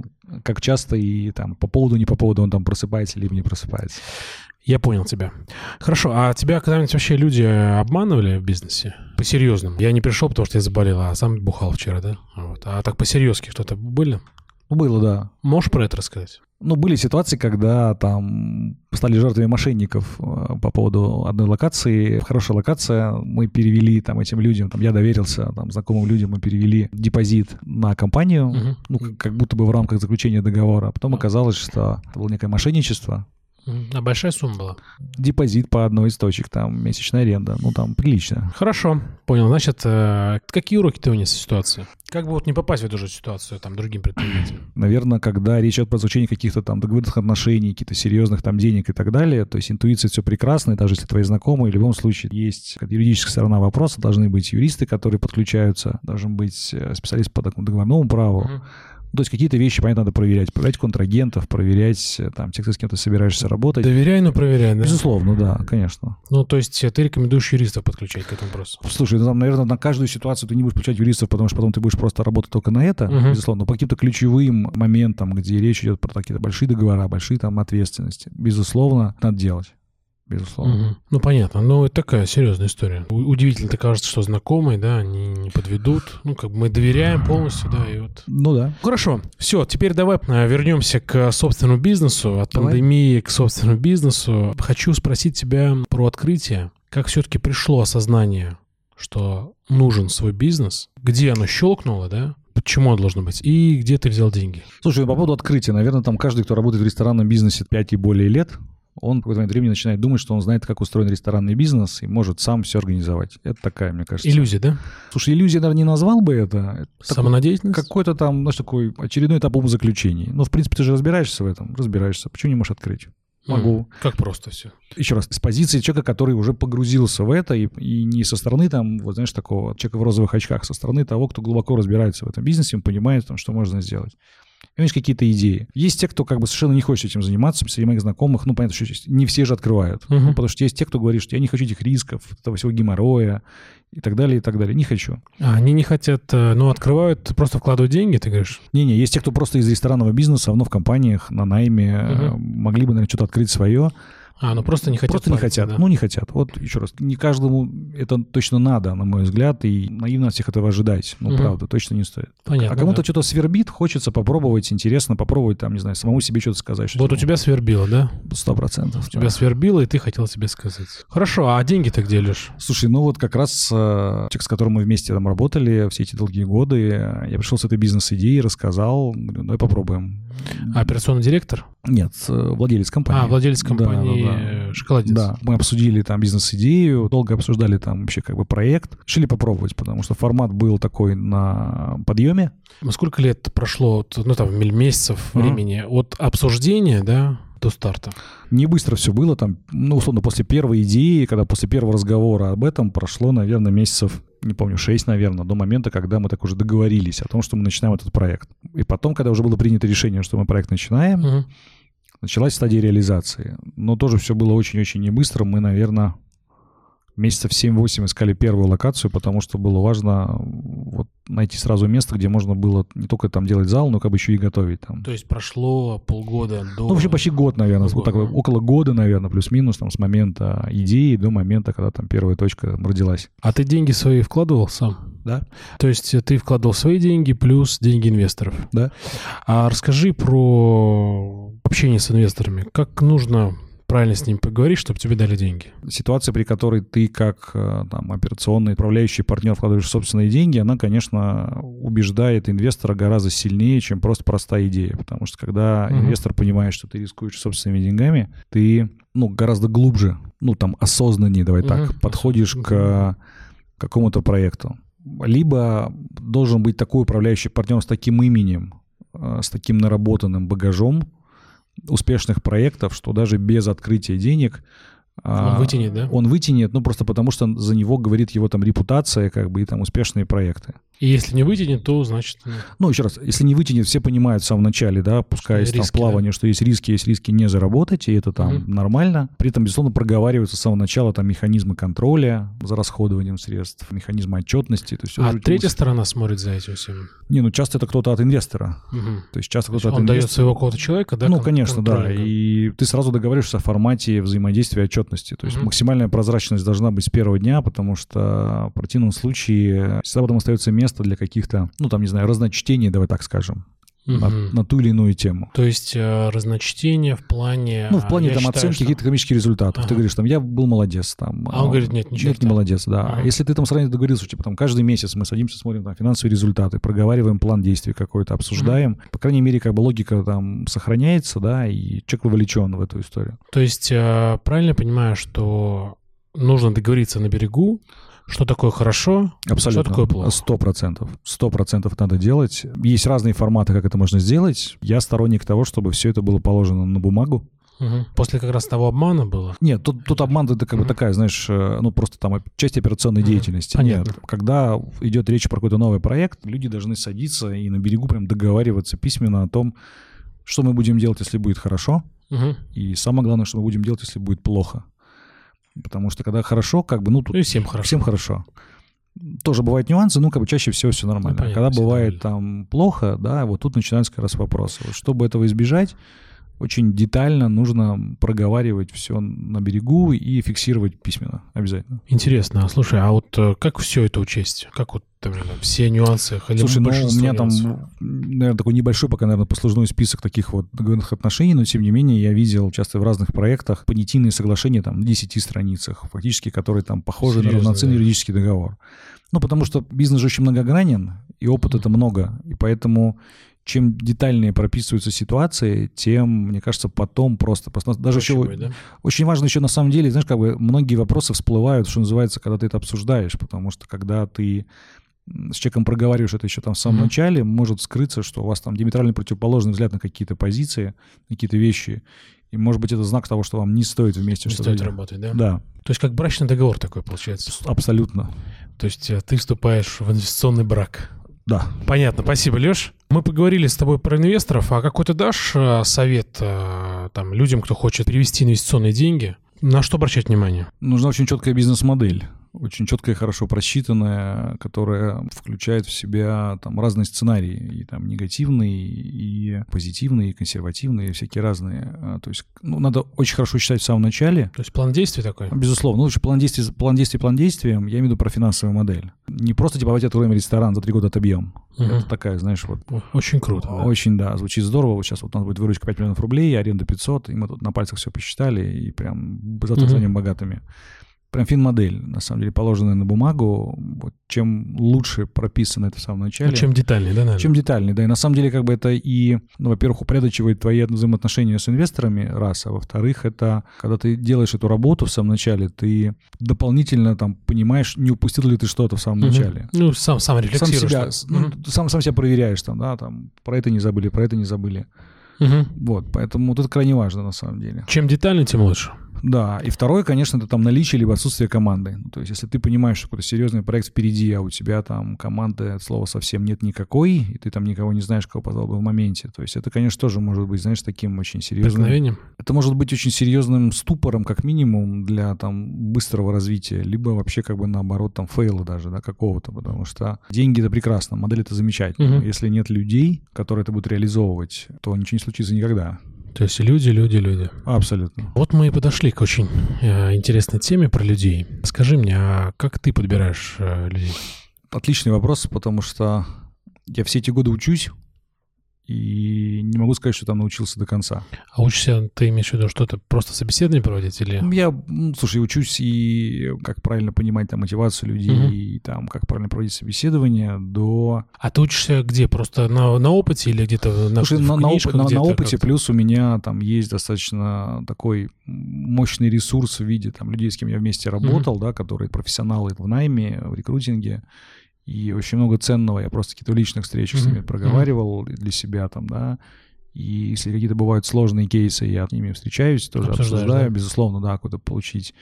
[SPEAKER 2] как часто и там по поводу, не по поводу он там просыпается или не просыпается.
[SPEAKER 1] Я понял тебя. Хорошо, а тебя когда-нибудь вообще люди обманывали в бизнесе? По-серьезному. Я не пришел, потому что я заболел, а сам бухал вчера, да? Вот. А так по-серьезки кто-то были?
[SPEAKER 2] Ну, было, да.
[SPEAKER 1] Можешь про это рассказать?
[SPEAKER 2] Ну, были ситуации, когда там стали жертвами мошенников э, по поводу одной локации. Хорошая локация, мы перевели там этим людям, там я доверился там знакомым людям, мы перевели депозит на компанию, угу. ну, как будто бы в рамках заключения договора. А потом оказалось, что это было некое мошенничество,
[SPEAKER 1] а большая сумма была?
[SPEAKER 2] Депозит по одной из точек, там месячная аренда, ну там прилично.
[SPEAKER 1] Хорошо, понял. Значит, э, какие уроки ты вынес из ситуации? Как бы вот не попасть в эту же ситуацию там другим предприятиям? <clears throat>
[SPEAKER 2] Наверное, когда речь идет про изучение каких-то там договорных отношений, каких-то серьезных там денег и так далее, то есть интуиция все прекрасно, и даже если твои знакомые, в любом случае есть юридическая сторона вопроса, должны быть юристы, которые подключаются, должен быть э, специалист по договорному праву, uh-huh ну, то есть какие-то вещи, понятно, надо проверять. Проверять контрагентов, проверять э, там тех, с кем ты собираешься работать.
[SPEAKER 1] Доверяй, но проверяй, да?
[SPEAKER 2] Безусловно, да, конечно.
[SPEAKER 1] Ну, то есть э, ты рекомендуешь юристов подключать к этому вопросу?
[SPEAKER 2] Слушай, ну, там, наверное, на каждую ситуацию ты не будешь включать юристов, потому что потом ты будешь просто работать только на это, угу. безусловно. Но по каким-то ключевым моментам, где речь идет про какие-то большие договора, большие там ответственности, безусловно, надо делать безусловно.
[SPEAKER 1] Угу. Ну, понятно. Но это такая серьезная история. Удивительно, ты кажется, что знакомые, да, они не подведут. Ну, как бы мы доверяем полностью, да, и вот.
[SPEAKER 2] Ну да.
[SPEAKER 1] Хорошо. Все, теперь давай а, вернемся к собственному бизнесу, от давай. пандемии к собственному бизнесу. Хочу спросить тебя про открытие. Как все-таки пришло осознание, что нужен свой бизнес? Где оно щелкнуло, да? Почему оно должно быть? И где ты взял деньги?
[SPEAKER 2] Слушай, по поводу открытия, наверное, там каждый, кто работает в ресторанном бизнесе 5 и более лет, он в какой-то момент времени начинает думать, что он знает, как устроен ресторанный бизнес и может сам все организовать. Это такая, мне кажется.
[SPEAKER 1] Иллюзия, да?
[SPEAKER 2] Слушай, иллюзия, наверное, не назвал бы это.
[SPEAKER 1] это Самонадеятельность?
[SPEAKER 2] Какой-то там, знаешь, такой очередной этап умозаключений. Ну, в принципе, ты же разбираешься в этом, разбираешься. Почему не можешь открыть? Могу.
[SPEAKER 1] Mm, как просто все.
[SPEAKER 2] Еще раз, с позиции человека, который уже погрузился в это, и, и не со стороны там, вот знаешь, такого человека в розовых очках, со стороны того, кто глубоко разбирается в этом бизнесе, он понимает, там, что можно сделать имеешь какие-то идеи. Есть те, кто как бы совершенно не хочет этим заниматься, среди моих знакомых, ну, понятно, что не все же открывают. Uh-huh. Ну, потому что есть те, кто говорит, что я не хочу этих рисков, этого всего геморроя и так далее, и так далее. Не хочу.
[SPEAKER 1] А они не хотят, э, ну, открывают, просто вкладывают деньги, ты говоришь?
[SPEAKER 2] Не-не, есть те, кто просто из ресторанного бизнеса, но в компаниях, на найме, uh-huh. могли бы, наверное, что-то открыть свое,
[SPEAKER 1] а, ну просто не хотят.
[SPEAKER 2] Просто не хотят. Да? Ну, не хотят. Вот еще раз, не каждому это точно надо, на мой взгляд, и наивно всех этого ожидать. Ну, угу. правда, точно не стоит.
[SPEAKER 1] Понятно.
[SPEAKER 2] А кому-то
[SPEAKER 1] да.
[SPEAKER 2] что-то свербит, хочется попробовать, интересно попробовать, там, не знаю, самому себе что-то сказать. Что
[SPEAKER 1] вот у тебя свербило, да?
[SPEAKER 2] Сто процентов.
[SPEAKER 1] У тебя да. свербило, и ты хотел себе сказать. Хорошо, а деньги ты где лишь?
[SPEAKER 2] Слушай, ну вот как раз э, человек, с которым мы вместе там работали все эти долгие годы, я пришел с этой бизнес-идеей, рассказал, говорю, давай попробуем.
[SPEAKER 1] А операционный директор?
[SPEAKER 2] Нет, э, владелец компании.
[SPEAKER 1] А, владелец компании да, да, да. «Шоколадец».
[SPEAKER 2] Да, мы обсудили там бизнес-идею, долго обсуждали там вообще как бы проект. Решили попробовать, потому что формат был такой на подъеме.
[SPEAKER 1] А сколько лет прошло, ну там месяцев mm-hmm. времени от обсуждения, да, до старта?
[SPEAKER 2] Не быстро все было, там, ну, условно, после первой идеи, когда после первого разговора об этом прошло, наверное, месяцев, не помню, 6, наверное, до момента, когда мы так уже договорились о том, что мы начинаем этот проект. И потом, когда уже было принято решение, что мы проект начинаем, угу Началась стадия реализации. Но тоже все было очень-очень не быстро. Мы, наверное, месяцев 7-8 искали первую локацию, потому что было важно вот найти сразу место, где можно было не только там делать зал, но как бы еще и готовить там.
[SPEAKER 1] То есть прошло полгода до...
[SPEAKER 2] Ну, вообще почти год, наверное,
[SPEAKER 1] Полгода,
[SPEAKER 2] вот так, около года, наверное, плюс-минус, там, с момента идеи до момента, когда там первая точка родилась.
[SPEAKER 1] А ты деньги свои вкладывал сам?
[SPEAKER 2] Да?
[SPEAKER 1] То есть ты вкладывал свои деньги плюс деньги инвесторов?
[SPEAKER 2] Да.
[SPEAKER 1] А расскажи про общение с инвесторами. Как нужно правильно с ними поговорить, чтобы тебе дали деньги?
[SPEAKER 2] Ситуация, при которой ты как э, там, операционный управляющий партнер вкладываешь собственные деньги, она, конечно, убеждает инвестора гораздо сильнее, чем просто простая идея. Потому что когда
[SPEAKER 1] Мгм.
[SPEAKER 2] инвестор понимает, что ты рискуешь собственными деньгами, ты ну, гораздо глубже, ну там осознаннее, давай так,
[SPEAKER 1] Мгм.
[SPEAKER 2] подходишь к какому-то проекту. Либо должен быть такой управляющий партнер с таким именем, э, с таким наработанным багажом успешных проектов, что даже без открытия денег а,
[SPEAKER 1] Он вытянет, да?
[SPEAKER 2] Он вытянет, ну просто потому что за него говорит его там репутация, как бы и там успешные проекты.
[SPEAKER 1] И если не вытянет, то значит... ну,
[SPEAKER 2] Ну, еще раз, если не вытянет, все понимают в самом начале, да, пускай
[SPEAKER 1] Что
[SPEAKER 2] там
[SPEAKER 1] риски,
[SPEAKER 2] плавании, что есть риски, есть риски не заработать, и это там
[SPEAKER 1] Мгм.
[SPEAKER 2] нормально. При этом, безусловно, проговариваются с самого начала там механизмы контроля за расходованием средств, механизмы отчетности. То есть
[SPEAKER 1] А третья сторона смотрит за этим всем.
[SPEAKER 2] Не, ну часто это кто-то от инвестора.
[SPEAKER 1] Мгм.
[SPEAKER 2] То есть часто
[SPEAKER 1] То есть
[SPEAKER 2] кто-то от
[SPEAKER 1] Он дает
[SPEAKER 2] инвестора.
[SPEAKER 1] своего какого-то человека, да?
[SPEAKER 2] ну,
[SPEAKER 1] кон-
[SPEAKER 2] конечно, да. И ты сразу договариваешься о формате взаимодействия отчетности. То есть
[SPEAKER 1] Мгм.
[SPEAKER 2] максимальная прозрачность должна быть с первого дня, потому что в противном случае всегда потом остается место для каких-то, ну, там, не знаю, разночтений, давай так скажем, на,
[SPEAKER 1] Мгм.
[SPEAKER 2] на ту или иную тему.
[SPEAKER 1] То есть э, разночтение в плане...
[SPEAKER 2] Ну, в плане
[SPEAKER 1] я
[SPEAKER 2] там
[SPEAKER 1] считаю,
[SPEAKER 2] оценки
[SPEAKER 1] что-
[SPEAKER 2] каких-то экономических результатов. Ты
[SPEAKER 1] Ага.
[SPEAKER 2] говоришь, там, я был молодец. Там,
[SPEAKER 1] А он говорит, нет, ничего.
[SPEAKER 2] Нет, не молодец, да.
[SPEAKER 1] Ага.
[SPEAKER 2] Если ты там сразу договорился, типа там каждый месяц мы садимся, смотрим там финансовые результаты, проговариваем план действий какой-то, обсуждаем, по крайней мере, как бы логика там сохраняется, да, и человек вовлечен в эту историю.
[SPEAKER 1] То есть э, правильно понимаю, что нужно договориться на берегу, что такое хорошо,
[SPEAKER 2] Абсолютно.
[SPEAKER 1] что такое плохо.
[SPEAKER 2] Сто процентов. Сто процентов надо делать. Есть разные форматы, как это можно сделать. Я сторонник того, чтобы все это было положено на бумагу.
[SPEAKER 1] Мгм. После как раз того обмана было.
[SPEAKER 2] Нет, тут, тут обман это как бы
[SPEAKER 1] Мгм.
[SPEAKER 2] такая, знаешь, э, ну просто там часть операционной
[SPEAKER 1] Мгм.
[SPEAKER 2] деятельности.
[SPEAKER 1] Понятно.
[SPEAKER 2] Нет, когда идет речь про какой-то новый проект, люди должны садиться и на берегу прям договариваться письменно о том, что мы будем делать, если будет хорошо,
[SPEAKER 1] Мгм.
[SPEAKER 2] и самое главное, что мы будем делать, если будет плохо. Потому что когда хорошо, как бы, ну, тут
[SPEAKER 1] Ну и всем хорошо.
[SPEAKER 2] Всем хорошо. Тоже бывают нюансы, ну, как бы чаще всего все нормально.
[SPEAKER 1] Ну, понятно,
[SPEAKER 2] Когда
[SPEAKER 1] всегда
[SPEAKER 2] бывает
[SPEAKER 1] будет.
[SPEAKER 2] там плохо, да, вот тут начинаются как раз вопросы. Вот чтобы этого избежать, очень детально нужно проговаривать все на берегу и фиксировать письменно обязательно.
[SPEAKER 1] Интересно. Слушай, а вот э, как все это учесть? Как вот там, знаю, все нюансы?
[SPEAKER 2] Слушай, ну у меня там,
[SPEAKER 1] нюансов?
[SPEAKER 2] наверное, такой небольшой пока, наверное, послужной список таких вот договорных отношений, но тем не менее я видел часто в разных проектах понятийные соглашения там на 10 страницах, фактически, которые там похожи
[SPEAKER 1] Серьезно,
[SPEAKER 2] на равноценный
[SPEAKER 1] да?
[SPEAKER 2] юридический договор. Ну, потому что бизнес же очень многогранен, и опыта это много, и поэтому чем детальнее прописываются ситуации, тем, мне кажется, потом просто... просто даже
[SPEAKER 1] Проще
[SPEAKER 2] еще
[SPEAKER 1] будет, да?
[SPEAKER 2] очень важно еще на самом деле, знаешь, как бы многие вопросы всплывают, что называется, когда ты это обсуждаешь, потому что когда ты с человеком проговариваешь это еще там в самом
[SPEAKER 1] Мгм.
[SPEAKER 2] начале, может скрыться, что у вас там диаметрально противоположный взгляд на какие-то позиции, на какие-то вещи, и может быть это знак того, что вам не стоит вместе
[SPEAKER 1] Не
[SPEAKER 2] что-то
[SPEAKER 1] стоит
[SPEAKER 2] делать.
[SPEAKER 1] работать, да?
[SPEAKER 2] Да,
[SPEAKER 1] То есть как брачный договор такой получается.
[SPEAKER 2] абсолютно.
[SPEAKER 1] То есть э, ты вступаешь в инвестиционный брак.
[SPEAKER 2] Да.
[SPEAKER 1] Понятно, спасибо, Леш. Мы поговорили с тобой про инвесторов, а какой ты дашь э, совет э, там, людям, кто хочет перевести инвестиционные деньги? На что обращать внимание?
[SPEAKER 2] Нужна очень четкая бизнес-модель, очень четкая, хорошо просчитанная, которая включает в себя там разные сценарии, и там негативные, и позитивные, и консервативные, и всякие разные. А, То есть, ну, надо очень хорошо считать в самом начале.
[SPEAKER 1] То есть план действий такой?
[SPEAKER 2] Безусловно, ну, лучше план действий, план действий, план действием, я имею в виду про финансовую модель. Не просто типа давайте откроем ресторан, за три года отобьем.
[SPEAKER 1] Мгм.
[SPEAKER 2] Это такая, знаешь, вот
[SPEAKER 1] Очень круто. да.
[SPEAKER 2] очень, да, звучит здорово. Вот сейчас вот у нас будет выручка 5 миллионов рублей, аренда 500, и мы тут на пальцах все посчитали, и прям завтра
[SPEAKER 1] Мгм.
[SPEAKER 2] станем богатыми. Прям финмодель, на самом деле, положенная на бумагу. Вот чем лучше прописано это в самом начале,
[SPEAKER 1] Ну, чем детальнее, да, наверное?
[SPEAKER 2] чем детальнее. Да, и на самом деле, как бы это и, ну, во-первых, упорядочивает твои взаимоотношения с инвесторами, раз, а во-вторых, это когда ты делаешь эту работу в самом начале, ты дополнительно там понимаешь, не упустил ли ты что-то в самом начале
[SPEAKER 1] Ну, сам, сам
[SPEAKER 2] сам
[SPEAKER 1] рефлексируешь.
[SPEAKER 2] себя,
[SPEAKER 1] так.
[SPEAKER 2] с- ну, сам, сам себя проверяешь там, да, там, про это не забыли, про это не забыли.
[SPEAKER 1] Мгм.
[SPEAKER 2] Вот, поэтому вот это крайне важно на самом деле.
[SPEAKER 1] Чем детальнее, тем лучше.
[SPEAKER 2] Да, и второе, конечно, это там наличие либо отсутствие команды. Ну, то есть, если ты понимаешь, что какой-то серьезный проект впереди, а у тебя там команды от слова совсем нет никакой, и ты там никого не знаешь, кого позвал бы в моменте, то есть это, конечно, тоже может быть, знаешь, таким очень серьезным... Это может быть очень серьезным ступором, как минимум, для там быстрого развития, либо вообще как бы наоборот там фейла даже, да, какого-то, потому что деньги — это прекрасно, модель — это замечательно.
[SPEAKER 1] Мгм.
[SPEAKER 2] Если нет людей, которые это будут реализовывать, то ничего не случится никогда.
[SPEAKER 1] То есть люди, люди, люди.
[SPEAKER 2] Абсолютно.
[SPEAKER 1] Вот мы и подошли к очень э, интересной теме про людей. Скажи мне, а как ты подбираешь э, людей?
[SPEAKER 2] Отличный вопрос, потому что я все эти годы учусь, и не могу сказать, что там научился до конца.
[SPEAKER 1] А учишься, ты имеешь в виду что-то просто собеседование проводить или...
[SPEAKER 2] Я, м, слушай, учусь и как правильно понимать там мотивацию людей,
[SPEAKER 1] Мгм.
[SPEAKER 2] и там как правильно проводить собеседование, до...
[SPEAKER 1] А ты учишься где? Просто на, на опыте или где-то на,
[SPEAKER 2] Слушай,
[SPEAKER 1] в
[SPEAKER 2] на, на оп-
[SPEAKER 1] книжках
[SPEAKER 2] на- на опыте, плюс у меня там есть достаточно такой мощный ресурс в виде там людей, с кем я вместе работал, да, которые профессионалы в найме, в рекрутинге, и очень много ценного я просто какие-то личных встречах с
[SPEAKER 1] Мгм.
[SPEAKER 2] ними проговаривал для себя там, да, и если какие-то бывают сложные кейсы, я с ними встречаюсь, тоже
[SPEAKER 1] Обсуждаешь,
[SPEAKER 2] обсуждаю,
[SPEAKER 1] да?
[SPEAKER 2] безусловно, да, какую-то получить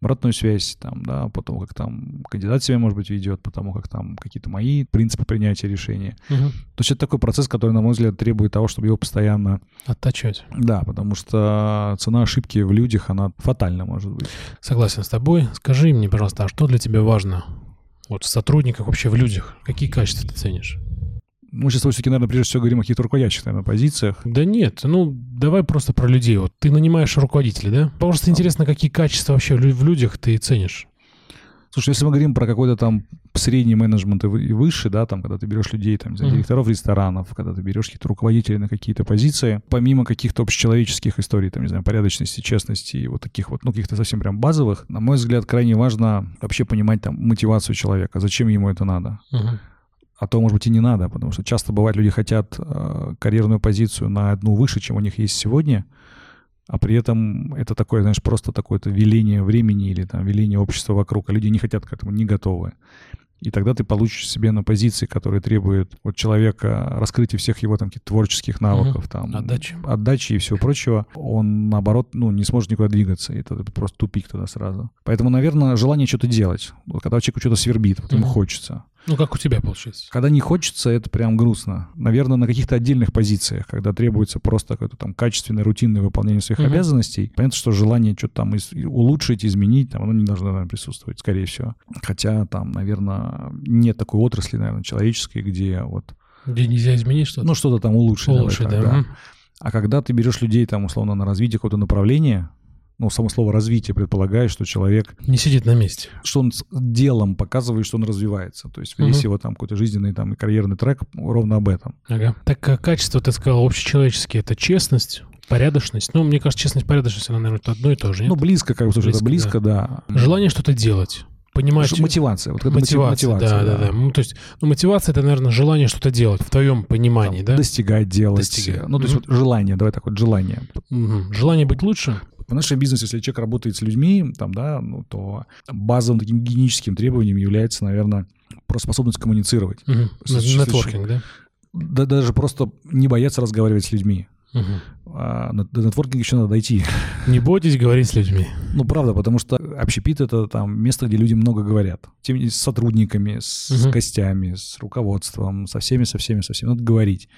[SPEAKER 2] обратную связь, там, да, по тому, как там кандидат себя, может быть, ведет, по тому, как там какие-то мои принципы принятия решения.
[SPEAKER 1] Мгм.
[SPEAKER 2] То есть это такой процесс, который, на мой взгляд, требует того, чтобы его постоянно...
[SPEAKER 1] Оттачивать.
[SPEAKER 2] Да, потому что цена ошибки в людях, она фатальна, может быть.
[SPEAKER 1] Согласен с тобой. Скажи мне, пожалуйста, а что для тебя важно вот в сотрудниках, вообще в людях? Какие качества ты ценишь?
[SPEAKER 2] Мы сейчас все-таки, наверное, прежде всего говорим о каких-то руководящих, наверное, позициях.
[SPEAKER 1] Да нет, ну давай просто про людей. Вот ты нанимаешь руководителей, да? Просто интересно, какие качества вообще в людях ты ценишь.
[SPEAKER 2] Слушай, если мы говорим про какой-то там средний менеджмент и вы- и выше, да, там, когда ты берешь людей, там, знаю, директоров ресторанов, когда ты берешь каких-то руководителей на какие-то позиции, помимо каких-то общечеловеческих историй, там, не знаю, порядочности, честности и вот таких вот, ну, каких-то совсем прям базовых, на мой взгляд, крайне важно вообще понимать там мотивацию человека, зачем ему это надо.
[SPEAKER 1] Мгм.
[SPEAKER 2] а то, может быть, и не надо, потому что часто бывает, люди хотят э, карьерную позицию на одну выше, чем у них есть сегодня, а при этом это такое, знаешь, просто такое-то веление времени или там веление общества вокруг, а люди не хотят к этому, не готовы. И тогда ты получишь себе на позиции, которые требуют от человека раскрытия всех его там творческих навыков, там,
[SPEAKER 1] Отдачи.
[SPEAKER 2] отдачи и всего прочего, он, наоборот, ну, не сможет никуда двигаться. И это просто тупик тогда сразу. Поэтому, наверное, желание что-то делать. Вот когда человеку что-то свербит, вот ему
[SPEAKER 1] Мгм.
[SPEAKER 2] хочется.
[SPEAKER 1] Ну, как у тебя получается?
[SPEAKER 2] Когда не хочется, это прям грустно. Наверное, на каких-то отдельных позициях, когда требуется просто какое-то там качественное, рутинное выполнение своих
[SPEAKER 1] Мгм.
[SPEAKER 2] обязанностей. Понятно, что желание что-то там из- улучшить, изменить, там, оно не должно, наверное, присутствовать, скорее всего. Хотя там, наверное, нет такой отрасли, наверное, человеческой, где вот,
[SPEAKER 1] Где нельзя изменить что-то?
[SPEAKER 2] ну, что-то там улучшить.
[SPEAKER 1] Улучшить,
[SPEAKER 2] так,
[SPEAKER 1] да. Мгм.
[SPEAKER 2] А когда ты берешь людей, там, условно, на развитие какого-то направления, ну, само слово развитие предполагает, что человек
[SPEAKER 1] Не сидит на месте.
[SPEAKER 2] что он с делом показывает, что он развивается. То есть весь его там какой-то жизненный там и карьерный трек ровно об этом.
[SPEAKER 1] Ага. Так а качество, ты сказал, общечеловеческие, это честность, порядочность. Ну, мне кажется, честность, порядочность, она, наверное, это одно и то же, нет?
[SPEAKER 2] Ну, близко, как бы, слушай, это
[SPEAKER 1] Близко,
[SPEAKER 2] близко, да.
[SPEAKER 1] Желание что-то делать. Понимать...
[SPEAKER 2] Ш- Мотивация. Вот
[SPEAKER 1] Мотивация,
[SPEAKER 2] мотивация,
[SPEAKER 1] да, да, да. Ну, то есть, ну, мотивация это, наверное, желание что-то делать в твоем понимании, да?
[SPEAKER 2] Достигать, делать.
[SPEAKER 1] Достигать.
[SPEAKER 2] Ну, то есть
[SPEAKER 1] Мгм.
[SPEAKER 2] вот желание, давай так вот, желание.
[SPEAKER 1] Мгм. Желание быть лучше.
[SPEAKER 2] В нашем бизнесе, если человек работает с людьми, там, да, ну, то базовым таким гигиеническим требованием является, наверное, просто способность коммуницировать. Если-
[SPEAKER 1] Нетворкинг, да?
[SPEAKER 2] Да, даже просто не бояться разговаривать с людьми.
[SPEAKER 1] Мгм.
[SPEAKER 2] А до нетворкинга еще надо дойти.
[SPEAKER 1] Не бойтесь говорить с людьми.
[SPEAKER 2] Ну, правда, потому что общепит — это там место, где люди много говорят. Тем с сотрудниками, с
[SPEAKER 1] Мгм.
[SPEAKER 2] гостями, с руководством, со всеми, со всеми, со всеми. Надо говорить.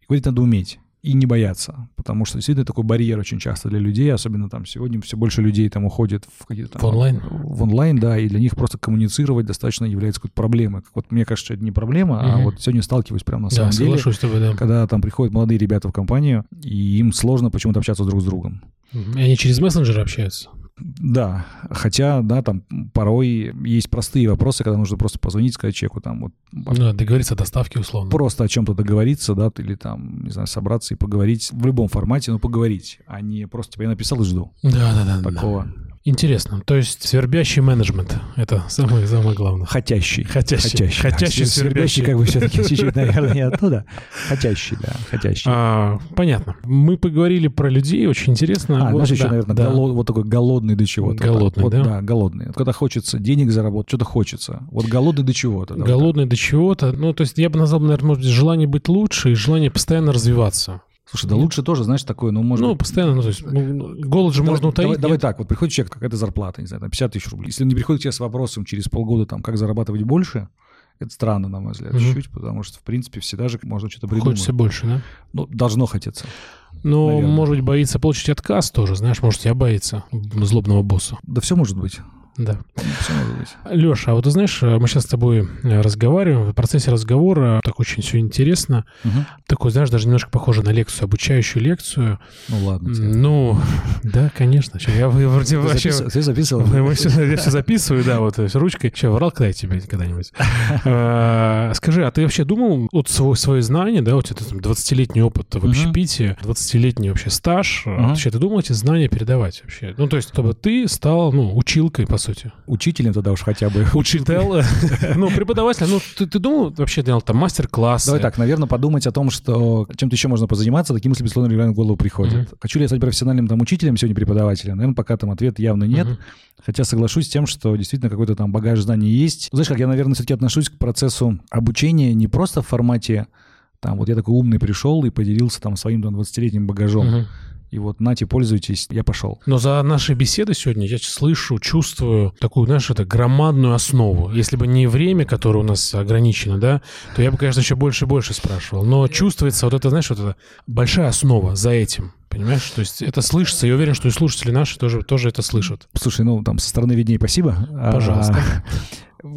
[SPEAKER 2] И говорить надо уметь. И не бояться, потому что действительно такой барьер очень часто для людей, особенно там сегодня все больше людей там уходит в какие-то...
[SPEAKER 1] В онлайн?
[SPEAKER 2] В онлайн, да, и для них просто коммуницировать достаточно является какой-то проблемой. Как Вот мне кажется, что это не проблема, а
[SPEAKER 1] Мгм.
[SPEAKER 2] вот сегодня сталкиваюсь прямо на
[SPEAKER 1] Да,
[SPEAKER 2] самом деле,
[SPEAKER 1] с тобой, да.
[SPEAKER 2] когда там приходят молодые ребята в компанию, и им сложно почему-то общаться друг с другом.
[SPEAKER 1] И они через мессенджеры общаются.
[SPEAKER 2] Да, хотя, да, там порой есть простые вопросы, когда нужно просто позвонить, сказать человеку там вот
[SPEAKER 1] Ну, договориться о доставке условно.
[SPEAKER 2] просто о чем-то договориться, да, или там, не знаю, собраться и поговорить в любом формате, но поговорить, а не просто типа я написал и жду.
[SPEAKER 1] Да, да, да, да. Интересно. То есть свербящий менеджмент. Это самое, самое главное.
[SPEAKER 2] Хотящий.
[SPEAKER 1] Хотящий. Хотящий,
[SPEAKER 2] да.
[SPEAKER 1] свербящий.
[SPEAKER 2] как бы все-таки чуть-чуть, наверное, не оттуда. Хотящий, да, хотящий.
[SPEAKER 1] А, понятно. Мы поговорили про людей, очень интересно.
[SPEAKER 2] А,
[SPEAKER 1] Вот,
[SPEAKER 2] знаешь, еще,
[SPEAKER 1] да,
[SPEAKER 2] наверное,
[SPEAKER 1] да.
[SPEAKER 2] голод- вот такой голодный до чего-то.
[SPEAKER 1] Голодный,
[SPEAKER 2] вот,
[SPEAKER 1] да?
[SPEAKER 2] Да, голодный. Вот Когда хочется денег заработать, что-то хочется. Вот голодный до чего-то. да, вот
[SPEAKER 1] Голодный до чего-то. Ну, то есть я бы назвал, наверное, может быть, желание быть лучше и желание постоянно развиваться.
[SPEAKER 2] Слушай, да лучше тоже, знаешь, такое, ну, может
[SPEAKER 1] Ну,
[SPEAKER 2] быть,
[SPEAKER 1] постоянно, ну, то есть, ну, голод же
[SPEAKER 2] Давай-
[SPEAKER 1] можно утаить.
[SPEAKER 2] Давай, давай так, вот приходит человек, какая-то зарплата, не знаю, там 50 тысяч рублей. Если он не приходит к тебе с вопросом через полгода, там, как зарабатывать больше, это странно, на мой взгляд,
[SPEAKER 1] Мгм.
[SPEAKER 2] чуть-чуть, потому что, в принципе, всегда же можно что-то придумать.
[SPEAKER 1] Хочется больше, да?
[SPEAKER 2] Ну, должно хотеться. Наверное.
[SPEAKER 1] может быть, боится получить отказ тоже, знаешь, может, тебя боится злобного босса.
[SPEAKER 2] Да все может быть.
[SPEAKER 1] Да.
[SPEAKER 2] Все.
[SPEAKER 1] Леша, а вот ты знаешь, мы сейчас с тобой э, разговариваем, в процессе разговора так очень все интересно.
[SPEAKER 2] Мгм.
[SPEAKER 1] Такой, знаешь, даже немножко похоже на лекцию, обучающую лекцию.
[SPEAKER 2] Ну ладно.
[SPEAKER 1] Ну, <laughs> да, конечно. Я вроде вообще...
[SPEAKER 2] Ты записывал? <laughs>
[SPEAKER 1] Мы всё- я все записываю, да, вот э, ручкой. Че, врал когда я тебе когда-нибудь? Э, <laughs> Скажи, а ты вообще думал, вот свои знания, да, у тебя там 20-летний опыт в общепите, 20-летний вообще стаж, э,
[SPEAKER 2] Мгм.
[SPEAKER 1] вообще ты думал эти знания передавать вообще? Ну, то есть, чтобы ты стал, ну, училкой, по сути.
[SPEAKER 2] Учителем тогда уж хотя бы. <laughs>
[SPEAKER 1] Учитель, <laughs> ну, преподаватель, ну, ты, ты думал вообще делал там мастер-классы?
[SPEAKER 2] Давай так, наверное, подумать о том, что чем-то еще можно позаниматься, такие мысли, безусловно, регулярно в голову приходят. Хочу ли я стать профессиональным там учителем, сегодня преподавателем? Наверное, пока там ответ явно нет. Хотя соглашусь с тем, что действительно какой-то там багаж знаний есть. Знаешь, как я, наверное, все-таки отношусь к процессу обучения не просто в формате там вот я такой умный пришел и поделился там своим там 20-летним багажом.
[SPEAKER 1] Мгм.
[SPEAKER 2] И вот нате, пользуйтесь, я пошел.
[SPEAKER 1] Но за нашей беседой сегодня я слышу, чувствую такую, знаешь, это громадную основу. Если бы не время, которое у нас ограничено, да, то я бы, конечно, еще больше и больше спрашивал. Но чувствуется вот это, знаешь, вот эта большая основа за этим. Понимаешь? То есть это слышится. Я уверен, что и слушатели наши тоже, тоже это слышат.
[SPEAKER 2] Слушай, ну там со стороны виднее спасибо. А,
[SPEAKER 1] Пожалуйста. <laughs>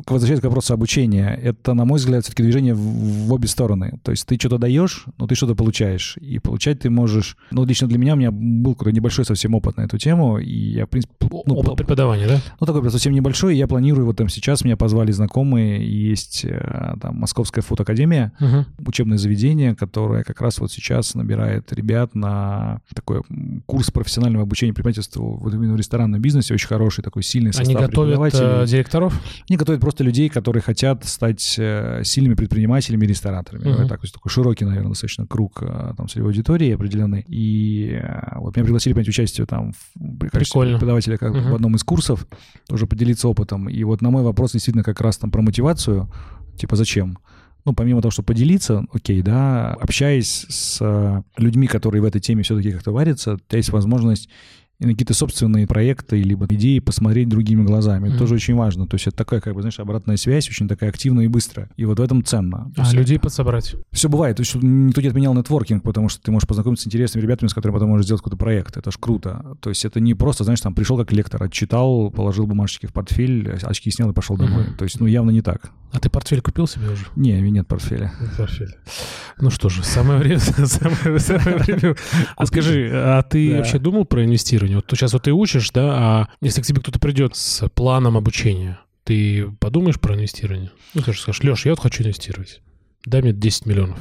[SPEAKER 2] Возвращаясь к вопросу обучения, это, на мой взгляд, все-таки движение в, в обе стороны. То есть ты что-то даешь, но ты что-то получаешь. И получать ты можешь... Ну, лично для меня у меня был какой-то небольшой совсем опыт на эту тему, и я, в принципе... Ну,
[SPEAKER 1] Опыт
[SPEAKER 2] по-
[SPEAKER 1] преподавания, да?
[SPEAKER 2] ну, такой совсем небольшой, и я планирую, вот там сейчас меня позвали знакомые, есть э, там Московская фотоакадемия,
[SPEAKER 1] Мгм.
[SPEAKER 2] учебное заведение, которое как раз вот сейчас набирает ребят на такой курс профессионального обучения предпринимательству вот именно в ресторанном бизнесе, очень хороший, такой сильный состав
[SPEAKER 1] Они готовят э, директоров?
[SPEAKER 2] Они готовят просто людей, которые хотят стать э, сильными предпринимателями и рестораторами.
[SPEAKER 1] Мгм.
[SPEAKER 2] Давай так, то есть такой широкий, наверное, достаточно круг э, там целевой аудитории определенный. И э, вот меня пригласили принять участие там в
[SPEAKER 1] Прикольно.
[SPEAKER 2] преподавателя как
[SPEAKER 1] Мгм.
[SPEAKER 2] в одном из курсов, тоже поделиться опытом. И вот на мой вопрос действительно как раз там про мотивацию, типа зачем? Ну, помимо того, что поделиться, окей, да, общаясь с людьми, которые в этой теме все-таки как-то варятся, у тебя есть возможность и на какие-то собственные проекты, либо идеи посмотреть другими глазами. Это
[SPEAKER 1] Мгм.
[SPEAKER 2] тоже очень важно. То есть это такая, как бы, знаешь, обратная связь, очень такая активная и быстрая. И вот в этом ценно.
[SPEAKER 1] А людей подсобрать?
[SPEAKER 2] Все бывает. То есть никто не отменял нетворкинг, потому что ты можешь познакомиться с интересными ребятами, с которыми потом можешь сделать какой-то проект. Это ж круто. То есть это не просто, знаешь, там пришел как лектор, отчитал, положил бумажечки в портфель, очки снял и пошел домой.
[SPEAKER 1] Мгм.
[SPEAKER 2] То есть, ну, явно не так.
[SPEAKER 1] А ты портфель купил себе уже?
[SPEAKER 2] Не, у меня нет портфеля.
[SPEAKER 1] Портфель. Ну что же, самое время. <laughs> А <laughs> скажи, а ты вообще думал про инвестирование? Вот сейчас вот ты учишь, да, а если к тебе кто-то придет с планом обучения, ты подумаешь про инвестирование? Ну, ты же скажешь, Леш, я вот хочу инвестировать. Дай мне 10 миллионов.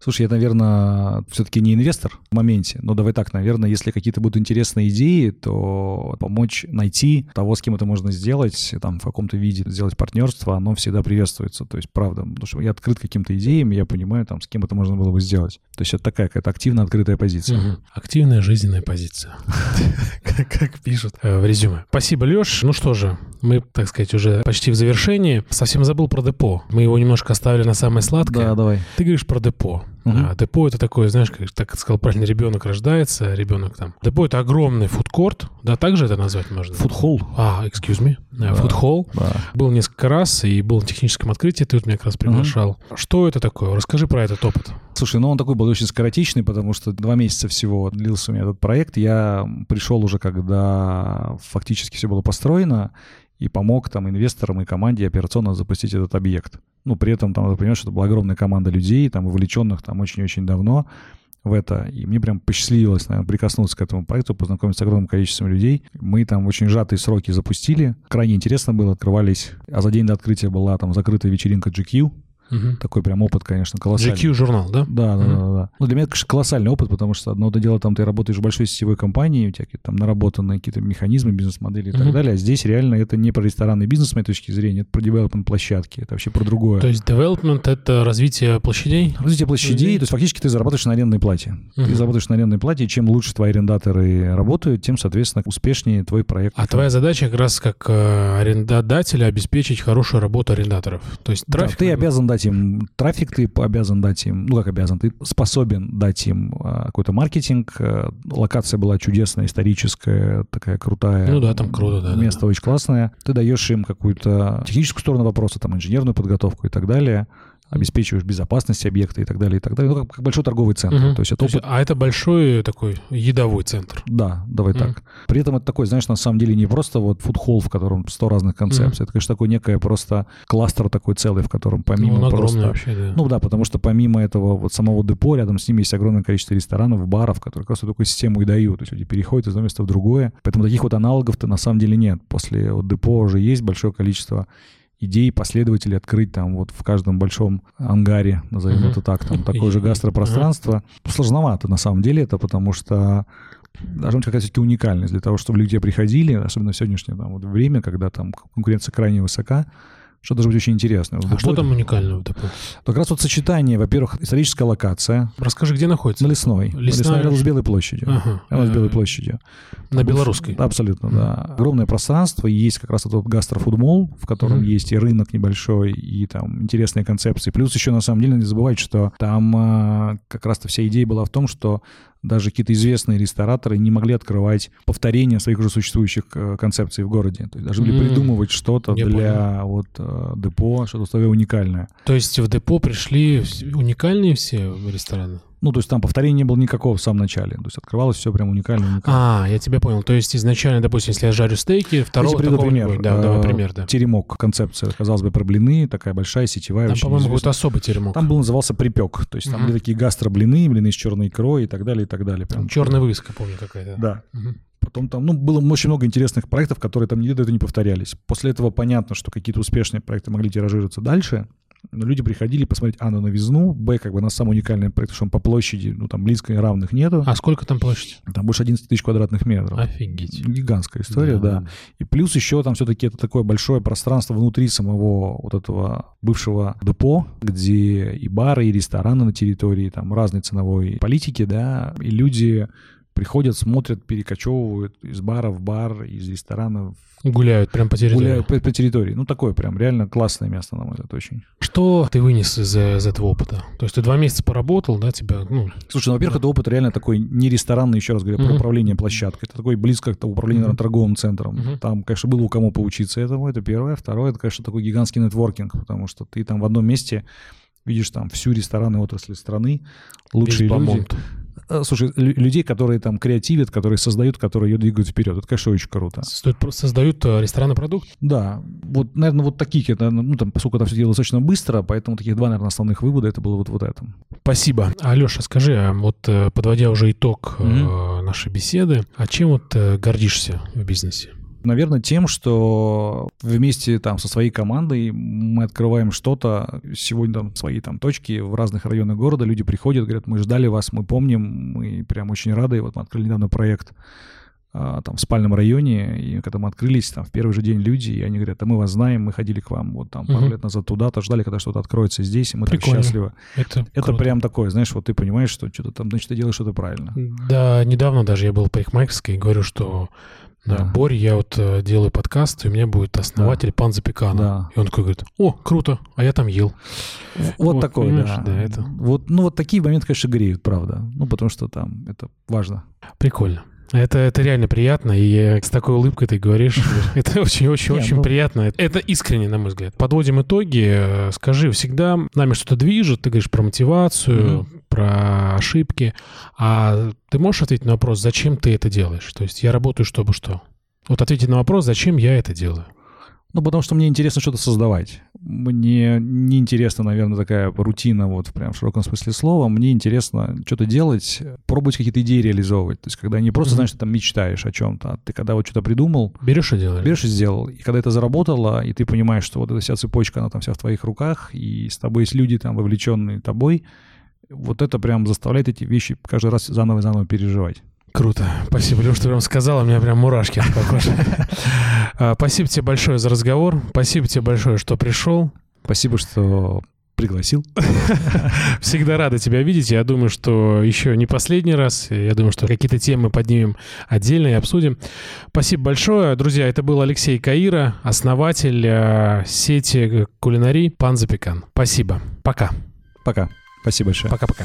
[SPEAKER 2] Слушай, я, наверное, все-таки не инвестор в моменте, но давай так, наверное, если какие-то будут интересные идеи, то помочь найти того, с кем это можно сделать, там, в каком-то виде сделать партнерство, оно всегда приветствуется. То есть, правда, потому что я открыт каким-то идеям, я понимаю, там, с кем это можно было бы сделать. То есть это такая какая-то активно открытая позиция.
[SPEAKER 1] Мгм. Активная жизненная позиция. <laughs> Как- Как пишут э, в резюме. Спасибо, Леш. Ну что же, мы, так сказать, уже почти в завершении. Совсем забыл про депо. Мы его немножко оставили на самое сладкое.
[SPEAKER 2] Да, давай.
[SPEAKER 1] Ты говоришь про депо.
[SPEAKER 2] Мгм.
[SPEAKER 1] А, депо это такое, знаешь, как так сказал правильно, ребенок рождается, ребенок там. Депо это огромный фудкорт, да, так же это назвать можно?
[SPEAKER 2] Фудхолл.
[SPEAKER 1] А, excuse me.
[SPEAKER 2] Да.
[SPEAKER 1] Фудхолл.
[SPEAKER 2] Да.
[SPEAKER 1] Был несколько раз и был на техническом открытии, ты вот меня как раз приглашал. Что это такое? Расскажи про этот опыт.
[SPEAKER 2] Слушай, ну он такой был очень скоротечный, потому что два месяца всего длился у меня этот проект. Я пришел уже, когда фактически все было построено, и помог там инвесторам и команде операционно запустить этот объект. Ну, при этом там, понимать, что это была огромная команда людей, там, вовлеченных там очень-очень давно в это. И мне прям посчастливилось, наверное, прикоснуться к этому проекту, познакомиться с огромным количеством людей. Мы там очень сжатые сроки запустили. Крайне интересно было, открывались. А за день до открытия была там закрытая вечеринка GQ.
[SPEAKER 1] Мгм.
[SPEAKER 2] Такой прям опыт, конечно, колоссальный.
[SPEAKER 1] GQ журнал, да?
[SPEAKER 2] Да, да,
[SPEAKER 1] Мгм.
[SPEAKER 2] да, да. Ну, для меня это, конечно, колоссальный опыт, потому что одно дело, там, ты работаешь в большой сетевой компании, у тебя какие-то там наработанные какие-то механизмы, бизнес-модели и так
[SPEAKER 1] Мгм.
[SPEAKER 2] далее, а здесь реально это не про ресторанный бизнес, с моей точки зрения, это про девелопмент площадки, это вообще про другое.
[SPEAKER 1] То есть development — это развитие площадей?
[SPEAKER 2] Развитие площадей,
[SPEAKER 1] Людей.
[SPEAKER 2] то есть фактически ты зарабатываешь на арендной плате.
[SPEAKER 1] Мгм.
[SPEAKER 2] Ты зарабатываешь на арендной плате, и чем лучше твои арендаторы работают, тем, соответственно, успешнее твой проект.
[SPEAKER 1] А твоя задача как раз как э, арендодателя обеспечить хорошую работу арендаторов. То есть
[SPEAKER 2] Да,
[SPEAKER 1] трафик...
[SPEAKER 2] ты обязан дать дать им трафик, ты обязан дать им, ну как обязан, ты способен дать им а, какой-то маркетинг. А, локация была чудесная, историческая, такая крутая.
[SPEAKER 1] Ну да, там круто, да.
[SPEAKER 2] Место
[SPEAKER 1] да.
[SPEAKER 2] очень классное. Ты даешь им какую-то техническую сторону вопроса, там инженерную подготовку и так далее обеспечиваешь безопасность объекта и так далее, и так далее. Ну, как, как большой торговый центр.
[SPEAKER 1] Угу.
[SPEAKER 2] То есть это
[SPEAKER 1] То есть,
[SPEAKER 2] опыт...
[SPEAKER 1] а это большой такой едовой центр.
[SPEAKER 2] Да, давай угу. так. При этом это такой, знаешь, на самом деле не просто вот фудхолл, в котором 100 разных концепций. Угу. Это, конечно, такой некое просто кластер такой целый, в котором помимо
[SPEAKER 1] ну,
[SPEAKER 2] просто...
[SPEAKER 1] вообще, да.
[SPEAKER 2] Ну да, потому что помимо этого вот самого депо, рядом с ним есть огромное количество ресторанов, баров, которые просто такую систему и дают. То есть люди переходят из одного места в другое. Поэтому таких вот аналогов-то на самом деле нет. После вот депо уже есть большое количество идей последователей открыть там вот в каждом большом ангаре, назовем это так, там <laughs> такое же гастропространство. Uh-huh. Сложновато на самом деле это, потому что должна быть какая-то все-таки уникальность для того, чтобы люди приходили, особенно в сегодняшнее там, вот время, когда там конкуренция крайне высока, что должно быть очень интересно.
[SPEAKER 1] А что там уникального депо?
[SPEAKER 2] Как раз вот сочетание, во-первых, историческая локация.
[SPEAKER 1] Расскажи, где находится?
[SPEAKER 2] На Лесной.
[SPEAKER 1] Лесная...
[SPEAKER 2] Лесной рядом с Белой площадью.
[SPEAKER 1] Ага.
[SPEAKER 2] Рядом с Белой площадью.
[SPEAKER 1] На Белорусской?
[SPEAKER 2] Абсолютно, да. Огромное пространство, есть как раз этот гастрофудмол, в котором mm-hmm. есть и рынок небольшой, и там интересные концепции. Плюс еще, на самом деле, не забывайте, что там а, как раз-то вся идея была в том, что даже какие-то известные рестораторы не могли открывать повторения своих уже существующих э, концепций в городе. То есть должны были mm. придумывать что-то Я для понял. вот э, депо, что-то свое уникальное.
[SPEAKER 1] То есть в депо пришли уникальные все рестораны?
[SPEAKER 2] Ну, то есть там повторения не было никакого в самом начале. То есть открывалось все прям уникально, уникально.
[SPEAKER 1] А, я тебя понял. То есть изначально, допустим, если я жарю стейки, второго
[SPEAKER 2] такого пример.
[SPEAKER 1] Не Да, давай пример, да.
[SPEAKER 2] Теремок, концепция, казалось бы, про блины, такая большая, сетевая.
[SPEAKER 1] Там, по-моему, какой-то особый теремок.
[SPEAKER 2] Там был назывался припек. То есть там угу. были такие гастроблины, блины с черной икрой и так далее, и так далее. Прям.
[SPEAKER 1] Черная вывеска, помню, какая-то.
[SPEAKER 2] Да. Угу. Потом там, ну, было очень много интересных проектов, которые там нигде до этого не повторялись. После этого понятно, что какие-то успешные проекты могли тиражироваться дальше, люди приходили посмотреть, а, на новизну, б, как бы на самый уникальный проект, что он по площади, ну, там близко и равных нету.
[SPEAKER 1] А сколько там площадь?
[SPEAKER 2] Там больше 11 тысяч квадратных метров.
[SPEAKER 1] Офигеть.
[SPEAKER 2] Гигантская история, да. да. И плюс еще там все-таки это такое большое пространство внутри самого вот этого бывшего депо, где и бары, и рестораны на территории, там разной ценовой политики, да, и люди приходят, смотрят, перекочевывают из бара в бар, из ресторана
[SPEAKER 1] Гуляют прям по территории.
[SPEAKER 2] Гуляют по, по территории. Ну, такое прям реально классное место, на мой взгляд, очень.
[SPEAKER 1] Что ты вынес из, из этого опыта? То есть ты два месяца поработал, да, тебя, ну...
[SPEAKER 2] Слушай, ну, во-первых, да. это опыт реально такой не ресторанный, еще раз говорю, mm-hmm. про управление площадкой. Это такой близко к управлению, mm-hmm. торговым центром. Mm-hmm. Там, конечно, было у кому поучиться этому, это первое. Второе, это, конечно, такой гигантский нетворкинг, потому что ты там в одном месте видишь там всю ресторанную отрасль страны, лучшие Весь люди. Э, слушай, людей, которые там креативят, которые создают, которые ее двигают вперед. Это, конечно, очень круто.
[SPEAKER 1] Создают э, ресторанный продукт?
[SPEAKER 2] Да. Вот, наверное, вот таких, это, ну, там, поскольку это все делалось достаточно быстро, поэтому таких два, наверное, основных вывода, это было вот, вот это.
[SPEAKER 1] Спасибо. Алеша, скажи, а вот э, подводя уже итог mm-hmm. нашей беседы, а чем вот гордишься в бизнесе?
[SPEAKER 2] Наверное, тем, что вместе там со своей командой мы открываем что-то. Сегодня там свои там точки в разных районах города. Люди приходят, говорят, мы ждали вас, мы помним, мы прям очень рады. Вот мы открыли недавно проект а, там в спальном районе, и когда мы открылись, там в первый же день люди, и они говорят, а мы вас знаем, мы ходили к вам вот там пару угу. лет назад туда-то, ждали, когда что-то откроется здесь, и мы Прикольно. так счастливы. Это, это прям такое, знаешь, вот ты понимаешь, что что-то там, значит, ты делаешь что-то правильно.
[SPEAKER 1] Да, недавно даже я был в парикмахерской и говорю, что да. Борь, я вот э, делаю подкаст, и у меня будет основатель да. пан Запекана. Да. И он такой говорит, о, круто, а я там ел.
[SPEAKER 2] Вот, вот такой, да.
[SPEAKER 1] да это.
[SPEAKER 2] Вот, ну вот такие моменты, конечно, греют, правда. Ну потому что там это важно.
[SPEAKER 1] Прикольно. Это, это реально приятно, и с такой улыбкой ты говоришь. <laughs> Это очень-очень-очень ну приятно. Это искренне, на мой взгляд. Подводим итоги. Скажи, всегда нами что-то движет, ты говоришь про мотивацию, про ошибки. А ты можешь ответить на вопрос, зачем ты это делаешь? То есть я работаю, чтобы что? Вот ответить на вопрос, зачем я это делаю?
[SPEAKER 2] Ну, потому что мне интересно что-то создавать. Мне не интересна, наверное, такая рутина вот в прям широком смысле слова. Мне интересно что-то делать, пробовать какие-то идеи реализовывать. То есть когда не просто, mm-hmm. знаешь, ты там мечтаешь о чем-то, а ты когда вот что-то придумал...
[SPEAKER 1] Берешь и делаешь.
[SPEAKER 2] Берешь и сделал. И когда это заработало, и ты понимаешь, что вот эта вся цепочка, она там вся в твоих руках, и с тобой есть люди там вовлеченные тобой, вот это прям заставляет эти вещи каждый раз заново и заново переживать.
[SPEAKER 1] Круто. Спасибо, Леш, ты прям сказал, у меня прям мурашки по коже. <laughs> А, спасибо тебе большое за разговор. Спасибо тебе большое, что пришел.
[SPEAKER 2] Спасибо, что пригласил. <laughs>
[SPEAKER 1] Всегда рада тебя видеть. Я думаю, что еще не последний раз. Я думаю, что какие-то темы поднимем отдельно и обсудим. Спасибо большое. Друзья, это был Алексей Каира, основатель э, сети кулинарий Пан Запекан. Спасибо. Пока.
[SPEAKER 2] Пока. Спасибо большое.
[SPEAKER 1] Пока-пока.